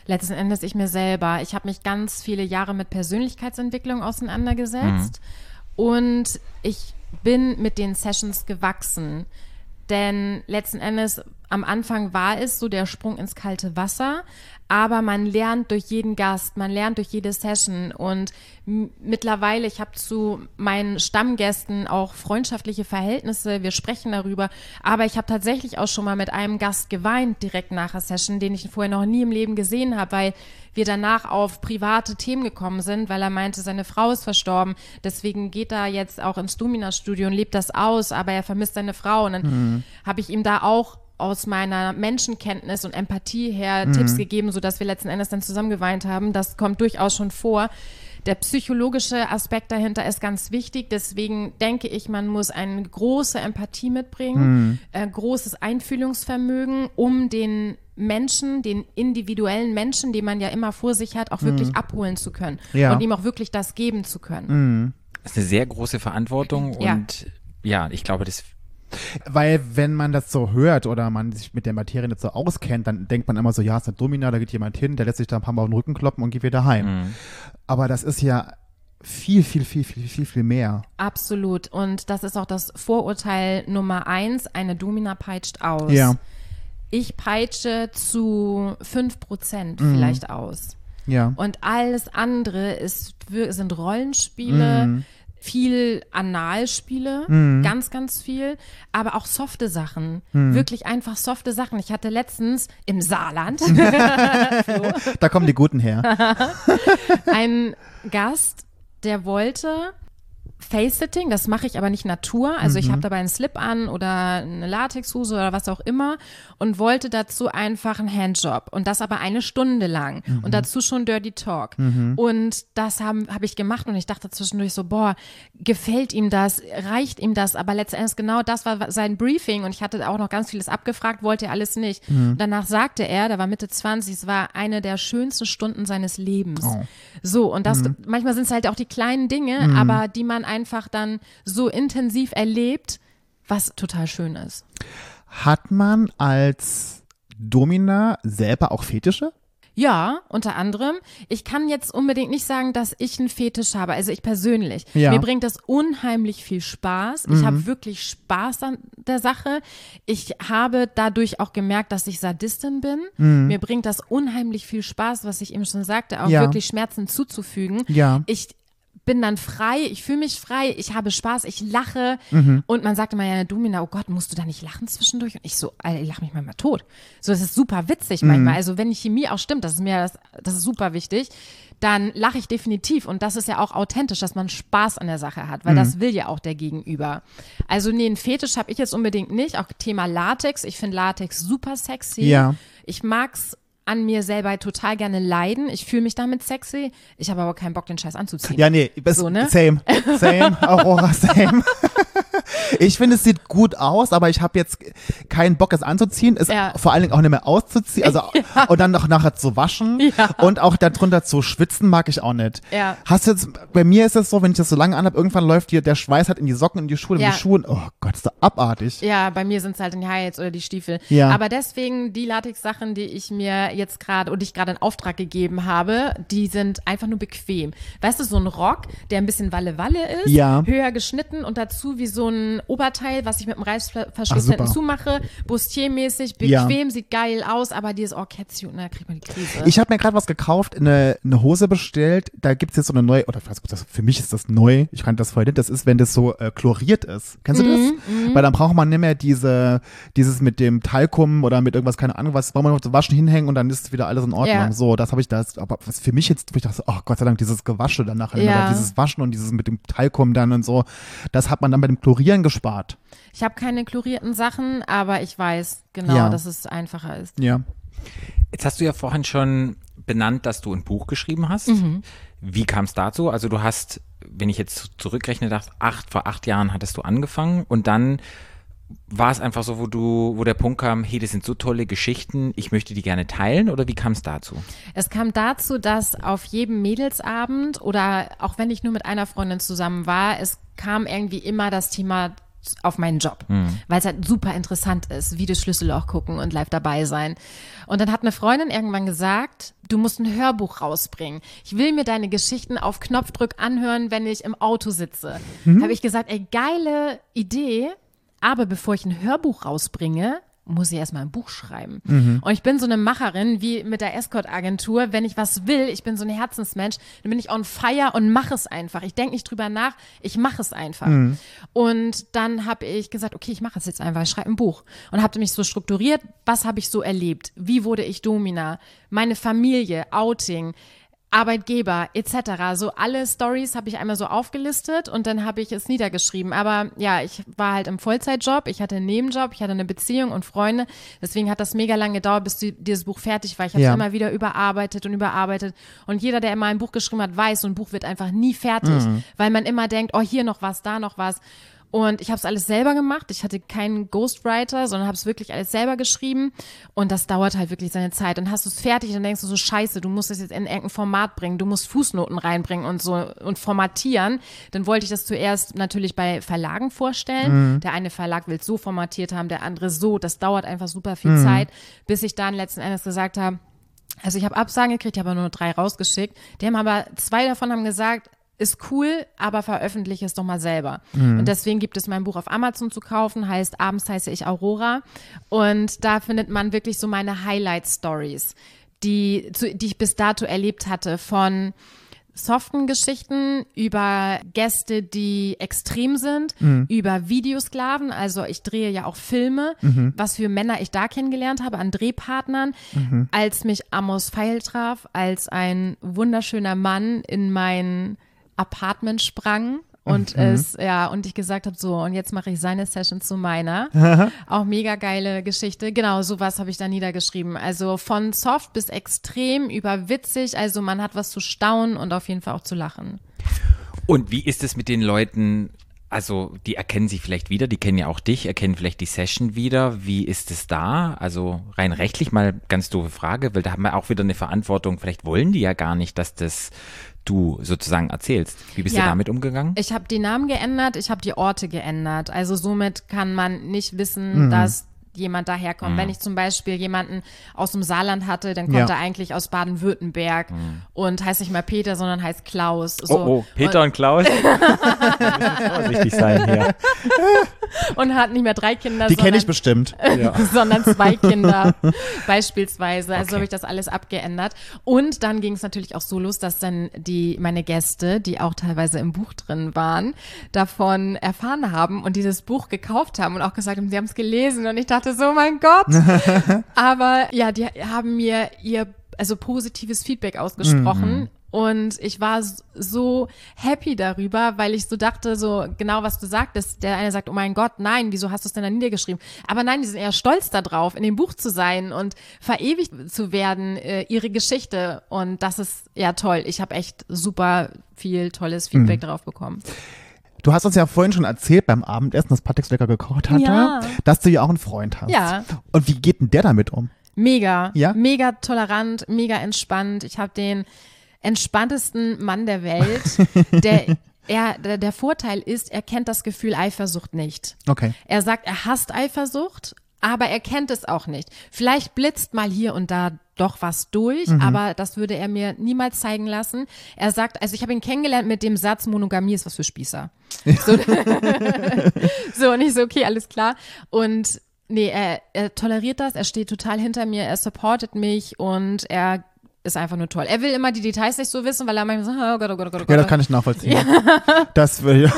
S4: Letzten Endes ich mir selber. Ich habe mich ganz viele Jahre mit Persönlichkeitsentwicklung auseinandergesetzt und ich bin mit den Sessions gewachsen. Denn letzten Endes am Anfang war es so der Sprung ins kalte Wasser, aber man lernt durch jeden Gast, man lernt durch jede Session und mittlerweile, ich habe zu meinen Stammgästen auch freundschaftliche Verhältnisse, wir sprechen darüber, aber ich habe tatsächlich auch schon mal mit einem Gast geweint direkt nach der Session, den ich vorher noch nie im Leben gesehen habe, weil wir danach auf private Themen gekommen sind, weil er meinte, seine Frau ist verstorben, deswegen geht er jetzt auch ins Domina-Studio und lebt das aus, aber er vermisst seine Frau und dann habe ich ihm da auch aus meiner Menschenkenntnis und Empathie her Tipps gegeben, sodass wir letzten Endes dann zusammen geweint haben. Das kommt durchaus schon vor. Der psychologische Aspekt dahinter ist ganz wichtig. Deswegen denke ich, man muss eine große Empathie mitbringen, äh, großes Einfühlungsvermögen, um den Menschen, den individuellen Menschen, den man ja immer vor sich hat, auch wirklich abholen zu können
S5: Ja.
S4: und ihm auch wirklich das geben zu können.
S1: Das ist eine sehr große Verantwortung
S4: Ja.
S1: und ja, ich glaube, das
S5: Weil wenn man das so hört oder man sich mit der Materie nicht so auskennt, dann denkt man immer so, ja, ist eine Domina, da geht jemand hin, der lässt sich da ein paar Mal auf den Rücken kloppen und geht wieder heim. Aber das ist ja viel, viel, viel, viel, viel, viel mehr.
S4: Absolut. Und das ist auch das Vorurteil Nummer eins. Eine Domina peitscht aus.
S5: Ja.
S4: Ich peitsche zu 5% vielleicht aus.
S5: Ja.
S4: Und alles andere ist, wir- sind Rollenspiele, viel Analspiele, ganz, ganz viel, aber auch softe Sachen. Wirklich einfach softe Sachen. Ich hatte letztens im Saarland <laughs> <laughs> <laughs>
S5: Da kommen die Guten her.
S4: einen Gast, der wollte Face-Sitting, das mache ich aber nicht Natur. Also ich habe dabei einen Slip an oder eine Latexhose oder was auch immer und wollte dazu einfach einen Handjob und das aber eine Stunde lang und dazu schon Dirty Talk. Und das habe hab ich gemacht und ich dachte zwischendurch so, boah, gefällt ihm das, reicht ihm das? Aber letztendlich genau das war sein Briefing und ich hatte auch noch ganz vieles abgefragt, wollte er alles nicht. Danach sagte er, der war Mitte 20, es war eine der schönsten Stunden seines Lebens. So, und das, manchmal sind es halt auch die kleinen Dinge, aber die man einfach dann so intensiv erlebt, was total schön ist.
S5: Hat man als Domina selber auch Fetische?
S4: Ja, unter anderem. Ich kann jetzt unbedingt nicht sagen, dass ich einen Fetisch habe, also ich persönlich.
S5: Ja.
S4: Mir bringt das unheimlich viel Spaß. Ich habe wirklich Spaß an der Sache. Ich habe dadurch auch gemerkt, dass ich Sadistin bin. Mir bringt das unheimlich viel Spaß, was ich eben schon sagte, auch
S5: Ja.
S4: wirklich Schmerzen zuzufügen.
S5: Ja.
S4: Ich bin dann frei, ich fühle mich frei, ich habe Spaß, ich lache. Und man sagte mal ja, Domina, oh Gott, musst du da nicht lachen zwischendurch? Und ich so, Alter, ich lache mich manchmal tot. So, das ist super witzig manchmal. Also wenn die Chemie auch stimmt, das ist mir, das, das ist super wichtig, dann lache ich definitiv. Und das ist ja auch authentisch, dass man Spaß an der Sache hat, weil das will ja auch der Gegenüber. Also nee, einen Fetisch habe ich jetzt unbedingt nicht. Auch Thema Latex, ich finde Latex super sexy.
S5: Ja.
S4: Ich mag's an mir selber total gerne leiden. Ich fühle mich damit sexy. Ich habe aber keinen Bock, den Scheiß anzuziehen.
S5: Ja, nee,
S4: So, ne?
S5: same. <laughs> Same, Aurora, same. <laughs>
S2: Ich finde, es sieht gut aus, aber ich habe jetzt keinen Bock, es anzuziehen. Es
S4: Ja.
S2: vor allen Dingen auch nicht mehr auszuziehen. Also, <laughs> Und dann noch nachher zu waschen
S4: Ja.
S2: und auch darunter zu schwitzen mag ich auch nicht.
S4: Ja.
S2: Hast du jetzt, bei mir ist es so, wenn ich das so lange anhabe, irgendwann läuft dir der Schweiß halt in die Socken, in die Schuhe, in
S4: Ja.
S2: die Schuhe. Oh Gott, ist doch abartig.
S4: Ja, bei mir sind es halt die Highlights oder die Stiefel.
S2: Ja.
S4: Aber deswegen die Latex-Sachen, die ich mir jetzt gerade die ich gerade in Auftrag gegeben habe, die sind einfach nur bequem. Weißt du, so ein Rock, der ein bisschen Walle-Walle ist,
S2: Ja.
S4: höher geschnitten und dazu wie so ein Oberteil, was ich mit dem
S2: Ah,
S4: Reißverschluss
S2: super.
S4: hinten zumache, Bustier-mäßig,
S2: Ja.
S4: bequem, sieht geil aus, aber dieses oh, Kätzchen, da kriegt man die Krise.
S2: Ich habe mir gerade was gekauft, eine, eine Hose bestellt. Da gibt's jetzt so eine neue, oder nicht, das, für mich ist das neu. Ich kannte das vorher nicht. Das ist, wenn das so äh, chloriert ist. Kennst du das? Weil dann braucht man nicht mehr diese, dieses mit dem Talkum oder mit irgendwas, keine Ahnung was, braucht man noch zum Waschen hinhängen und dann ist wieder alles in Ordnung.
S4: Ja.
S2: So, das habe ich das. Aber was für mich jetzt, wo ich dachte, oh Gott sei Dank, dieses Gewasche dann nachher,
S4: Ja.
S2: oder dieses Waschen und dieses mit dem Talkum dann und so, das hat man dann bei dem Chlorieren gespart.
S4: Ich habe keine chlorierten Sachen, aber ich weiß genau,
S2: Ja.
S4: dass es einfacher ist.
S2: Ja.
S1: Jetzt hast du ja vorhin schon benannt, dass du ein Buch geschrieben hast. Wie kam es dazu? Also du hast, wenn ich jetzt zurückrechne, dachte, acht, vor acht Jahren hattest du angefangen und dann war es einfach so, wo du, wo der Punkt kam, hey, das sind so tolle Geschichten, ich möchte die gerne teilen oder wie kam es dazu?
S4: Es kam dazu, dass auf jedem Mädelsabend oder auch wenn ich nur mit einer Freundin zusammen war, es kam irgendwie immer das Thema auf meinen Job, weil es halt super interessant ist, wie das Schlüsselloch gucken und live dabei sein. Und dann hat eine Freundin irgendwann gesagt, du musst ein Hörbuch rausbringen. Ich will mir deine Geschichten auf Knopfdruck anhören, wenn ich im Auto sitze. Habe ich gesagt, ey, geile Idee, aber bevor ich ein Hörbuch rausbringe, muss ich erstmal ein Buch schreiben. Und ich bin so eine Macherin wie mit der Escort-Agentur. Wenn ich was will, ich bin so ein Herzensmensch, dann bin ich on fire und mache es einfach. Ich denke nicht drüber nach, ich mache es einfach. Und dann habe ich gesagt, okay, ich mache es jetzt einfach, ich schreibe ein Buch. Und habe mich so strukturiert, was habe ich so erlebt? Wie wurde ich Domina? Meine Familie, Outing. Arbeitgeber etc. So alle Stories habe ich einmal so aufgelistet und dann habe ich es niedergeschrieben. Aber ja, ich war halt im Vollzeitjob, ich hatte einen Nebenjob, ich hatte eine Beziehung und Freunde. Deswegen hat das mega lange gedauert, bis die, dieses Buch fertig war. Ich habe es
S2: Ja.
S4: immer wieder überarbeitet und überarbeitet. Und jeder, der immer ein Buch geschrieben hat, weiß, so ein Buch wird einfach nie fertig, weil man immer denkt, oh, hier noch was, da noch was. Und ich habe es alles selber gemacht. Ich hatte keinen Ghostwriter, sondern habe es wirklich alles selber geschrieben. Und das dauert halt wirklich seine Zeit. Dann hast du es fertig, dann denkst du so, scheiße, du musst es jetzt in irgendein Format bringen. Du musst Fußnoten reinbringen und so und formatieren. Dann wollte ich das zuerst natürlich bei Verlagen vorstellen. Der eine Verlag will es so formatiert haben, der andere so. Das dauert einfach super viel Zeit, bis ich dann letzten Endes gesagt habe, also ich habe Absagen gekriegt, ich habe aber nur drei rausgeschickt. Die haben aber, zwei davon haben gesagt, ist cool, aber veröffentliche es doch mal selber. Und deswegen gibt es mein Buch auf Amazon zu kaufen, heißt Abends heiße ich Aurora. Und da findet man wirklich so meine Highlight-Stories, die, zu, die ich bis dato erlebt hatte von soften Geschichten über Gäste, die extrem sind, über Videosklaven. Also ich drehe ja auch Filme, was für Männer ich da kennengelernt habe an Drehpartnern, als mich Amos Pfeil traf, als ein wunderschöner Mann in mein Apartment sprang. Und es, ja, und ich gesagt habe, so, und jetzt mache ich seine Session zu meiner. <laughs> Auch mega geile Geschichte. Genau, sowas habe ich da niedergeschrieben. Also von soft bis extrem über witzig. Also man hat was zu staunen und auf jeden Fall auch zu lachen.
S1: Und wie ist es mit den Leuten? Also, die erkennen sich vielleicht wieder, die kennen ja auch dich, erkennen vielleicht die Session wieder. Wie ist es da? Also, rein rechtlich mal ganz doofe Frage, weil da haben wir auch wieder eine Verantwortung. Vielleicht wollen die ja gar nicht, dass das du sozusagen erzählst. Wie bist
S4: Ja.
S1: du damit umgegangen?
S4: Ich habe die Namen geändert, ich habe die Orte geändert. Also somit kann man nicht wissen, dass jemand daherkommt. Wenn ich zum Beispiel jemanden aus dem Saarland hatte, dann kommt
S2: Ja.
S4: er eigentlich aus Baden-Württemberg und heißt nicht mal Peter, sondern heißt Klaus. So.
S1: Oh, oh, Peter und Klaus. <laughs> <laughs> vorsichtig sein hier.
S4: Und, und hat nicht mehr drei Kinder,
S2: Die kenne ich bestimmt. <laughs>
S4: sondern zwei Kinder beispielsweise. Also
S1: Okay.
S4: habe ich das alles abgeändert. Und dann ging es natürlich auch so los, dass dann die meine Gäste, die auch teilweise im Buch drin waren, davon erfahren haben und dieses Buch gekauft haben und auch gesagt haben, sie haben es gelesen. Und ich dachte so, mein Gott. <laughs> Aber ja, die haben mir ihr also positives Feedback ausgesprochen. Und ich war so happy darüber, weil ich so dachte, so genau was du sagtest. Der eine sagt, oh mein Gott, nein, wieso hast du es denn da niedergeschrieben? Aber nein, die sind eher stolz darauf, in dem Buch zu sein und verewigt zu werden, äh, ihre Geschichte. Und das ist ja toll. Ich habe echt super viel tolles Feedback darauf bekommen.
S2: Du hast uns ja vorhin schon erzählt beim Abendessen, dass Patrick lecker gekocht hatte,
S4: Ja.
S2: dass du ja auch einen Freund hast.
S4: Ja.
S2: Und wie geht denn der damit um?
S4: Mega.
S2: Ja?
S4: Mega tolerant, mega entspannt. Ich habe den entspanntesten Mann der Welt. <laughs> der, er, der, der Vorteil ist, er kennt das Gefühl Eifersucht nicht.
S2: Okay.
S4: Er sagt, er hasst Eifersucht, aber er kennt es auch nicht. Vielleicht blitzt mal hier und da doch was durch, aber das würde er mir niemals zeigen lassen. Er sagt, also ich habe ihn kennengelernt mit dem Satz, Monogamie ist was für Spießer. So, <laughs> so und ich so, okay, alles klar. Und nee, er, er toleriert das, er steht total hinter mir, er supportet mich und er ist einfach nur toll. Er will immer die Details nicht so wissen, weil er manchmal so, oh Gott, oh Gott, oh Gott, oh.
S2: Ja, das kann ich nachvollziehen. <laughs> Das will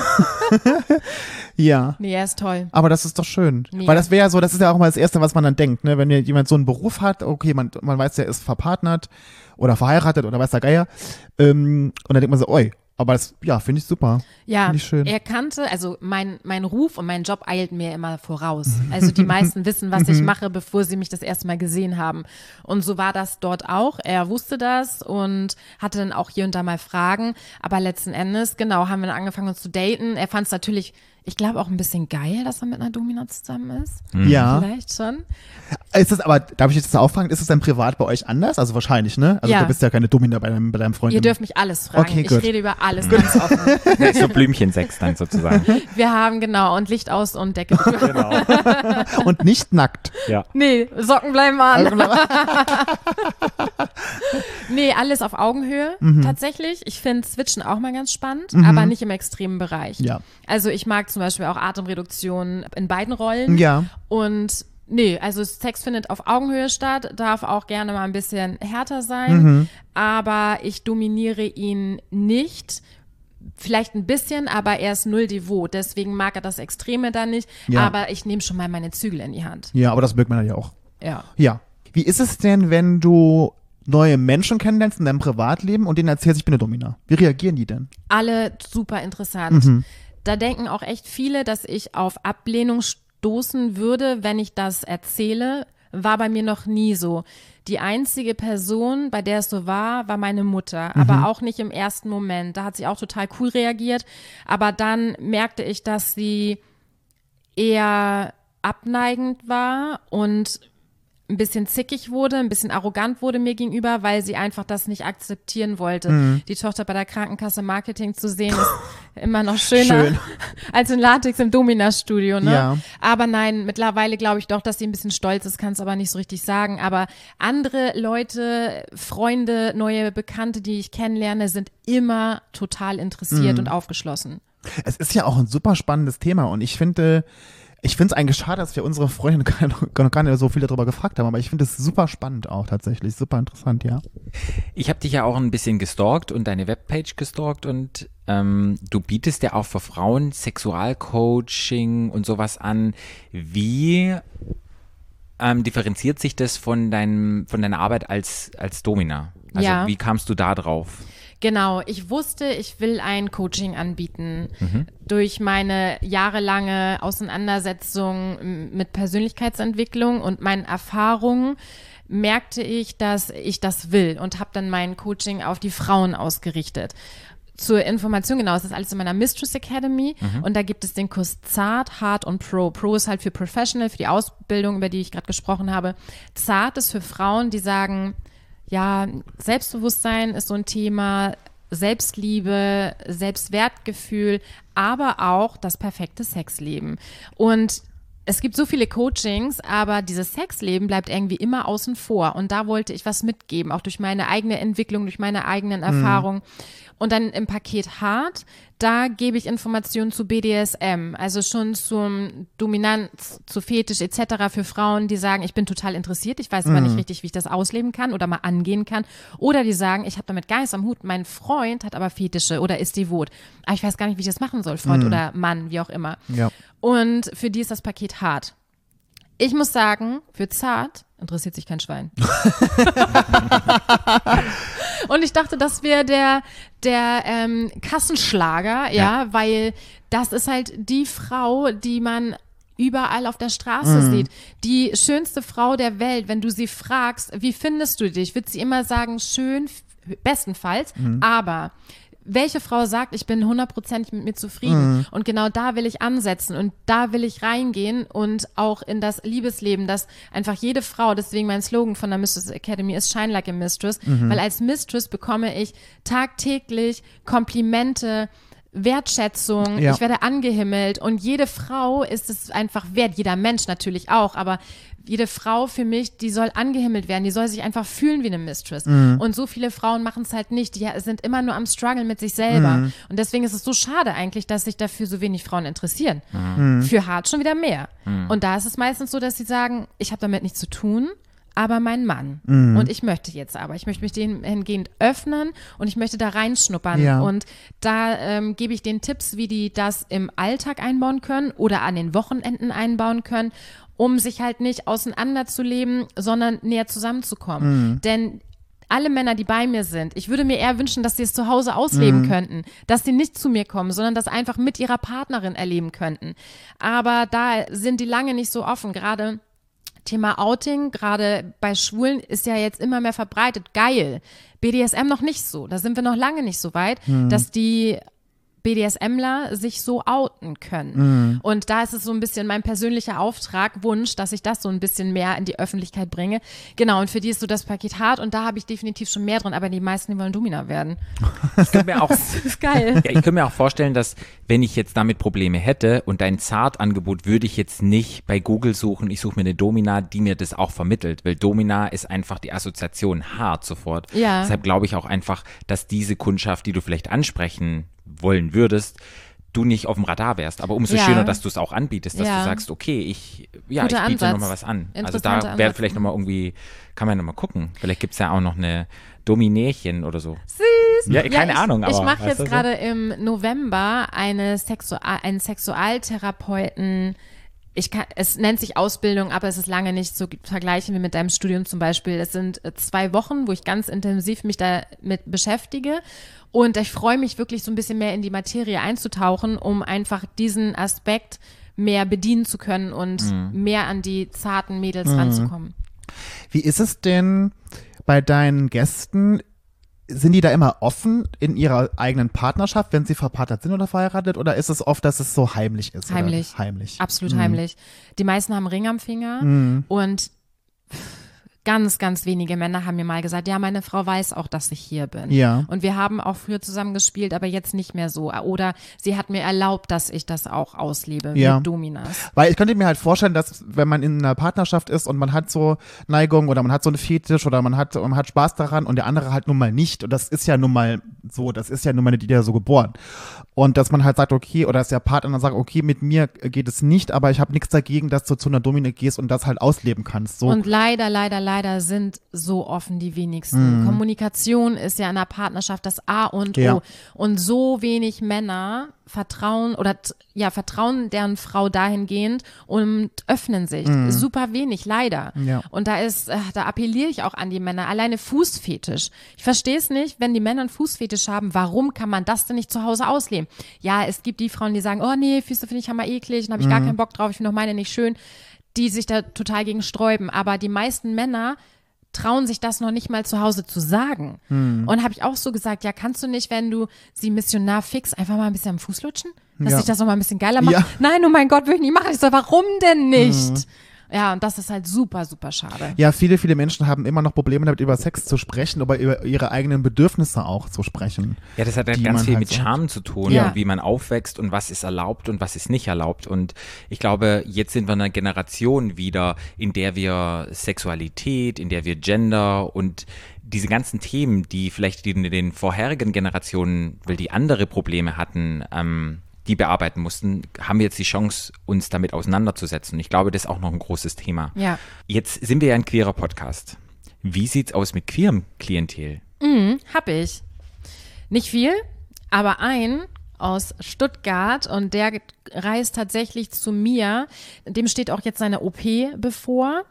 S2: <laughs> ja.
S4: Nee, er ist toll.
S2: Aber das ist doch schön.
S4: Mega.
S2: Weil das wäre ja so, das ist ja auch mal das Erste, was man dann denkt, ne? Wenn jemand so einen Beruf hat, okay, man, man weiß, der ist verpartnert oder verheiratet oder weiß der Geier. Ähm, und dann denkt man so, oi, aber das, ja, finde ich super.
S4: Ja,
S2: ich schön.
S4: er kannte, also mein, mein Ruf und mein Job eilt mir immer voraus. Also die meisten wissen, was ich mache, bevor sie mich das erste Mal gesehen haben. Und so war das dort auch. Er wusste das und hatte dann auch hier und da mal Fragen. Aber letzten Endes, genau, haben wir dann angefangen uns zu daten. Er fand es natürlich, ich glaube auch ein bisschen geil, dass er mit einer Domina zusammen ist.
S2: Ja.
S4: Vielleicht schon.
S2: Ist das aber, darf ich jetzt das auffragen, ist es dann privat bei euch anders? Also wahrscheinlich, ne? Also
S4: Ja.
S2: du bist ja keine Domina bei deinem, bei deinem Freund.
S4: Ihr dürft mich alles fragen.
S2: Okay,
S4: ich
S2: gut.
S4: rede über alles ganz offen. <laughs>
S1: so Blümchensex dann sozusagen. <laughs>
S4: Wir haben genau und Licht aus und Decke <laughs>
S1: genau.
S2: Und nicht nackt.
S1: Ja.
S4: Nee, Socken bleiben an. Nee, alles auf Augenhöhe
S2: Mhm.
S4: tatsächlich. Ich finde Switchen auch mal ganz spannend, aber nicht im extremen Bereich.
S2: Ja.
S4: Also ich mag zum Beispiel auch Atemreduktion in beiden Rollen.
S2: Ja.
S4: Und nee, also Sex findet auf Augenhöhe statt, darf auch gerne mal ein bisschen härter sein,
S2: Mhm.
S4: aber ich dominiere ihn nicht. Vielleicht ein bisschen, aber er ist null devot. Deswegen mag er das Extreme dann nicht.
S2: Ja.
S4: Aber ich nehme schon mal meine Zügel in die Hand.
S2: Ja, aber das mögt man ja auch.
S4: Ja.
S2: Ja. Wie ist es denn, wenn du neue Menschen kennenlernst in deinem Privatleben und denen erzählst, ich bin eine Domina? Wie reagieren die denn?
S4: alle super interessant.
S2: Mhm.
S4: Da denken auch echt viele, dass ich auf Ablehnung stoßen würde, wenn ich das erzähle. War bei mir noch nie so. Die einzige Person, bei der es so war, war meine Mutter,
S2: Mhm.
S4: aber auch nicht im ersten Moment. Da hat sie auch total cool reagiert. Aber dann merkte ich, dass sie eher abneigend war und ein bisschen zickig wurde, ein bisschen arrogant wurde mir gegenüber, weil sie einfach das nicht akzeptieren wollte.
S2: Mhm.
S4: Die Tochter bei der Krankenkasse Marketing zu sehen, ist <laughs> immer noch schöner
S2: Schön. <laughs>
S4: als in Latex im Domina-Studio. Ne?
S2: Ja.
S4: Aber nein, mittlerweile glaube ich doch, dass sie ein bisschen stolz ist, kann es aber nicht so richtig sagen. Aber andere Leute, Freunde, neue Bekannte, die ich kennenlerne, sind immer total interessiert
S2: Mhm.
S4: und aufgeschlossen.
S2: Es ist ja auch ein super spannendes Thema und ich finde, ich finde es eigentlich schade, dass wir unsere Freundin <laughs> gar gar nicht so viel darüber gefragt haben, aber ich finde es super spannend auch tatsächlich, super interessant, ja.
S1: Ich habe dich ja auch ein bisschen gestalkt und deine Webpage gestalkt und ähm, du bietest ja auch für Frauen Sexualcoaching und sowas an. Wie ähm, differenziert sich das von, deinem, von deiner Arbeit als, als Domina? Also
S4: Ja.
S1: wie kamst du da drauf?
S4: Genau, ich wusste, ich will ein Coaching anbieten. Durch meine jahrelange Auseinandersetzung mit Persönlichkeitsentwicklung und meinen Erfahrungen merkte ich, dass ich das will und habe dann mein Coaching auf die Frauen ausgerichtet. Zur Information, genau, es ist alles in meiner Mistress Academy und da gibt es den Kurs Zart, Hard und Pro. Pro ist halt für Professional, für die Ausbildung, über die ich gerade gesprochen habe. Zart ist für Frauen, die sagen, ja, Selbstbewusstsein ist so ein Thema, Selbstliebe, Selbstwertgefühl, aber auch das perfekte Sexleben. Und es gibt so viele Coachings, aber dieses Sexleben bleibt irgendwie immer außen vor. Und da wollte ich was mitgeben, auch durch meine eigene Entwicklung, durch meine eigenen Erfahrungen. Und dann im Paket Hart, da gebe ich Informationen zu BDSM, also schon zum Dominanz, zu Fetisch etc. für Frauen, die sagen, ich bin total interessiert, ich weiß aber nicht richtig, wie ich das ausleben kann oder mal angehen kann. Oder die sagen, ich habe damit gar nichts am Hut, mein Freund hat aber Fetische oder ist devot. Aber ich weiß gar nicht, wie ich das machen soll, Freund oder Mann, wie auch immer.
S2: Ja.
S4: Und für die ist das Paket hart. Ich muss sagen, für zart interessiert sich kein Schwein. <laughs> Und ich dachte, das wäre der, der ähm, Kassenschlager, ja, weil das ist halt die Frau, die man überall auf der Straße sieht. Die schönste Frau der Welt, wenn du sie fragst, wie findest du dich, wird sie immer sagen, schön, bestenfalls, aber welche Frau sagt, ich bin hundertprozentig mit mir zufrieden? Und genau da will ich ansetzen und da will ich reingehen und auch in das Liebesleben, dass einfach jede Frau, deswegen mein Slogan von der Mistress Academy ist Shine Like a Mistress, weil als Mistress bekomme ich tagtäglich Komplimente, Wertschätzung,
S2: Ja.
S4: ich werde angehimmelt und jede Frau ist es einfach wert, jeder Mensch natürlich auch, aber jede Frau für mich, die soll angehimmelt werden, die soll sich einfach fühlen wie eine Mistress. Und so viele Frauen machen es halt nicht, die sind immer nur am Struggle mit sich selber. Und deswegen ist es so schade eigentlich, dass sich dafür so wenig Frauen interessieren. Für hart schon wieder mehr. Und da ist es meistens so, dass sie sagen, ich habe damit nichts zu tun. Aber mein Mann. Und ich möchte jetzt aber. Ich möchte mich dem hingehend öffnen und ich möchte da reinschnuppern.
S2: Ja.
S4: Und da ähm, gebe ich den Tipps, wie die das im Alltag einbauen können oder an den Wochenenden einbauen können, um sich halt nicht auseinanderzuleben, sondern näher zusammenzukommen. Denn alle Männer, die bei mir sind, ich würde mir eher wünschen, dass sie es zu Hause ausleben könnten, dass sie nicht zu mir kommen, sondern das einfach mit ihrer Partnerin erleben könnten. Aber da sind die lange nicht so offen, gerade Thema Outing, gerade bei Schwulen, ist ja jetzt immer mehr verbreitet. Geil. BDSM noch nicht so. Da sind wir noch lange nicht so weit, dass die BDSMler sich so outen können. Und da ist es so ein bisschen mein persönlicher Auftrag, Wunsch, dass ich das so ein bisschen mehr in die Öffentlichkeit bringe. Genau, und für die ist so das Paket hart und da habe ich definitiv schon mehr drin, aber die meisten, die wollen Domina werden.
S1: Ich könnte mir auch, <laughs>
S4: Das ist geil. <laughs>
S1: ja, ich könnte mir auch vorstellen, dass wenn ich jetzt damit Probleme hätte und dein Zartangebot würde ich jetzt nicht bei Google suchen, ich suche mir eine Domina, die mir das auch vermittelt, weil Domina ist einfach die Assoziation hart sofort.
S4: Ja.
S1: Deshalb glaube ich auch einfach, dass diese Kundschaft, die du vielleicht ansprechen wollen würdest, du nicht auf dem Radar wärst. Aber umso
S4: Ja.
S1: schöner, dass du es auch anbietest, dass
S4: Ja.
S1: du sagst, okay, ich, ja,
S4: Guter
S1: ich biete nochmal was an. Also da wäre vielleicht nochmal irgendwie, kann man nochmal gucken. Vielleicht gibt es ja auch noch eine Dominärchen oder so.
S4: Süß.
S1: Ja, keine
S4: ich,
S1: Ahnung, aber.
S4: Ich mache jetzt
S1: du so?
S4: gerade im November eine Sexual einen Sexualtherapeuten. Ich kann, es nennt sich Ausbildung, aber es ist lange nicht so vergleichen wie mit deinem Studium zum Beispiel. Es sind äh, zwei Wochen, wo ich ganz intensiv mich damit beschäftige. Und ich freue mich wirklich so ein bisschen mehr in die Materie einzutauchen, um einfach diesen Aspekt mehr bedienen zu können und
S1: Mhm.
S4: mehr an die zarten Mädels ranzukommen.
S2: Wie ist es denn bei deinen Gästen? Sind die da immer offen in ihrer eigenen Partnerschaft, wenn sie verpartnert sind oder verheiratet? Oder ist es oft, dass es so heimlich ist?
S4: Heimlich.
S2: Oder? Heimlich.
S4: Absolut
S2: Mhm.
S4: heimlich. Die meisten haben Ring am Finger und ganz, ganz wenige Männer haben mir mal gesagt, ja, meine Frau weiß auch, dass ich hier bin.
S2: Ja.
S4: Und wir haben auch früher zusammen gespielt, aber jetzt nicht mehr so. Oder sie hat mir erlaubt, dass ich das auch auslebe
S2: Ja.
S4: mit Dominas.
S2: Weil ich könnte mir halt vorstellen, dass wenn man in einer Partnerschaft ist und man hat so Neigung oder man hat so einen Fetisch oder man hat, man hat Spaß daran und der andere halt nun mal nicht. Und das ist ja nun mal so, das ist ja nun mal die ja so geboren. Und dass man halt sagt, okay, oder dass der Partner dann sagt, okay, mit mir geht es nicht, aber ich habe nichts dagegen, dass du zu einer Domine gehst und das halt ausleben kannst. So.
S4: Und leider, leider, leider sind so offen die wenigsten. Kommunikation ist ja in einer Partnerschaft das A und O.
S2: Ja.
S4: Und so wenig Männer vertrauen oder ja, vertrauen deren Frau dahingehend und öffnen sich. Super wenig, leider.
S2: Ja.
S4: Und da ist, äh, da appelliere ich auch an die Männer. Alleine Fußfetisch. Ich verstehe es nicht, wenn die Männer einen Fußfetisch haben, warum kann man das denn nicht zu Hause ausleben? Ja, es gibt die Frauen, die sagen, oh nee, Füße finde ich hammer eklig und habe ich gar keinen Bock drauf, ich finde auch meine nicht schön, die sich da total gegen sträuben. Aber die meisten Männer trauen sich das noch nicht mal zu Hause zu sagen. Und habe ich auch so gesagt, ja, kannst du nicht, wenn du sie Missionar fix, einfach mal ein bisschen am Fuß lutschen? Dass
S2: Ja.
S4: sich das noch mal ein bisschen geiler macht?
S2: Ja.
S4: Nein, oh mein Gott, will ich nicht machen. Ich so, warum denn nicht? Ja, und das ist halt super, super schade.
S2: Ja, viele, viele Menschen haben immer noch Probleme damit, über Sex zu sprechen, aber über ihre eigenen Bedürfnisse auch zu sprechen.
S1: Ja, das hat halt ganz viel
S2: halt
S1: mit. Charme zu tun
S4: Ja.
S1: und wie man aufwächst und was ist erlaubt und was ist nicht erlaubt. Und ich glaube, jetzt sind wir in einer Generation wieder, in der wir Sexualität, in der wir Gender und diese ganzen Themen, die vielleicht in den vorherigen Generationen, weil die andere Probleme hatten, ähm, die bearbeiten mussten, haben wir jetzt die Chance, uns damit auseinanderzusetzen. Ich glaube, das ist auch noch ein großes Thema.
S4: Ja.
S1: Jetzt sind wir ja ein queerer Podcast. Wie sieht's aus mit queerem Klientel?
S4: Hab ich. Nicht viel, aber ein aus Stuttgart und der reist tatsächlich zu mir. Dem steht auch jetzt seine OP bevor.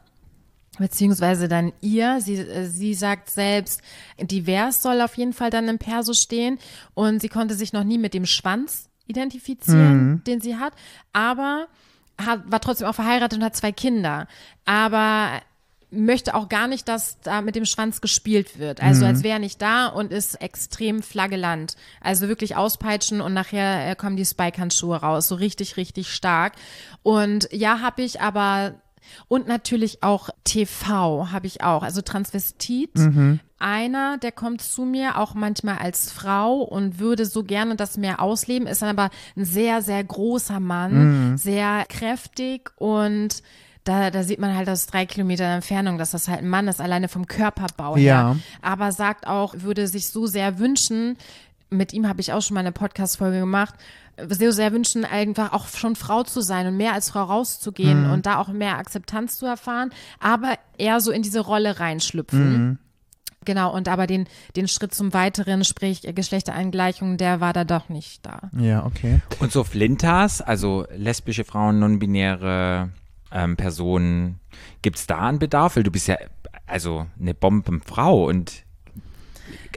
S4: Beziehungsweise dann ihr. Sie, äh, sie sagt selbst, divers soll auf jeden Fall dann im Perso stehen. Und sie konnte sich noch nie mit dem Schwanz identifizieren, den sie hat. Aber hat, war trotzdem auch verheiratet und hat zwei Kinder. Aber möchte auch gar nicht, dass da mit dem Schwanz gespielt wird. Also als wäre er nicht da und ist extrem flagellant. Also wirklich auspeitschen und nachher äh, kommen die Spike-Handschuhe raus. So richtig, richtig stark. Und ja, habe ich aber und natürlich auch TV habe ich auch, also Transvestit. Einer, der kommt zu mir auch manchmal als Frau und würde so gerne das mehr ausleben, ist dann aber ein sehr, sehr großer Mann, sehr kräftig und da, da sieht man halt aus drei Kilometer Entfernung, dass das halt ein Mann ist, alleine vom Körperbau her.
S2: Ja.
S4: Aber sagt auch, würde sich so sehr wünschen, mit ihm habe ich auch schon mal eine Podcast-Folge gemacht, sehr, sehr wünschen, einfach auch schon Frau zu sein und mehr als Frau rauszugehen und da auch mehr Akzeptanz zu erfahren, aber eher so in diese Rolle reinschlüpfen. Genau, und aber den, den Schritt zum Weiteren, sprich Geschlechterangleichung, der war da doch nicht da.
S2: Ja, okay.
S1: Und so Flintas, also lesbische Frauen, non-binäre ähm, Personen, gibt es da einen Bedarf? Weil du bist ja also eine Bombenfrau und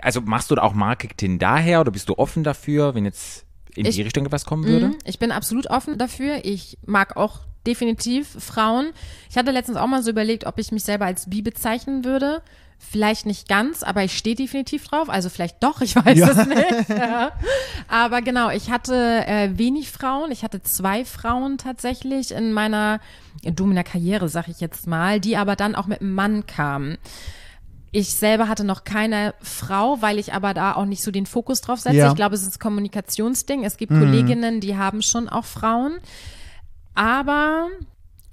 S1: also machst du da auch Marketing daher oder bist du offen dafür, wenn jetzt in
S4: Ich-
S1: die Richtung etwas kommen würde?
S4: Mhm, Ich bin absolut offen dafür. Ich mag auch definitiv Frauen. Ich hatte letztens auch mal so überlegt, ob ich mich selber als bi bezeichnen würde. Vielleicht nicht ganz, aber ich stehe definitiv drauf. Also vielleicht doch, ich <laughs> weiß es nicht. Ja. Aber genau, ich hatte äh, wenig Frauen. Ich hatte zwei Frauen tatsächlich in meiner Domina-Karriere, sag ich jetzt mal, die aber dann auch mit einem Mann kamen. Ich selber hatte noch keine Frau, weil ich aber da auch nicht so den Fokus drauf setze.
S2: Ja.
S4: Ich glaube, es ist ein Kommunikationsding. Es gibt Kolleginnen, die haben schon auch Frauen. Aber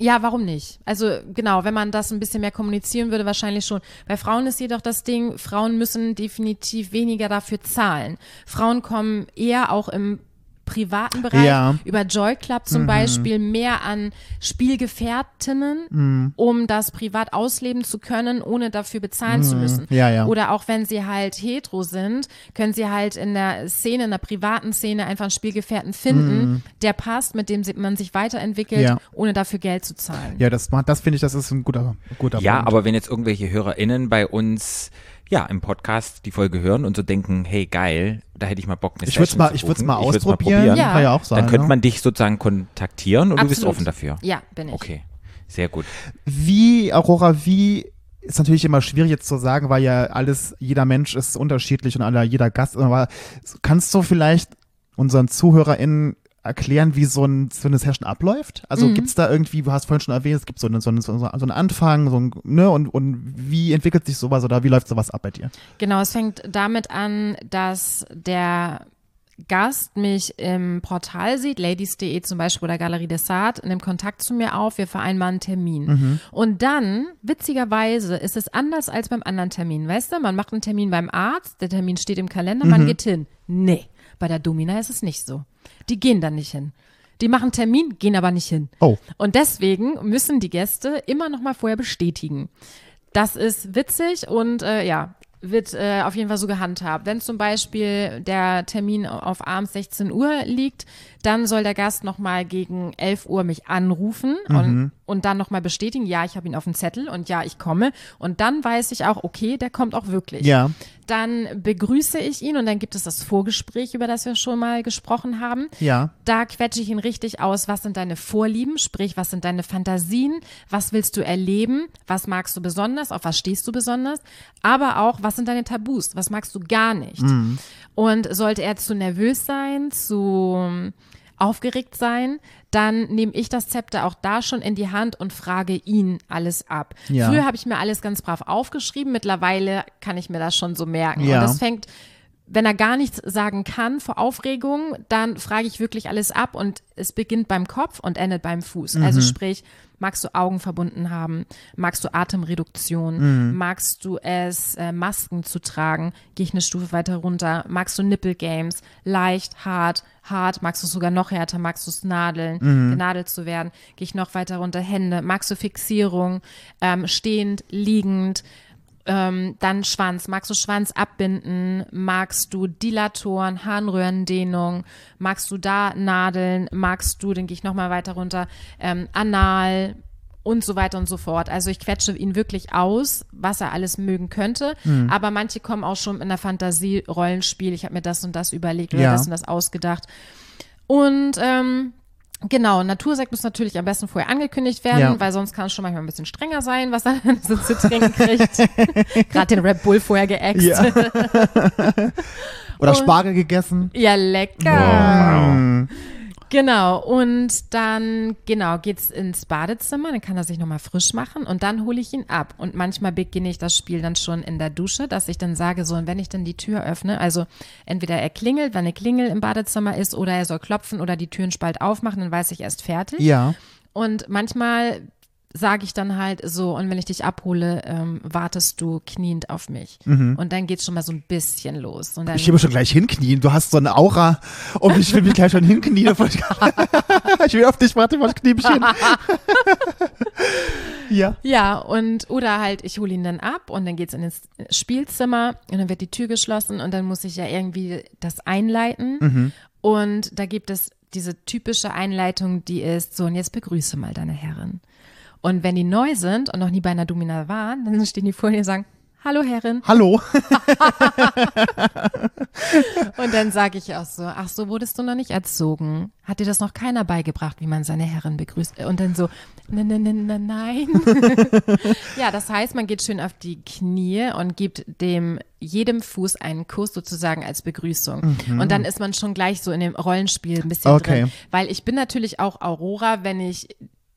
S4: ja, warum nicht? Also genau, wenn man das ein bisschen mehr kommunizieren würde, wahrscheinlich schon. Bei Frauen ist jedoch das Ding, Frauen müssen definitiv weniger dafür zahlen. Frauen kommen eher auch im privaten Bereich
S2: Ja.
S4: über Joy Club zum Beispiel mehr an Spielgefährtinnen,
S2: Mhm.
S4: um das privat ausleben zu können, ohne dafür bezahlen zu müssen.
S2: Mhm. Ja, ja.
S4: Oder auch wenn sie halt hetero sind, können sie halt in der Szene, in der privaten Szene einfach einen Spielgefährten finden, der passt, mit dem sie- man sich weiterentwickelt,
S2: Mhm. Ja.
S4: ohne dafür Geld zu zahlen.
S2: Ja, das, macht- das finde ich, das ist ein guter, guter
S1: Ja,
S2: Punkt.
S1: aber wenn jetzt irgendwelche HörerInnen bei uns ja im Podcast die Folge hören und so denken, hey geil, da hätte ich mal Bock, eine
S2: Ich würd's
S1: Session
S2: mal-
S1: zu
S2: ich würd's
S1: buchen.
S2: mal ausprobieren.
S1: probieren.
S4: Ja.
S2: Kann ja auch sein.
S1: Dann könnte
S2: ne?
S1: man dich sozusagen kontaktieren und du bist
S4: Absolut.
S1: offen dafür.
S4: Ja, bin ich.
S1: Okay, sehr gut.
S2: Wie, Aurora, wie ist natürlich immer schwierig jetzt zu sagen, weil ja alles, jeder Mensch ist unterschiedlich und aller, jeder Gast, aber kannst du vielleicht unseren ZuhörerInnen erklären, wie so, ein, so eine Session abläuft? Also
S4: Mhm.
S2: gibt's da irgendwie, du hast vorhin schon erwähnt, es gibt so, eine, so, eine, so einen Anfang, so ein, ne, und, und wie entwickelt sich sowas oder wie läuft sowas ab bei dir?
S4: Genau, es fängt damit an, dass der Gast mich im Portal sieht, ladies.de zum Beispiel oder Galerie des Saat, nimmt Kontakt zu mir auf, wir vereinbaren einen Termin. Und dann, witzigerweise, ist es anders als beim anderen Termin. Weißt du, man macht einen Termin beim Arzt, der Termin steht im Kalender, man geht hin. Nee, bei der Domina ist es nicht so. Die gehen dann nicht hin. Die machen Termin, gehen aber nicht hin.
S2: Oh.
S4: Und deswegen müssen die Gäste immer noch mal vorher bestätigen. Das ist witzig und äh, ja, wird äh, auf jeden Fall so gehandhabt. Wenn zum Beispiel der Termin auf abends 16 Uhr liegt, dann soll der Gast nochmal gegen 11 Uhr mich anrufen und, und dann nochmal bestätigen, ja, ich habe ihn auf dem Zettel und ja, ich komme. Und dann weiß ich auch, okay, der kommt auch wirklich.
S2: Ja.
S4: Dann begrüße ich ihn und dann gibt es das Vorgespräch, über das wir schon mal gesprochen haben.
S2: Ja.
S4: Da quetsche ich ihn richtig aus, was sind deine Vorlieben, sprich, was sind deine Fantasien, was willst du erleben, was magst du besonders, auf was stehst du besonders, aber auch, was sind deine Tabus, was magst du gar nicht. Und sollte er zu nervös sein, zu aufgeregt sein, dann nehme ich das Zepter auch da schon in die Hand und frage ihn alles ab.
S2: Ja.
S4: Früher habe ich mir alles ganz brav aufgeschrieben, mittlerweile kann ich mir das schon so merken.
S2: Ja.
S4: Und das fängt wenn er gar nichts sagen kann vor Aufregung, dann frage ich wirklich alles ab und es beginnt beim Kopf und endet beim Fuß. Also sprich, magst du Augen verbunden haben? Magst du Atemreduktion? Magst du es, äh, Masken zu tragen? Gehe ich eine Stufe weiter runter? Magst du Nipple Games? Leicht, hart, hart? Magst du es sogar noch härter? Magst du es nadeln? Genadelt zu werden? Gehe ich noch weiter runter? Hände? Magst du Fixierung? Ähm, stehend, liegend? Ähm, dann Schwanz. Magst du Schwanz abbinden? Magst du Dilatoren, Harnröhrendehnung? Magst du da Nadeln? Magst du, dann gehe ich nochmal weiter runter, ähm, Anal und so weiter und so fort. Also ich quetsche ihn wirklich aus, was er alles mögen könnte. Aber manche kommen auch schon in der Fantasie Rollenspiel. Ich habe mir das und das überlegt oder
S2: Ja.
S4: das und das ausgedacht. Und ähm, Genau, Natursekt muss natürlich am besten vorher angekündigt werden,
S2: Ja.
S4: weil sonst kann es schon manchmal ein bisschen strenger sein, was er <laughs> so zu trinken kriegt. <laughs> Gerade den Red Bull vorher geäxt.
S2: Ja. <laughs> Oder
S4: Und-
S2: Spargel gegessen.
S4: Ja, lecker.
S2: Mm.
S4: Genau, und dann, genau, geht's ins Badezimmer, dann kann er sich nochmal frisch machen und dann hole ich ihn ab. Und manchmal beginne ich das Spiel dann schon in der Dusche, dass ich dann sage, so, und wenn ich dann die Tür öffne, also entweder er klingelt, wenn eine Klingel im Badezimmer ist, oder er soll klopfen oder die Türenspalt aufmachen, dann weiß ich erst fertig.
S2: Ja.
S4: Und manchmal sage ich dann halt so, und wenn ich dich abhole, ähm, wartest du kniend auf mich. Und dann geht's schon mal so ein bisschen los. Und dann,
S2: Ich will mich schon gleich hinknien. Du hast so eine Aura und ich will mich gleich schon hinknien. <laughs> <laughs> ich will auf dich, warte mal, knie mich hin. <laughs> ja.
S4: Ja, und oder halt, ich hole ihn dann ab und dann geht's in das Spielzimmer und dann wird die Tür geschlossen und dann muss ich ja irgendwie das einleiten. Und da gibt es diese typische Einleitung, die ist so, und jetzt begrüße mal deine Herrin. Und wenn die neu sind und noch nie bei einer Domina waren, dann stehen die vor dir und sagen, Hallo Herrin.
S2: Hallo. <laughs>
S4: Und dann sage ich auch so, ach so, wurdest du noch nicht erzogen? Hat dir das noch keiner beigebracht, wie man seine Herrin begrüßt? Und dann so, ne, ne, ne, ne, nein. <laughs> ja, das heißt, man geht schön auf die Knie und gibt dem jedem Fuß einen Kuss sozusagen als Begrüßung. Und dann ist man schon gleich so in dem Rollenspiel ein bisschen
S2: Okay.
S4: drin. Weil ich bin natürlich auch Aurora, wenn ich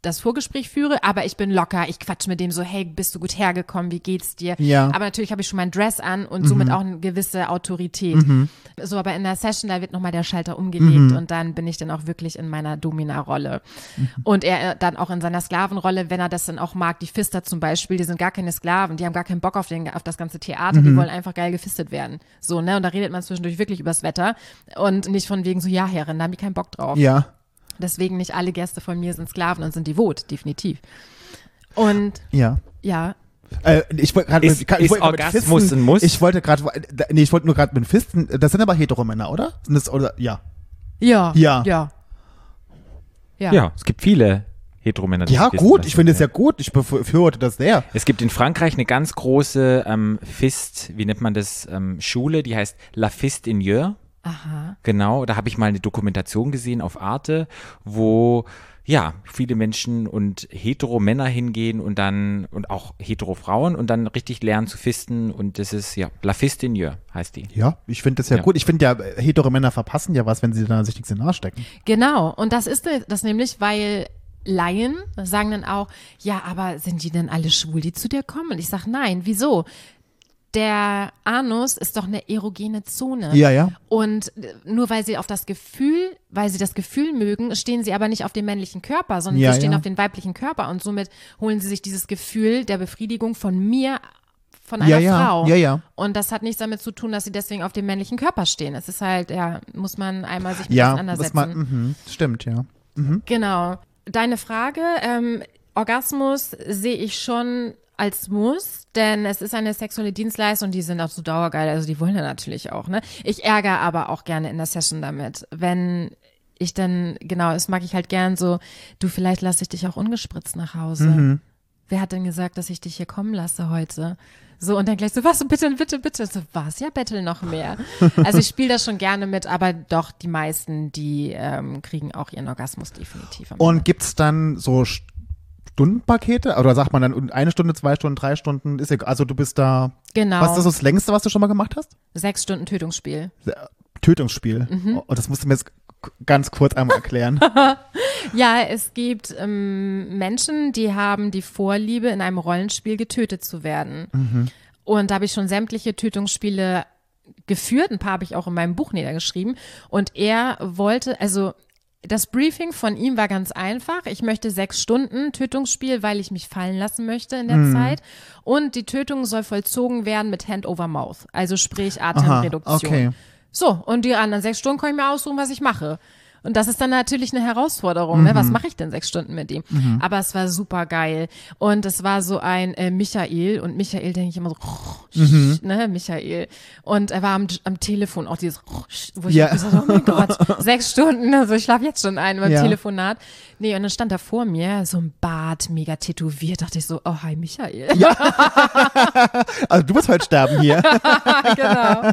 S4: das Vorgespräch führe, aber ich bin locker, ich quatsch mit dem so, hey, bist du gut hergekommen, wie geht's dir?
S2: Ja.
S4: Aber natürlich habe ich schon mein Dress an und somit auch eine gewisse Autorität. So, aber in der Session, da wird nochmal der Schalter umgelegt und dann bin ich dann auch wirklich in meiner Domina-Rolle. Und er äh, dann auch in seiner Sklavenrolle, wenn er das dann auch mag, die Fister zum Beispiel, die sind gar keine Sklaven, die haben gar keinen Bock auf, den, auf das ganze Theater, die wollen einfach geil gefistet werden. So, ne? Und da redet man zwischendurch wirklich übers Wetter und nicht von wegen so, ja, Herrin, da haben die keinen Bock drauf.
S2: Ja.
S4: Deswegen nicht alle Gäste von mir sind Sklaven und sind devot, definitiv. Und
S2: Ja.
S4: ja,
S2: Äh, ich wollte gerade
S1: Ist-
S2: ich wollte
S1: ist
S2: gerade mit
S1: Orgasmus
S2: Fisten-
S1: ein Muss?
S2: Ich wollte gerade, nee, ich wollte nur gerade mit Fisten. Das sind aber Heteromänner, oder? Sind das, oder? Ja.
S4: ja,
S2: Ja.
S4: ja. Ja.
S1: Ja, es gibt viele Heteromänner. die
S2: Ja, gut. Ich finde es ja gut. Ich befürworte das sehr.
S1: Es gibt in Frankreich eine ganz große ähm, Fist, wie nennt man das, ähm, Schule, die heißt La Fist in Jeur.
S4: Aha.
S1: Genau, da habe ich mal eine Dokumentation gesehen auf Arte, wo ja viele Menschen und hetero Männer hingehen und dann und auch hetero Frauen und dann richtig lernen zu fisten und das ist ja La Fist in Jeur heißt die.
S2: Ja, ich finde das ja,
S1: Ja.
S2: gut. Ich finde ja, Heteromänner verpassen ja was, wenn sie da sich nichts in den Arsch stecken.
S4: Genau. Und das ist das nämlich, weil Laien sagen dann auch, ja, aber sind die denn alle schwul, die zu dir kommen? Und ich sage, nein, wieso? Der Anus ist doch eine erogene Zone.
S2: Ja, ja.
S4: Und äh, nur weil sie auf das Gefühl, weil sie das Gefühl mögen, stehen sie aber nicht auf den männlichen Körper, sondern
S2: Ja,
S4: sie stehen
S2: ja.
S4: auf den weiblichen Körper. Und somit holen sie sich dieses Gefühl der Befriedigung von mir, von einer
S2: Ja, ja.
S4: Frau.
S2: Ja, ja.
S4: Und das hat nichts damit zu tun, dass sie deswegen auf dem männlichen Körper stehen. Es ist halt, ja, muss man einmal sich
S2: Ja,
S4: auseinandersetzen.
S2: das mal, mhm, stimmt, ja.
S4: Genau. Deine Frage, ähm, Orgasmus sehe ich schon als Muss, denn es ist eine sexuelle Dienstleistung, die sind auch so dauergeil, also die wollen ja natürlich auch, ne? Ich ärgere aber auch gerne in der Session damit, wenn ich dann, genau, das mag ich halt gern so, du, vielleicht lasse ich dich auch ungespritzt nach Hause. Wer hat denn gesagt, dass ich dich hier kommen lasse heute? So, und dann gleich so, was, bitte, bitte, bitte. So, was, ja, bettel noch mehr. <laughs> Also ich spiele das schon gerne mit, aber doch, die meisten, die ähm, kriegen auch ihren Orgasmus definitiv.
S2: Und gibt's dann so Stundenpakete? Oder sagt man dann eine Stunde, zwei Stunden, drei Stunden? Ist egal. Also du bist da.
S4: Genau.
S2: Was ist das längste, was du schon mal gemacht hast?
S4: Sechs Stunden Tötungsspiel.
S2: Tötungsspiel.
S4: Mhm.
S2: Oh, das musst du mir jetzt ganz kurz einmal erklären. <laughs>
S4: Ja, es gibt ähm, Menschen, die haben die Vorliebe, in einem Rollenspiel getötet zu werden. Und da habe ich schon sämtliche Tötungsspiele geführt. Ein paar habe ich auch in meinem Buch niedergeschrieben. Und er wollte, also das Briefing von ihm war ganz einfach. Ich möchte sechs Stunden Tötungsspiel, weil ich mich fallen lassen möchte in der Zeit. Und die Tötung soll vollzogen werden mit Hand over Mouth, also sprich Atemreduktion.
S2: okay.
S4: So, und die anderen sechs Stunden kann ich mir aussuchen, was ich mache. Und das ist dann natürlich eine Herausforderung. Ne? Was
S2: Mhm.
S4: mache ich denn sechs Stunden mit dem? Aber es war super geil. Und es war so ein äh, Michael. Und Michael denke ich immer so,
S2: Mhm. <laughs>
S4: ne, Michael. Und er war am, am Telefon auch dieses, wo ich
S2: Ja.
S4: gesagt, oh mein Gott, <laughs> sechs Stunden, also ich schlafe jetzt schon ein beim
S2: Ja.
S4: Telefonat. Nee, und dann stand er vor mir, so ein Bart, mega tätowiert, dachte ich so, oh, hi Michael. <laughs>
S2: Also du wirst heute sterben hier.
S4: genau.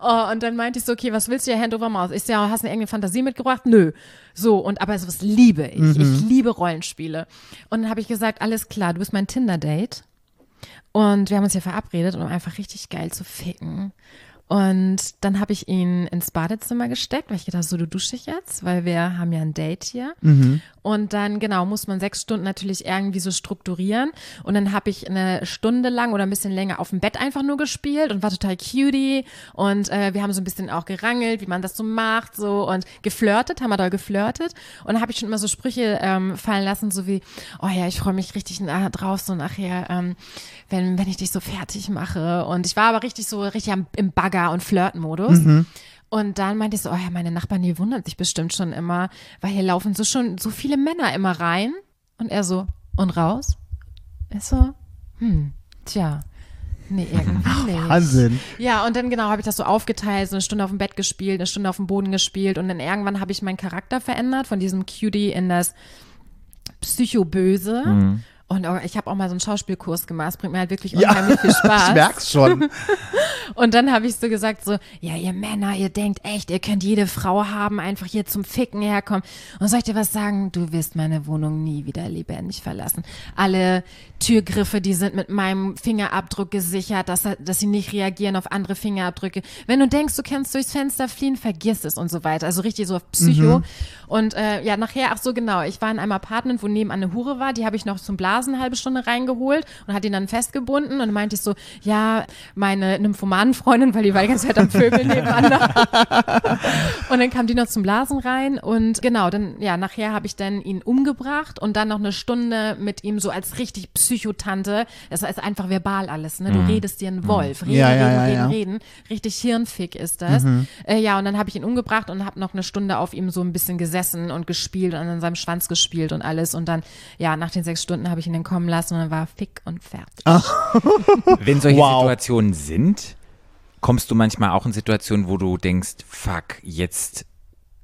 S4: Oh, und dann meinte ich so, okay, was willst du hier Hand over Mouth? Ich so, ja, hast du irgendeine Fantasie mitgebracht? Gemacht? Nö. So, und aber sowas liebe ich. Ich liebe Rollenspiele. Und dann habe ich gesagt, alles klar, du bist mein Tinder-Date. Und wir haben uns hier verabredet, um einfach richtig geil zu ficken. Und dann habe ich ihn ins Badezimmer gesteckt, weil ich gedacht, so du dusche ich jetzt, weil wir haben ja ein Date hier. Und dann, genau, muss man sechs Stunden natürlich irgendwie so strukturieren. Und dann habe ich eine Stunde lang oder ein bisschen länger auf dem Bett einfach nur gespielt und war total cutie. Und äh, wir haben so ein bisschen auch gerangelt, wie man das so macht, so und geflirtet, haben wir da geflirtet. Und dann habe ich schon immer so Sprüche ähm, fallen lassen, so wie, oh ja, ich freue mich richtig na- drauf, so nachher, ähm, wenn, wenn ich dich so fertig mache. Und ich war aber richtig so, richtig am, im Bagger- und Flirten-Modus. Und dann meinte ich so, oh ja, meine Nachbarn, die wundern sich bestimmt schon immer, weil hier laufen so schon so viele Männer immer rein. Und er so, und raus? Ich so, hm, tja, nee, irgendwie <laughs> nicht.
S5: Wahnsinn.
S4: Ja, und dann genau habe ich das so aufgeteilt, so eine Stunde auf dem Bett gespielt, eine Stunde auf dem Boden gespielt und dann irgendwann habe ich meinen Charakter verändert von diesem Cutie in das Psychoböse.
S2: Mhm.
S4: Und auch, ich habe auch mal so einen Schauspielkurs gemacht, es bringt mir halt wirklich unheimlich viel <laughs> Spaß.
S2: Ich merk's schon. <laughs>
S4: Und dann habe ich so gesagt so, ja, ihr Männer, ihr denkt echt, ihr könnt jede Frau haben, einfach hier zum Ficken herkommen. Und soll ich dir was sagen? Du wirst meine Wohnung nie wieder lebendig verlassen. Alle Türgriffe, die sind mit meinem Fingerabdruck gesichert, dass, dass sie nicht reagieren auf andere Fingerabdrücke. Wenn du denkst, du kannst durchs Fenster fliehen, vergiss es und so weiter. Also richtig so auf Psycho. Und äh, ja, nachher, ach so genau, ich war in einem Apartment, wo nebenan eine Hure war, die habe ich noch zum Blasen eine halbe Stunde reingeholt und hat ihn dann festgebunden und meinte ich so, ja, meine Nymphomanenfreundin, weil die war die ganze Zeit am Vögeln nebenan. <laughs> und dann kam die noch zum Blasen rein und genau, dann, ja, nachher habe ich dann ihn umgebracht und dann noch eine Stunde mit ihm so als richtig Psychotante. Das ist einfach verbal alles, ne? Du redest dir einen Wolf. Reden,
S5: Ja, ja,
S4: reden,
S5: ja,
S4: reden, reden. Richtig hirnfick ist das. Äh, ja, und dann habe ich ihn umgebracht und habe noch eine Stunde auf ihm so ein bisschen gesessen und gespielt und an seinem Schwanz gespielt und alles. Und dann, ja, nach den sechs Stunden habe ich dann kommen lassen und dann war er fick und fertig. <laughs>
S1: Wenn solche
S2: Wow.
S1: Situationen sind, kommst du manchmal auch in Situationen, wo du denkst, fuck, jetzt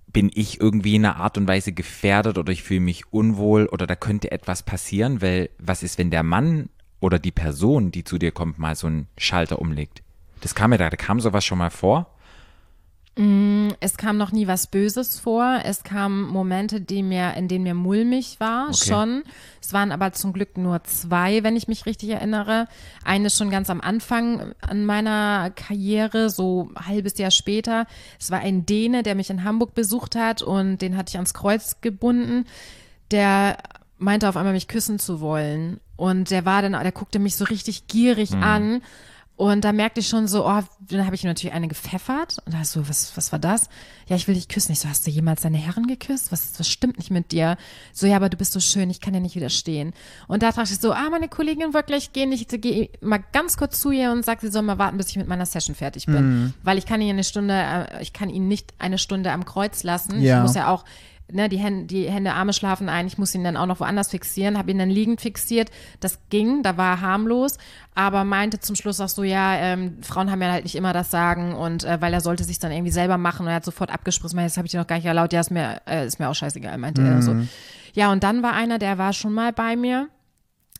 S1: bin ich irgendwie in einer Art und Weise gefährdet oder ich fühle mich unwohl oder da könnte etwas passieren, weil was ist, wenn der Mann oder die Person, die zu dir kommt, mal so einen Schalter umlegt? Das kam mir da, da kam sowas schon mal vor.
S4: Es kam noch nie was Böses vor. Es kamen Momente, die mir, in denen mir mulmig war,
S1: Okay.
S4: schon. Es waren aber zum Glück nur zwei, wenn ich mich richtig erinnere. Eine schon ganz am Anfang an meiner Karriere, so ein halbes Jahr später. Es war ein Däne, der mich in Hamburg besucht hat und den hatte ich ans Kreuz gebunden. Der meinte auf einmal, mich küssen zu wollen. Und der war dann, der guckte mich so richtig gierig an. Und da merkte ich schon so, oh, dann habe ich ihm natürlich eine gepfeffert. Und da so, was, was war das? Ja, ich will dich küssen. Ich so, hast du jemals deine Herren geküsst? Was, was stimmt nicht mit dir? So, ja, aber du bist so schön, ich kann dir nicht widerstehen. Und da dachte ich so, ah, meine Kollegin wird gleich gehen. Ich gehe mal ganz kurz zu ihr und sage, sie soll mal warten, bis ich mit meiner Session fertig bin. Weil ich kann ihn eine Stunde, äh, ich kann ihn nicht eine Stunde am Kreuz lassen.
S5: Ja.
S4: Ich muss ja auch ne, die Hände, die Hände, Arme schlafen ein. Ich muss ihn dann auch noch woanders fixieren, habe ihn dann liegend fixiert. Das ging, da war er harmlos, aber meinte zum Schluss auch so, ja, ähm, Frauen haben ja halt nicht immer das Sagen und äh, weil er sollte sich dann irgendwie selber machen und er hat sofort abgesprochen, das habe ich dir noch gar nicht erlaubt, ja, ist mir, äh, ist mir auch scheißegal, meinte er so. Ja, und dann war einer, der war schon mal bei mir.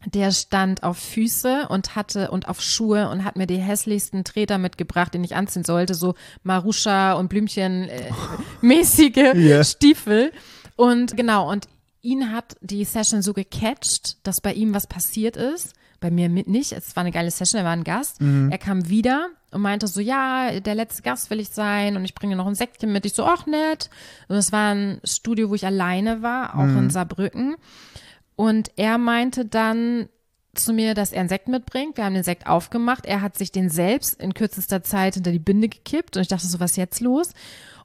S4: Der stand auf Füße und hatte und auf Schuhe und hat mir die hässlichsten Treter mitgebracht, den ich anziehen sollte, so Maruscha und Blümchen äh, <laughs> mäßige
S5: Ja.
S4: Stiefel. Und genau, und ihn hat die Session so gecatcht, dass bei ihm was passiert ist. Bei mir mit nicht. Es war eine geile Session, er war ein Gast. Er kam wieder und meinte so, ja, der letzte Gast will ich sein und ich bringe noch ein Säckchen mit. Ich so, ach nett. Und es war ein Studio, wo ich alleine war, auch in Saarbrücken. Und er meinte dann zu mir, dass er einen Sekt mitbringt. Wir haben den Sekt aufgemacht. Er hat sich den selbst in kürzester Zeit hinter die Binde gekippt. Und ich dachte so, was ist jetzt los?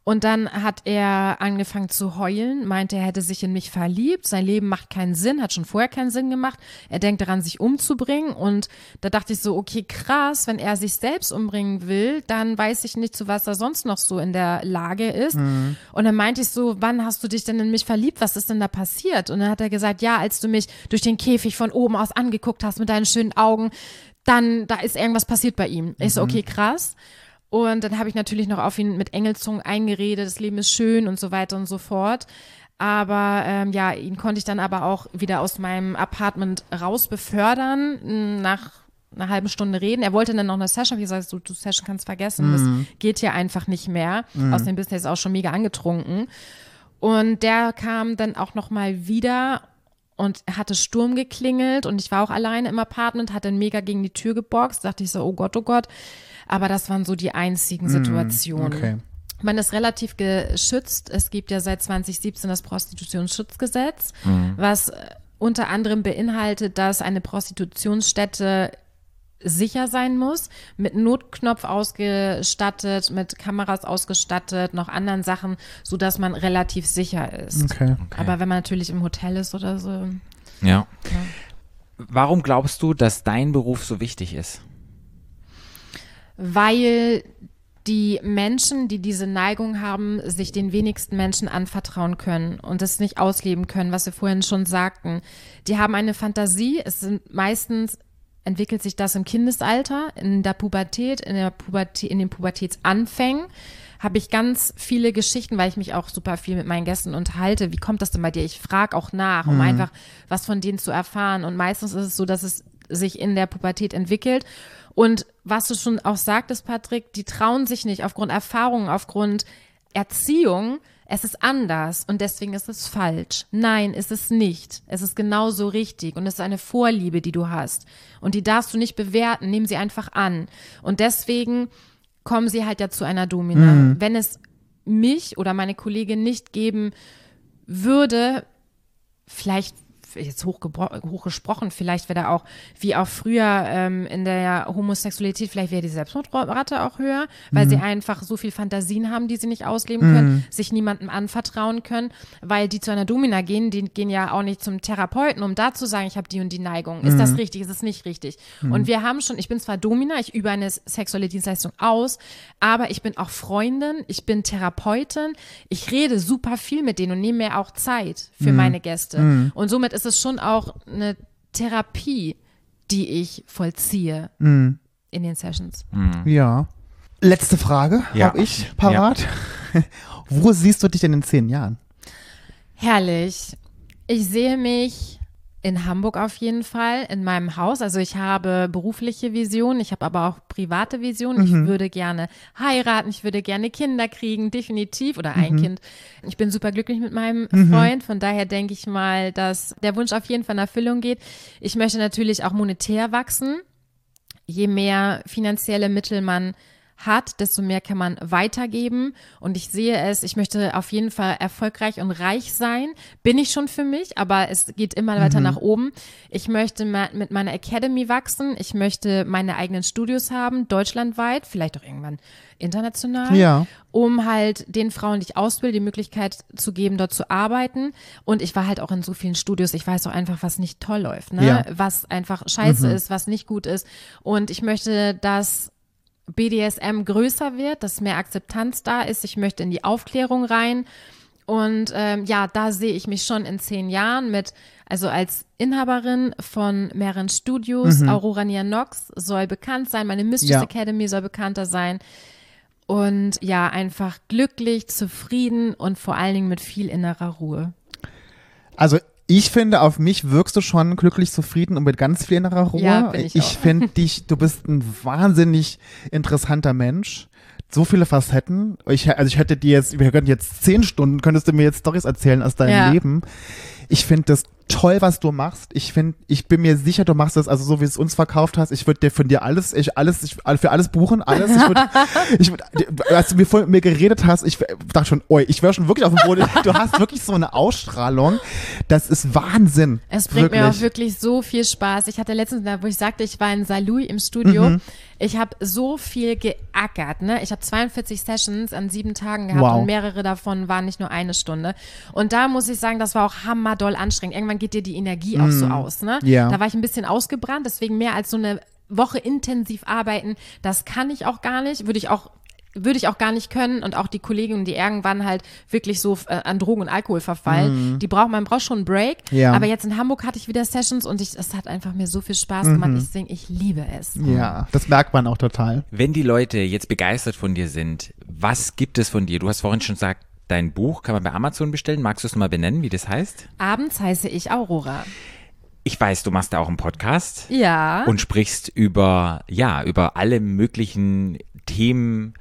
S4: Und dann hat er angefangen zu heulen, meinte, er hätte sich in mich verliebt. Sein Leben macht keinen Sinn, hat schon vorher keinen Sinn gemacht. Er denkt daran, sich umzubringen. Und da dachte ich so, okay, krass, wenn er sich selbst umbringen will, dann weiß ich nicht, zu was er sonst noch so in der Lage ist. Und dann meinte ich so, wann hast du dich denn in mich verliebt? Was ist denn da passiert? Und dann hat er gesagt, ja, als du mich durch den Käfig von oben aus angeguckt hast mit deinen schönen Augen, dann, da ist irgendwas passiert bei ihm. Ich so, okay, krass. Und dann habe ich natürlich noch auf ihn mit Engelzungen eingeredet, das Leben ist schön und so weiter und so fort. Aber ähm, ja, ihn konnte ich dann aber auch wieder aus meinem Apartment raus befördern, nach einer halben Stunde reden. Er wollte dann noch eine Session, ich gesagt, du, du Session kannst vergessen, das geht hier einfach nicht mehr. Außerdem bist du jetzt auch schon mega angetrunken. Und der kam dann auch nochmal wieder und hatte Sturm geklingelt und ich war auch alleine im Apartment, hat dann mega gegen die Tür geboxt, dachte ich so, oh Gott, oh Gott. Aber das waren so die einzigen Situationen.
S5: Okay.
S4: Man ist relativ geschützt. Es gibt ja seit 2017 das Prostitutionsschutzgesetz, was äh, unter anderem beinhaltet, dass eine Prostitutionsstätte sicher sein muss, mit Notknopf ausgestattet, mit Kameras ausgestattet, noch anderen Sachen, so dass man relativ sicher ist.
S5: Okay.
S4: Aber wenn man natürlich im Hotel ist oder so,
S1: Ja. Warum glaubst du, dass dein Beruf so wichtig ist?
S4: Weil die Menschen, die diese Neigung haben, sich den wenigsten Menschen anvertrauen können und es nicht ausleben können, was wir vorhin schon sagten. Die haben eine Fantasie, es sind meistens entwickelt sich das im Kindesalter, in der Pubertät, in, der Pubertät, in den Pubertätsanfängen habe ich ganz viele Geschichten, weil ich mich auch super viel mit meinen Gästen unterhalte. Wie kommt das denn bei dir? Ich frage auch nach, um einfach was von denen zu erfahren. Und meistens ist es so, dass es sich in der Pubertät entwickelt. Und was du schon auch sagtest, Patrick, die trauen sich nicht aufgrund Erfahrung, aufgrund Erziehung. Es ist anders und deswegen ist es falsch. Nein, ist es nicht. Es ist genauso richtig und es ist eine Vorliebe, die du hast. Und die darfst du nicht bewerten, nimm sie einfach an. Und deswegen kommen sie halt ja zu einer Domina. Wenn es mich oder meine Kollegin nicht geben würde, vielleicht jetzt hochgesprochen, vielleicht wäre da auch, wie auch früher ähm, in der Homosexualität, vielleicht wäre die Selbstmordrate auch höher, weil sie einfach so viel Fantasien haben, die sie nicht ausleben können, sich niemandem anvertrauen können, weil die zu einer Domina gehen, die gehen ja auch nicht zum Therapeuten, um da zu sagen, ich habe die und die Neigung. Ist das richtig? Ist es nicht richtig? Und wir haben schon, ich bin zwar Domina, ich übe eine sexuelle Dienstleistung aus, aber ich bin auch Freundin, ich bin Therapeutin, ich rede super viel mit denen und nehme mir auch Zeit für meine Gäste. Und somit ist es schon auch eine Therapie, die ich vollziehe in den Sessions.
S5: Ja. Letzte Frage
S1: Ja.
S5: habe ich parat. <laughs> Wo siehst du dich denn in zehn Jahren?
S4: Herrlich. Ich sehe mich in Hamburg auf jeden Fall, in meinem Haus. Also ich habe berufliche Visionen, ich habe aber auch private Visionen. Ich würde gerne heiraten, ich würde gerne Kinder kriegen, definitiv, oder ein Kind. Ich bin super glücklich mit meinem Freund, von daher denke ich mal, dass der Wunsch auf jeden Fall in Erfüllung geht. Ich möchte natürlich auch monetär wachsen. Je mehr finanzielle Mittel man hat, desto mehr kann man weitergeben. Und ich sehe es, ich möchte auf jeden Fall erfolgreich und reich sein. Bin ich schon für mich, aber es geht immer weiter nach oben. Ich möchte mit meiner Academy wachsen. Ich möchte meine eigenen Studios haben, deutschlandweit, vielleicht auch irgendwann international.
S5: Ja.
S4: Um halt den Frauen, die ich ausbilde, die Möglichkeit zu geben, dort zu arbeiten. Und ich war halt auch in so vielen Studios. Ich weiß auch einfach, was nicht toll läuft, ne?
S5: Ja.
S4: was einfach scheiße ist, was nicht gut ist. Und ich möchte, dass BDSM größer wird, dass mehr Akzeptanz da ist. Ich möchte in die Aufklärung rein. Und ähm, ja, da sehe ich mich schon in zehn Jahren mit, also als Inhaberin von mehreren Studios. Aurora Nia Nox soll bekannt sein, meine Mistress
S5: Ja.
S4: Academy soll bekannter sein. Und ja, einfach glücklich, zufrieden und vor allen Dingen mit viel innerer Ruhe.
S5: Also ich finde, auf mich wirkst du schon glücklich zufrieden und mit ganz viel innerer Ruhe.
S4: Ja, bin ich auch.
S5: finde dich, du bist ein wahnsinnig interessanter Mensch. So viele Facetten. Ich, also ich hätte dir jetzt, wir könnten jetzt zehn Stunden, könntest du mir jetzt Stories erzählen aus deinem
S4: Ja.
S5: Leben. Ich finde das toll, was du machst. Ich finde, ich bin mir sicher, du machst das, also so wie es uns verkauft hast. Ich würde dir von dir alles, ich alles, ich, für alles buchen, alles. Ich würde, <laughs> ich würd, als du mir mit mir geredet hast, ich dachte schon, oi, ich wäre schon wirklich auf dem Boden. <laughs> Du hast wirklich so eine Ausstrahlung. Das ist Wahnsinn.
S4: Es bringt mir auch wirklich so viel Spaß. Ich hatte letztens, wo ich sagte, ich war in Saarlouis im Studio.
S5: Mhm.
S4: Ich habe so viel geackert. Ne? Ich habe 42 Sessions an sieben Tagen gehabt
S5: Wow.
S4: und mehrere davon waren nicht nur eine Stunde. Und da muss ich sagen, das war auch hammerdoll anstrengend. Irgendwann geht dir die Energie auch so aus. Ne?
S5: Mhm. Ja.
S4: Da war ich ein bisschen ausgebrannt, deswegen mehr als so eine Woche intensiv arbeiten, das kann ich auch gar nicht. Würde ich auch würde ich auch gar nicht können und auch die Kolleginnen, die irgendwann halt wirklich so äh, an Drogen und Alkohol verfallen, die braucht man braucht schon einen Break.
S5: Mhm. Ja.
S4: Aber jetzt in Hamburg hatte ich wieder Sessions und ich, es hat einfach mir so viel Spaß gemacht. Ich sing, ich liebe es.
S5: Ja, das merkt man auch total.
S1: Wenn die Leute jetzt begeistert von dir sind, was gibt es von dir? Du hast vorhin schon gesagt, dein Buch kann man bei Amazon bestellen. Magst du es nochmal benennen, wie das heißt?
S4: Abends heiße ich Aurora.
S1: Ich weiß, du machst da auch einen Podcast
S4: Ja.
S1: und sprichst über, ja, über alle möglichen Themen,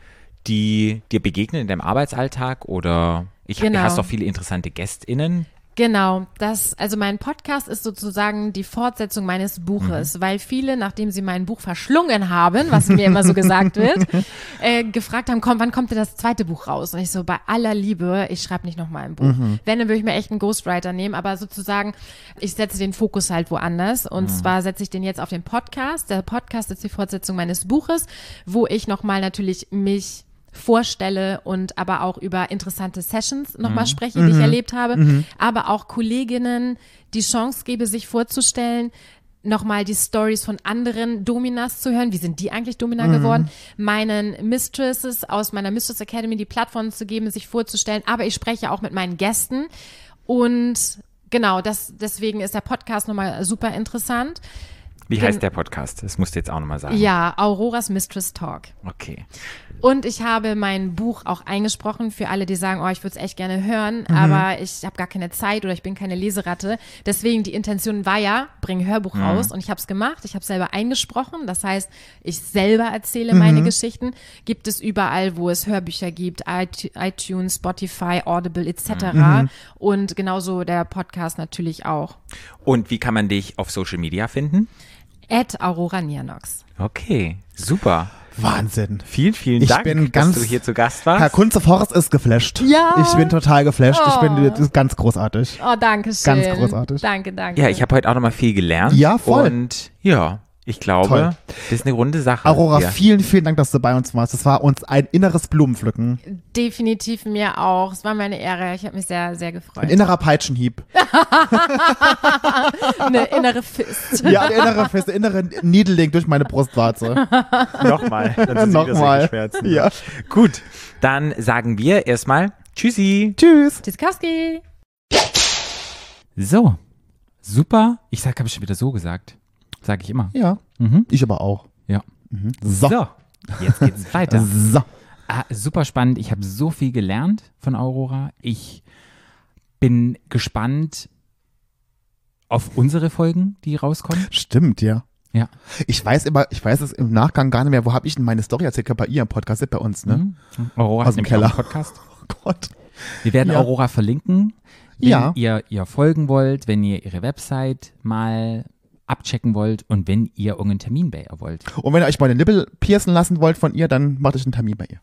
S1: die dir begegnen in deinem Arbeitsalltag oder Ich,
S4: Genau.
S1: Du hast doch viele interessante GästInnen.
S4: Genau, das, also mein Podcast ist sozusagen die Fortsetzung meines Buches,
S1: Mhm.
S4: weil viele, nachdem sie mein Buch verschlungen haben, was mir immer so gesagt wird, <laughs> äh, gefragt haben, komm, wann kommt denn das zweite Buch raus? Und ich so, bei aller Liebe, ich schreibe nicht noch mal ein Buch.
S1: Mhm.
S4: Wenn, dann würde ich mir echt einen Ghostwriter nehmen, aber sozusagen, ich setze den Fokus halt woanders und
S1: Mhm.
S4: zwar setze ich den jetzt auf den Podcast. Der Podcast ist die Fortsetzung meines Buches, wo ich nochmal natürlich mich vorstelle und aber auch über interessante Sessions nochmal spreche, die ich erlebt habe, aber auch Kolleginnen die Chance gebe, sich vorzustellen, nochmal die Stories von anderen Dominas zu hören. Wie sind die eigentlich Domina geworden? Meinen Mistresses aus meiner Mistress Academy die Plattform zu geben, sich vorzustellen. Aber ich spreche auch mit meinen Gästen und genau, das, deswegen ist der Podcast nochmal super interessant.
S1: Wie
S4: Gen-
S1: heißt der Podcast? Das musst du jetzt auch nochmal sagen.
S4: Ja, Auroras Mistress Talk.
S1: Okay.
S4: Und ich habe mein Buch auch eingesprochen für alle, die sagen, oh, ich würde es echt gerne hören, aber ich habe gar keine Zeit oder ich bin keine Leseratte. Deswegen die Intention war ja, bring Hörbuch raus und ich habe es gemacht. Ich habe selber eingesprochen. Das heißt, ich selber erzähle meine Geschichten. Gibt es überall, wo es Hörbücher gibt, iT- iTunes, Spotify, Audible etc. Und genauso der Podcast natürlich auch.
S1: Und wie kann man dich auf Social Media finden?
S4: At Aurora Nianox.
S1: Okay, super.
S2: Wahnsinn.
S1: Vielen, vielen
S2: Ich
S1: Dank,
S2: bin ganz-
S1: dass du hier zu Gast warst.
S2: Herr Kunze Forrest ist geflasht.
S4: Ja.
S2: Ich bin total geflasht. Ich bin
S4: Oh.
S2: das ist ganz großartig.
S4: Oh, danke schön.
S2: Ganz großartig.
S4: Danke, danke.
S1: ja, ich habe heute auch nochmal viel gelernt.
S2: Ja, voll.
S1: Und ja, ich glaube,
S2: Toll.
S1: das ist eine runde Sache.
S2: Aurora,
S1: ja.
S2: vielen, vielen Dank, dass du bei uns warst. Das war uns ein inneres Blumenpflücken.
S4: Definitiv mir auch. Es war meine Ehre. Ich habe mich sehr, sehr gefreut.
S2: Ein innerer Peitschenhieb. <laughs>
S4: Eine innere Fist. <laughs>
S2: Ja, ein innerer Fest, innere Niedeling durch meine Brustwarze. <laughs>
S1: Nochmal. Dann sind
S2: Nochmal.
S1: Schmerzen.
S2: Ja.
S1: Gut, dann sagen wir erstmal Tschüssi.
S2: Tschüss.
S4: Tiskowski.
S1: So, super. Ich habe ich schon wieder so gesagt. Sage ich immer.
S2: Ja,
S1: Mhm.
S2: ich aber auch.
S1: Ja.
S2: So.
S1: So, jetzt geht's <laughs> weiter.
S2: So.
S1: Ah, super spannend. Ich habe so viel gelernt von Aurora. Ich bin gespannt auf unsere Folgen, die rauskommen.
S2: Stimmt, ja.
S1: Ja.
S2: Ich weiß immer, ich weiß es im Nachgang gar nicht mehr, wo habe ich denn meine Story erzählt? Bei ihr im Podcast, bei uns, ne?
S1: Mhm. Aurora
S2: Aus dem Keller.
S1: Podcast. <laughs>
S2: Oh Gott.
S1: Wir werden
S2: Ja.
S1: Aurora verlinken. Wenn
S2: Ja.
S1: ihr ihr folgen wollt, wenn ihr ihre Website mal abchecken wollt und wenn ihr irgendeinen Termin bei ihr wollt.
S2: Und wenn ihr euch mal den Nippel piercen lassen wollt von ihr, dann macht euch einen Termin bei ihr.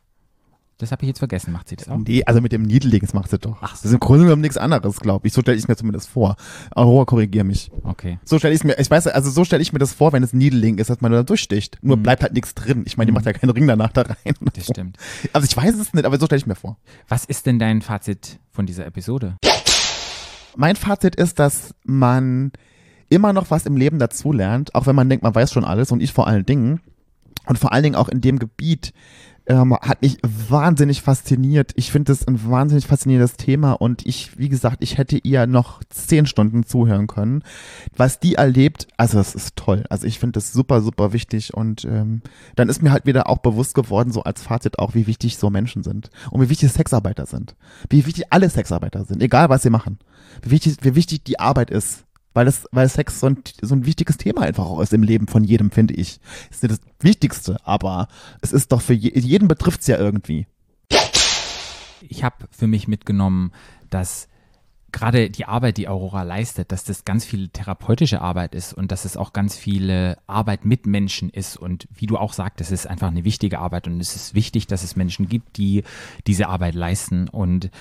S1: Das habe ich jetzt vergessen. Macht sie das auch?
S2: Nee, also mit dem Niedelegen, das macht sie doch.
S1: Ach
S2: Das ist im Grunde genommen nichts anderes, glaube ich. So stelle ich mir zumindest vor. Aurora, korrigier mich.
S1: Okay.
S2: So stelle ich mir, ich weiß, also so stelle ich mir das vor, wenn es Niedeling ist, dass man da durchsticht. Nur bleibt halt nichts drin. Ich meine, die macht ja keinen Ring danach da rein.
S1: Das stimmt.
S2: Also ich weiß es nicht, aber so stelle ich mir vor.
S1: Was ist denn dein Fazit von dieser Episode?
S2: Mein Fazit ist, dass man immer noch was im Leben dazulernt, auch wenn man denkt, man weiß schon alles und ich vor allen Dingen. Und vor allen Dingen auch in dem Gebiet ähm, hat mich wahnsinnig fasziniert. Ich finde es ein wahnsinnig faszinierendes Thema und ich, wie gesagt, ich hätte ihr noch zehn Stunden zuhören können. Was die erlebt, also es ist toll. Also ich finde das super, super wichtig und ähm, dann ist mir halt wieder auch bewusst geworden, so als Fazit auch, wie wichtig so Menschen sind und wie wichtig Sexarbeiter sind. Wie wichtig alle Sexarbeiter sind, egal was sie machen. Wie wichtig, wie wichtig die Arbeit ist. Weil, das, weil Sex so ein, so ein wichtiges Thema einfach auch ist im Leben von jedem, finde ich. Ist nicht das Wichtigste, aber es ist doch für je, jeden betrifft es ja irgendwie.
S1: Ich habe für mich mitgenommen, dass gerade die Arbeit, die Aurora leistet, dass das ganz viel therapeutische Arbeit ist und dass es auch ganz viele Arbeit mit Menschen ist. Und wie du auch sagtest, es ist einfach eine wichtige Arbeit und es ist wichtig, dass es Menschen gibt, die diese Arbeit leisten. Und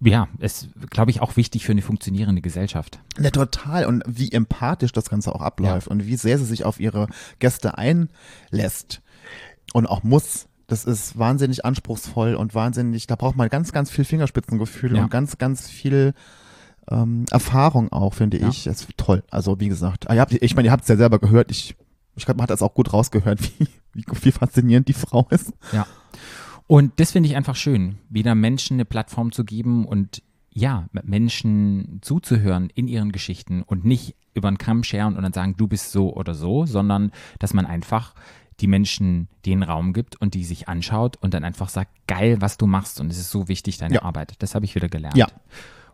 S1: ja, es glaube ich auch wichtig für eine funktionierende Gesellschaft.
S2: Ja, total. Und wie empathisch das Ganze auch abläuft und wie sehr sie sich auf ihre Gäste einlässt und auch muss. Das ist wahnsinnig anspruchsvoll und wahnsinnig, da braucht man ganz, ganz viel Fingerspitzengefühl
S1: Ja.
S2: und ganz, ganz viel ähm, Erfahrung auch, finde
S1: Ja.
S2: ich. Das ist toll. Also wie gesagt, ihr habt, ich meine, ihr habt es ja selber gehört. Ich, ich glaube, man hat das auch gut rausgehört, wie, <laughs> wie, wie faszinierend die Frau ist.
S1: Ja. Und das finde ich einfach schön, wieder Menschen eine Plattform zu geben und ja, Menschen zuzuhören in ihren Geschichten und nicht über den Kamm scheren und dann sagen, du bist so oder so, sondern dass man einfach die Menschen den Raum gibt und die sich anschaut und dann einfach sagt, geil, was du machst und es ist so wichtig, deine
S2: Ja.
S1: Arbeit. Das habe ich wieder gelernt.
S2: Ja.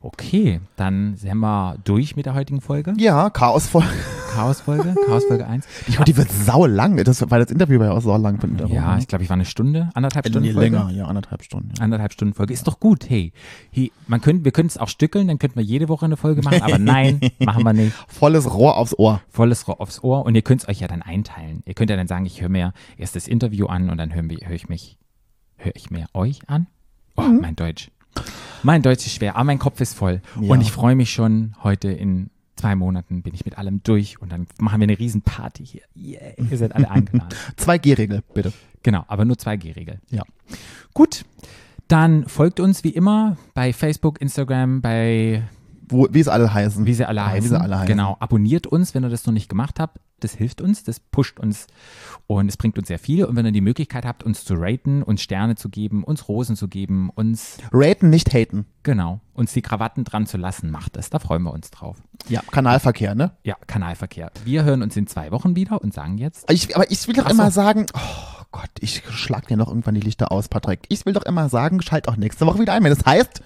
S1: Okay, dann sind wir durch mit der heutigen Folge.
S2: Ja, chaosvoll.
S1: Chaosfolge, <laughs> Chaosfolge 1.
S2: Ich glaube, die wird sau lang. Das, weil das Interview war ja auch sau lang.
S1: Ja,
S2: Woche,
S1: ich glaube, ich war eine Stunde, anderthalb
S2: ne?
S1: Stunden
S2: nee,
S1: Folge.
S2: länger, ja, anderthalb Stunden. Ja.
S1: Anderthalb Stunden Folge. Ist doch gut, hey. hey man könnt, wir können es auch stückeln, dann könnten wir jede Woche eine Folge machen, aber nein, <laughs> machen wir nicht.
S2: Volles Rohr aufs Ohr.
S1: Volles Rohr aufs Ohr und ihr könnt es euch ja dann einteilen. Ihr könnt ja dann sagen, ich höre mir erst das Interview an und dann höre hör ich mich, höre ich mir euch an. Oh,
S2: Mhm.
S1: mein Deutsch. Mein Deutsch ist schwer, aber mein Kopf ist voll.
S2: Ja.
S1: Und ich freue mich schon, heute in zwei Monaten bin ich mit allem durch und dann machen wir eine riesen Party hier. Yeah, ihr seid alle <laughs> eingeladen.
S2: 2G-Regel, bitte.
S1: Genau, aber nur 2G-Regel.
S2: Ja.
S1: Gut, dann folgt uns wie immer bei Facebook, Instagram, bei
S2: Wo, wie es alle heißen.
S1: wie sie alle heißen.
S2: Wie sie alle heißen.
S1: Genau, abonniert uns, wenn ihr das noch nicht gemacht habt. Das hilft uns, das pusht uns und es bringt uns sehr viel. Und wenn ihr die Möglichkeit habt, uns zu raten, uns Sterne zu geben, uns Rosen zu geben, uns,
S2: Raten, nicht haten.
S1: genau, uns die Krawatten dran zu lassen, macht das. Da freuen wir uns drauf.
S2: Ja, Kanalverkehr, ne?
S1: Ja, Kanalverkehr. Wir hören uns in zwei Wochen wieder und sagen jetzt,
S2: Ich, aber ich will doch immer sagen, oh Gott, ich schlag dir noch irgendwann die Lichter aus, Patrick. Ich will doch immer sagen, schalt auch nächste Woche wieder ein. Wenn das heißt,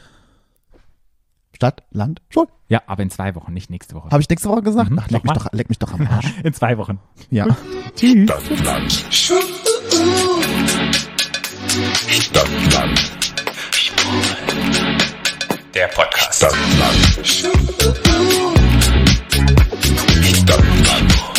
S2: Stadt, Land, Schul.
S1: Ja, aber in zwei Wochen, nicht nächste Woche.
S2: Habe ich nächste Woche gesagt?
S1: Mhm,
S2: Ach, leck mich, doch, leck mich doch am <laughs> Arsch.
S1: in zwei Wochen.
S2: Ja.
S1: Tschüss.
S3: Stadt, Land. Stadt, Land.
S1: Der Podcast.
S3: Stadt, Land. Stadt, Land.